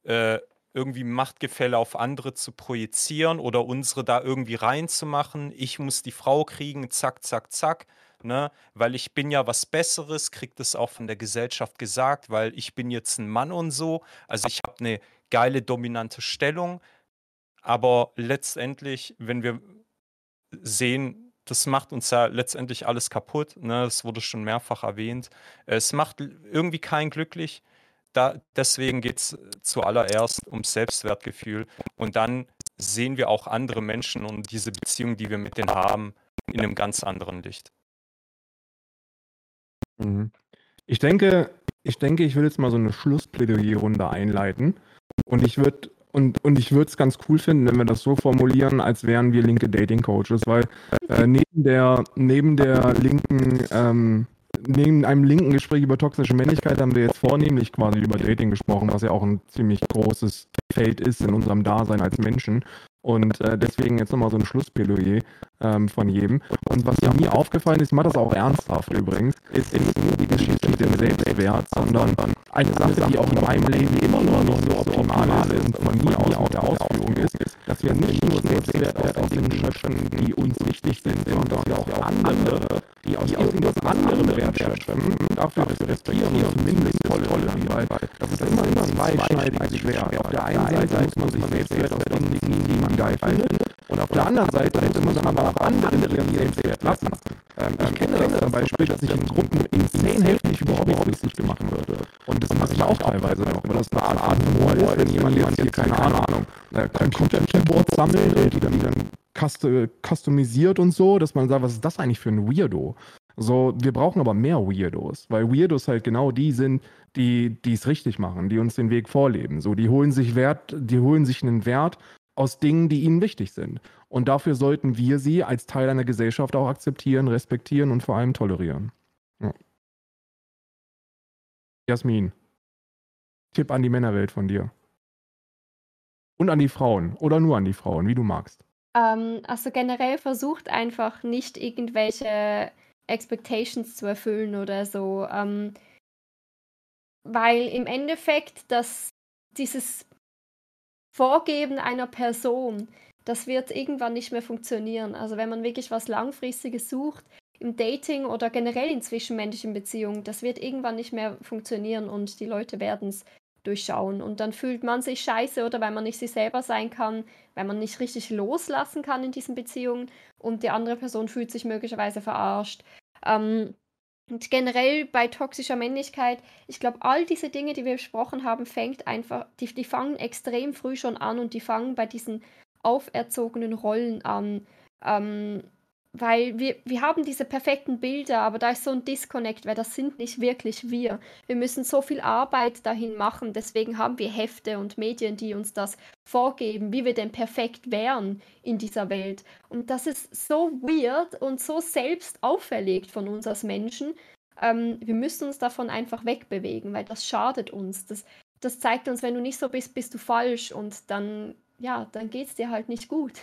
äh, irgendwie Machtgefälle auf andere zu projizieren oder unsere da irgendwie reinzumachen. Ich muss die Frau kriegen, zack, zack, zack. Ne? Weil ich bin ja was Besseres, kriegt es auch von der Gesellschaft gesagt, weil ich bin jetzt ein Mann und so. Also ich habe eine geile dominante Stellung. Aber letztendlich, wenn wir sehen, das macht uns ja letztendlich alles kaputt. Ne? Das wurde schon mehrfach erwähnt. Es macht irgendwie keinen glücklich da, deswegen geht es zuallererst ums Selbstwertgefühl. Und dann sehen wir auch andere Menschen und diese Beziehung, die wir mit denen haben, in einem ganz anderen Licht. Mhm. Ich denke, ich denke, ich will jetzt mal so eine Schlussplädoyerrunde einleiten. Und ich würde und, und ich würde es ganz cool finden, wenn wir das so formulieren, als wären wir linke Dating Coaches, weil äh, neben der neben der linken ähm, neben einem linken Gespräch über toxische Männlichkeit haben wir jetzt vornehmlich quasi über Dating gesprochen, was ja auch ein ziemlich großes Feld ist in unserem Dasein als Menschen. Und äh, deswegen jetzt nochmal so ein Schlussplädoyer ähm, von jedem. Und was mir aufgefallen ist, ich mache das auch ernsthaft übrigens, ist nicht nur die Geschichte mit dem Selbstwert, sondern eine Sache, die auch in meinem Leben immer noch nicht so optimal ist und von mir aus auch der Ausführung ist, dass wir nicht nur Selbstwert aus den Dingen schöpfen, die uns wichtig sind, sondern dass wir auch andere, die aus irgendwas anderem Wert schöpfen, dafür respektieren und zumindest tolerieren, weil das ist immer ein zweischneidiges Schwert. Auf der einen Seite muss man sich Selbstwert aus den Dingen, die man geil findet, und auf der anderen Seite muss man aber auch andere ihren Selbstwert lassen. Ähm, ich kenne das zum Beispiel, dass ich in Gruppen insane heftig über Hobbys lustig gemacht würde. Und das mache ich auch teilweise noch, weil das eine Art Art Humor ist, wenn jemand jetzt hier, keine Ahnung, äh, Computer-Keyboard sammelt und die dann, die dann customisiert und so, dass man sagt, was ist das eigentlich für ein Weirdo? So, wir brauchen aber mehr Weirdos, weil Weirdos halt genau die sind, die es richtig machen, die uns den Weg vorleben. So, die holen sich Wert, die holen sich einen Wert aus Dingen, die ihnen wichtig sind. Und dafür sollten wir sie als Teil einer Gesellschaft auch akzeptieren, respektieren und vor allem tolerieren. Ja. Jasmin, Tipp an die Männerwelt von dir. Und an die Frauen oder nur an die Frauen, wie du magst. Ähm, also generell versucht einfach nicht irgendwelche Expectations zu erfüllen oder so. Ähm, weil im Endeffekt das, dieses Vorgeben einer Person, das wird irgendwann nicht mehr funktionieren. Also wenn man wirklich was Langfristiges sucht, im Dating oder generell in zwischenmenschlichen Beziehungen, das wird irgendwann nicht mehr funktionieren und die Leute werden es durchschauen. Und dann fühlt man sich scheiße oder weil man nicht sich selber sein kann, weil man nicht richtig loslassen kann in diesen Beziehungen und die andere Person fühlt sich möglicherweise verarscht. Ähm, und generell bei toxischer Männlichkeit, ich glaube, all diese Dinge, die wir besprochen haben, fängt einfach, die, die fangen extrem früh schon an und die fangen bei diesen auferzogenen Rollen an. Ähm, weil wir, wir haben diese perfekten Bilder, aber da ist so ein Disconnect, weil das sind nicht wirklich wir. Wir müssen so viel Arbeit dahin machen, deswegen haben wir Hefte und Medien, die uns das vorgeben, wie wir denn perfekt wären in dieser Welt. Und das ist so weird und so selbst auferlegt von uns als Menschen. Ähm, wir müssen uns davon einfach wegbewegen, weil das schadet uns. Das, das zeigt uns, wenn du nicht so bist, bist du falsch und dann, ja, dann geht es dir halt nicht gut.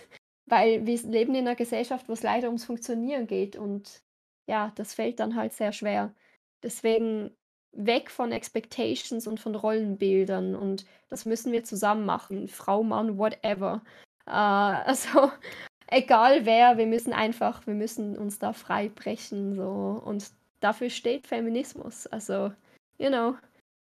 Weil wir leben in einer Gesellschaft, wo es leider ums Funktionieren geht und ja, das fällt dann halt sehr schwer. Deswegen weg von Expectations und von Rollenbildern und das müssen wir zusammen machen. Frau, Mann, whatever. Äh, also egal wer, wir müssen einfach, wir müssen uns da frei brechen so und dafür steht Feminismus. Also, you know,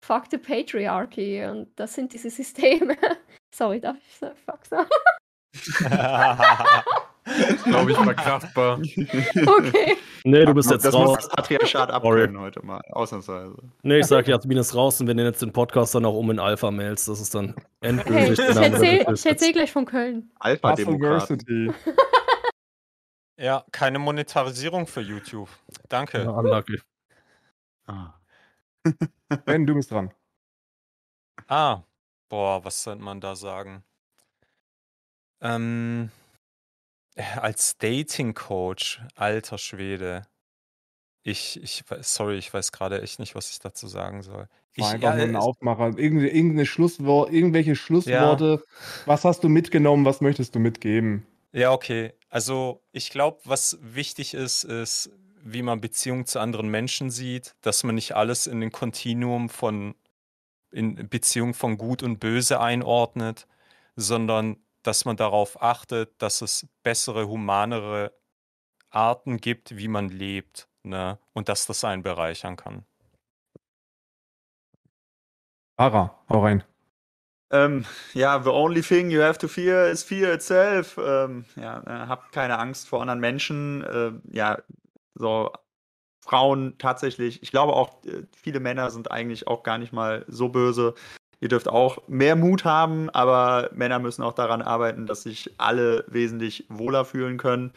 fuck the patriarchy und das sind diese Systeme. Sorry, darf ich so fuck sagen? Glaube ich verkraftbar. Okay. Nee, du bist das jetzt muss raus. das Patriarchat abkönnen heute mal, ausnahmsweise. Nee, ich sag Jasmin ist raus und wir nennen jetzt den Podcast dann auch um in Alpha-Mails. Das ist dann endgültig. ich der Name erzähle erzähl gleich von Köln. Alpha-Demokraten. Diversity. Ja, keine Monetarisierung für YouTube. Danke. Ja, unlucky. Ah. Ben, du bist dran. Ah, boah, was sollte man da sagen? Ähm, als Dating-Coach, alter Schwede. Ich, ich, sorry, ich weiß gerade echt nicht, was ich dazu sagen soll. Ich, einfach ja, nur ein es- Aufmacher. Irgende, irgendeine Schlusswort, irgendwelche Schlussworte. Was hast du mitgenommen? Was möchtest du mitgeben? Ja, okay. Also ich glaube, was wichtig ist, ist, wie man Beziehungen zu anderen Menschen sieht, dass man nicht alles in den Kontinuum von in Beziehung von Gut und Böse einordnet, sondern dass man darauf achtet, dass es bessere, humanere Arten gibt, wie man lebt, ne? Und dass das einen bereichern kann. Ara, hau rein. Ähm, ja, the only thing you have to fear is fear itself. Ähm, ja, äh, habt keine Angst vor anderen Menschen. Äh, ja, so Frauen tatsächlich. Ich glaube auch, äh, viele Männer sind eigentlich auch gar nicht mal so böse. Ihr dürft auch mehr Mut haben, aber Männer müssen auch daran arbeiten, dass sich alle wesentlich wohler fühlen können.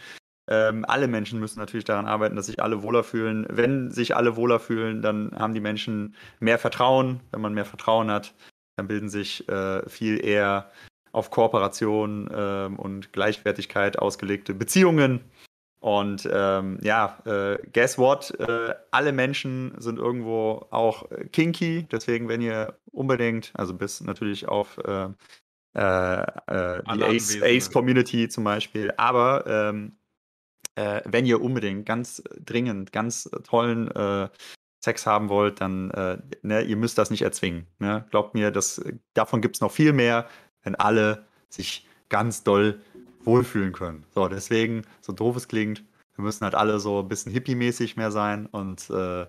Ähm, alle Menschen müssen natürlich daran arbeiten, dass sich alle wohler fühlen. Wenn sich alle wohler fühlen, dann haben die Menschen mehr Vertrauen. Wenn man mehr Vertrauen hat, dann bilden sich äh, viel eher auf Kooperation ähm, und Gleichwertigkeit ausgelegte Beziehungen. Und ähm, ja, äh, guess what? Äh, alle Menschen sind irgendwo auch kinky. Deswegen, wenn ihr unbedingt, also bis natürlich auf äh, äh, äh die Ace-Community Ace zum Beispiel, aber ähm, äh, wenn ihr unbedingt ganz dringend, ganz tollen Sex haben wollt, dann ne, ihr müsst das nicht erzwingen. Ne? Glaubt mir, das, davon gibt es noch viel mehr, wenn alle sich ganz doll wohlfühlen können. So, deswegen, so doof es klingt, wir müssen halt alle so ein bisschen hippie-mäßig mehr sein und, äh,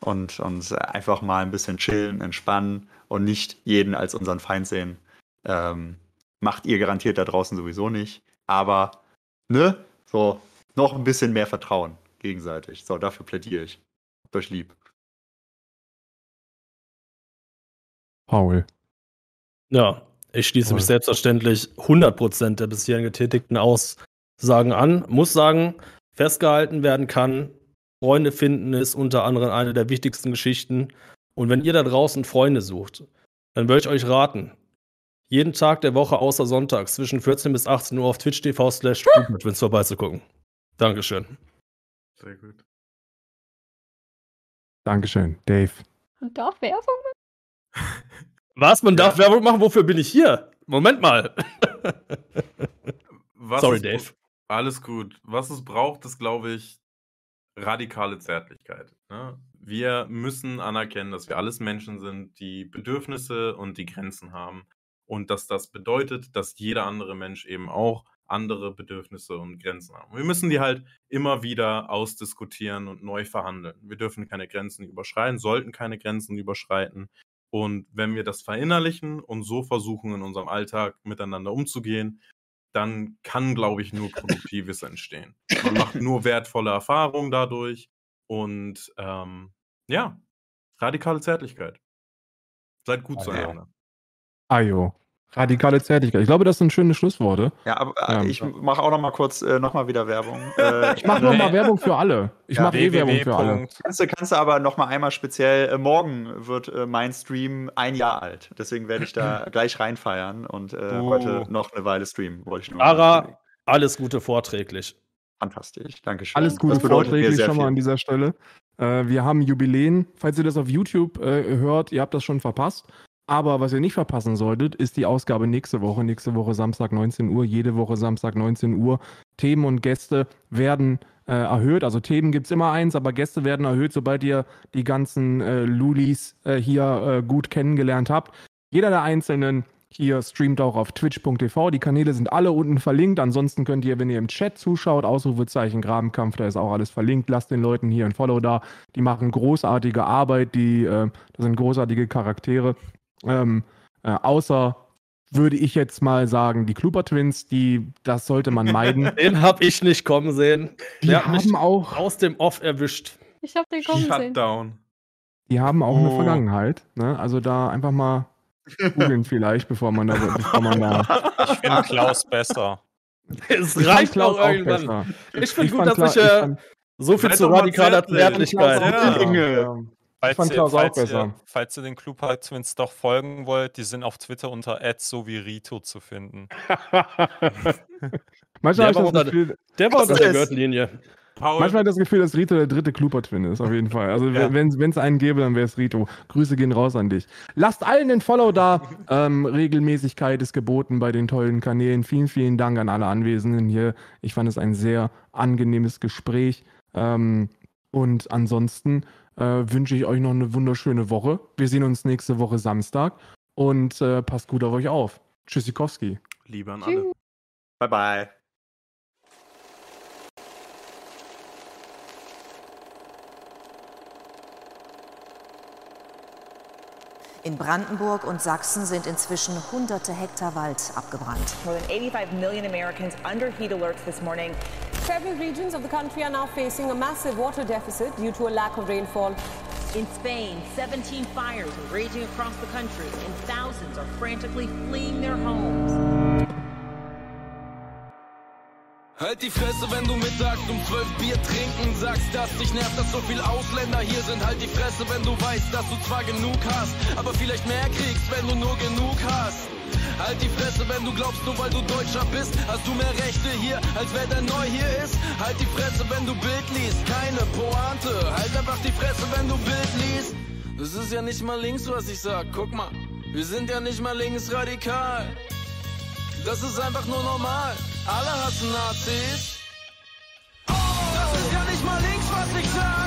und, und einfach mal ein bisschen chillen, entspannen und nicht jeden als unseren Feind sehen. Ähm, macht ihr garantiert da draußen sowieso nicht. Aber, ne, so, noch ein bisschen mehr Vertrauen gegenseitig. So, dafür plädiere ich. Habt euch lieb. Paul. Ja, ich schließe mich selbstverständlich 100% der bisher getätigten Aussagen an. Muss sagen, festgehalten werden kann, Freunde finden ist unter anderem eine der wichtigsten Geschichten. Und wenn ihr da draußen Freunde sucht, dann würde ich euch raten, jeden Tag der Woche außer Sonntags zwischen 14 bis 18 Uhr auf twitch.tv slash vorbeizugucken. Dankeschön. Sehr gut. Dankeschön, Dave. Und darf Werbung machen? Was? Man ja. darf Werbung machen? Wofür bin ich hier? Moment mal. Sorry, Dave. Alles gut. Was es braucht, ist, glaube ich, radikale Zärtlichkeit. Ne? Wir müssen anerkennen, dass wir alles Menschen sind, die Bedürfnisse und die Grenzen haben. Und dass das bedeutet, dass jeder andere Mensch eben auch andere Bedürfnisse und Grenzen haben. Wir müssen die halt immer wieder ausdiskutieren und neu verhandeln. Wir dürfen keine Grenzen überschreiten, sollten keine Grenzen überschreiten. Und wenn wir das verinnerlichen und so versuchen, in unserem Alltag miteinander umzugehen, dann kann, glaube ich, nur Produktives entstehen. Man macht nur wertvolle Erfahrungen dadurch und ähm, ja, radikale Zärtlichkeit. Seid gut ah, zueinander. Ajo. Radikale Zärtlichkeit. Ich glaube, das sind schöne Schlussworte. Ja, aber äh, ähm, ich mache auch noch mal kurz äh, noch mal wieder Werbung. Äh, ich mache noch mal Werbung für alle. Ich ja, mache eh Werbung für alle. Kannst du, kannst du aber noch mal einmal speziell, äh, morgen wird äh, mein Stream ein Jahr alt. Deswegen werde ich da gleich reinfeiern und äh, oh. heute noch eine Weile streamen. Wollte ich nur Ara, alles Gute vorträglich. Fantastisch, danke schön. Alles Gute vorträglich schon mal an dieser Stelle. Äh, wir haben Jubiläen. Falls ihr das auf YouTube hört, ihr habt das schon verpasst. Aber was ihr nicht verpassen solltet, ist die Ausgabe nächste Woche. Nächste Woche Samstag 19 Uhr. Jede Woche Samstag 19 Uhr. Themen und Gäste werden äh, erhöht. Also Themen gibt es immer eins, aber Gäste werden erhöht, sobald ihr die ganzen äh, Lulis äh, hier äh, gut kennengelernt habt. Jeder der Einzelnen hier streamt auch auf twitch.tv. Die Kanäle sind alle unten verlinkt. Ansonsten könnt ihr, wenn ihr im Chat zuschaut, Ausrufezeichen Grabenkampf, da ist auch alles verlinkt. Lasst den Leuten hier ein Follow da. Die machen großartige Arbeit. Die, äh, das sind großartige Charaktere. Ähm, äh, außer würde ich jetzt mal sagen, die Kluber Twins, die, das sollte man meiden. Den habe ich nicht kommen sehen. Die Der haben auch aus dem Off erwischt. Ich habe den kommen Shutdown. sehen. Die haben auch oh. eine Vergangenheit. Ne? Also da einfach mal googeln vielleicht, bevor man da, bevor man da. Ich finde Klaus besser. Es reicht Klaus auch irgendwann. Ich finde gut, dass ich, äh, so viel zu radikaler Zärtlichkeit. Ja. Falls, fand Klaus auch besser. Ihr, falls ihr den Clubhide Twins doch folgen wollt, die sind auf Twitter unter @sovirito zu finden. Manchmal der, war das Gefühl, der war unter der Gürtellinie. Paul. Manchmal hat das Gefühl, dass Rito der dritte Kluper-Twin ist, auf jeden Fall. Also, ja. wenn es einen gäbe, dann wäre es Rito. Grüße gehen raus an dich. Lasst allen den Follow da. ähm, Regelmäßigkeit ist geboten bei den tollen Kanälen. Vielen, vielen Dank an alle Anwesenden hier. Ich fand es ein sehr angenehmes Gespräch. Ähm, und ansonsten äh, wünsche ich euch noch eine wunderschöne Woche. Wir sehen uns nächste Woche Samstag und äh, passt gut auf euch auf. Tschüssikowski. Liebe an alle. Bye bye. In Brandenburg und Sachsen sind inzwischen hunderte Hektar Wald abgebrannt. More than 85 million Americans under heat alerts this morning. Several regions of the country are now facing a massive water deficit due to a lack of rainfall. In Spain, 17 fires are raging across the country and thousands are frantically fleeing their homes. Halt die Fresse, wenn du mittags um 12 Bier trinken sagst, dass dich nervt, dass so viel Ausländer hier sind. Halt die Fresse, wenn du weißt, dass du zwar genug hast, aber vielleicht mehr kriegst, wenn du nur genug hast. Halt die Fresse, wenn du glaubst, nur weil du Deutscher bist, hast du mehr Rechte hier, als wer der neu hier ist. Halt die Fresse, wenn du Bild liest, keine Pointe. Halt einfach die Fresse, wenn du Bild liest. Das ist ja nicht mal links, was ich sag, guck mal. Wir sind ja nicht mal linksradikal. Das ist einfach nur normal. Alle hassen Nazis. Oh, das ist ja nicht mal links, was ich sag.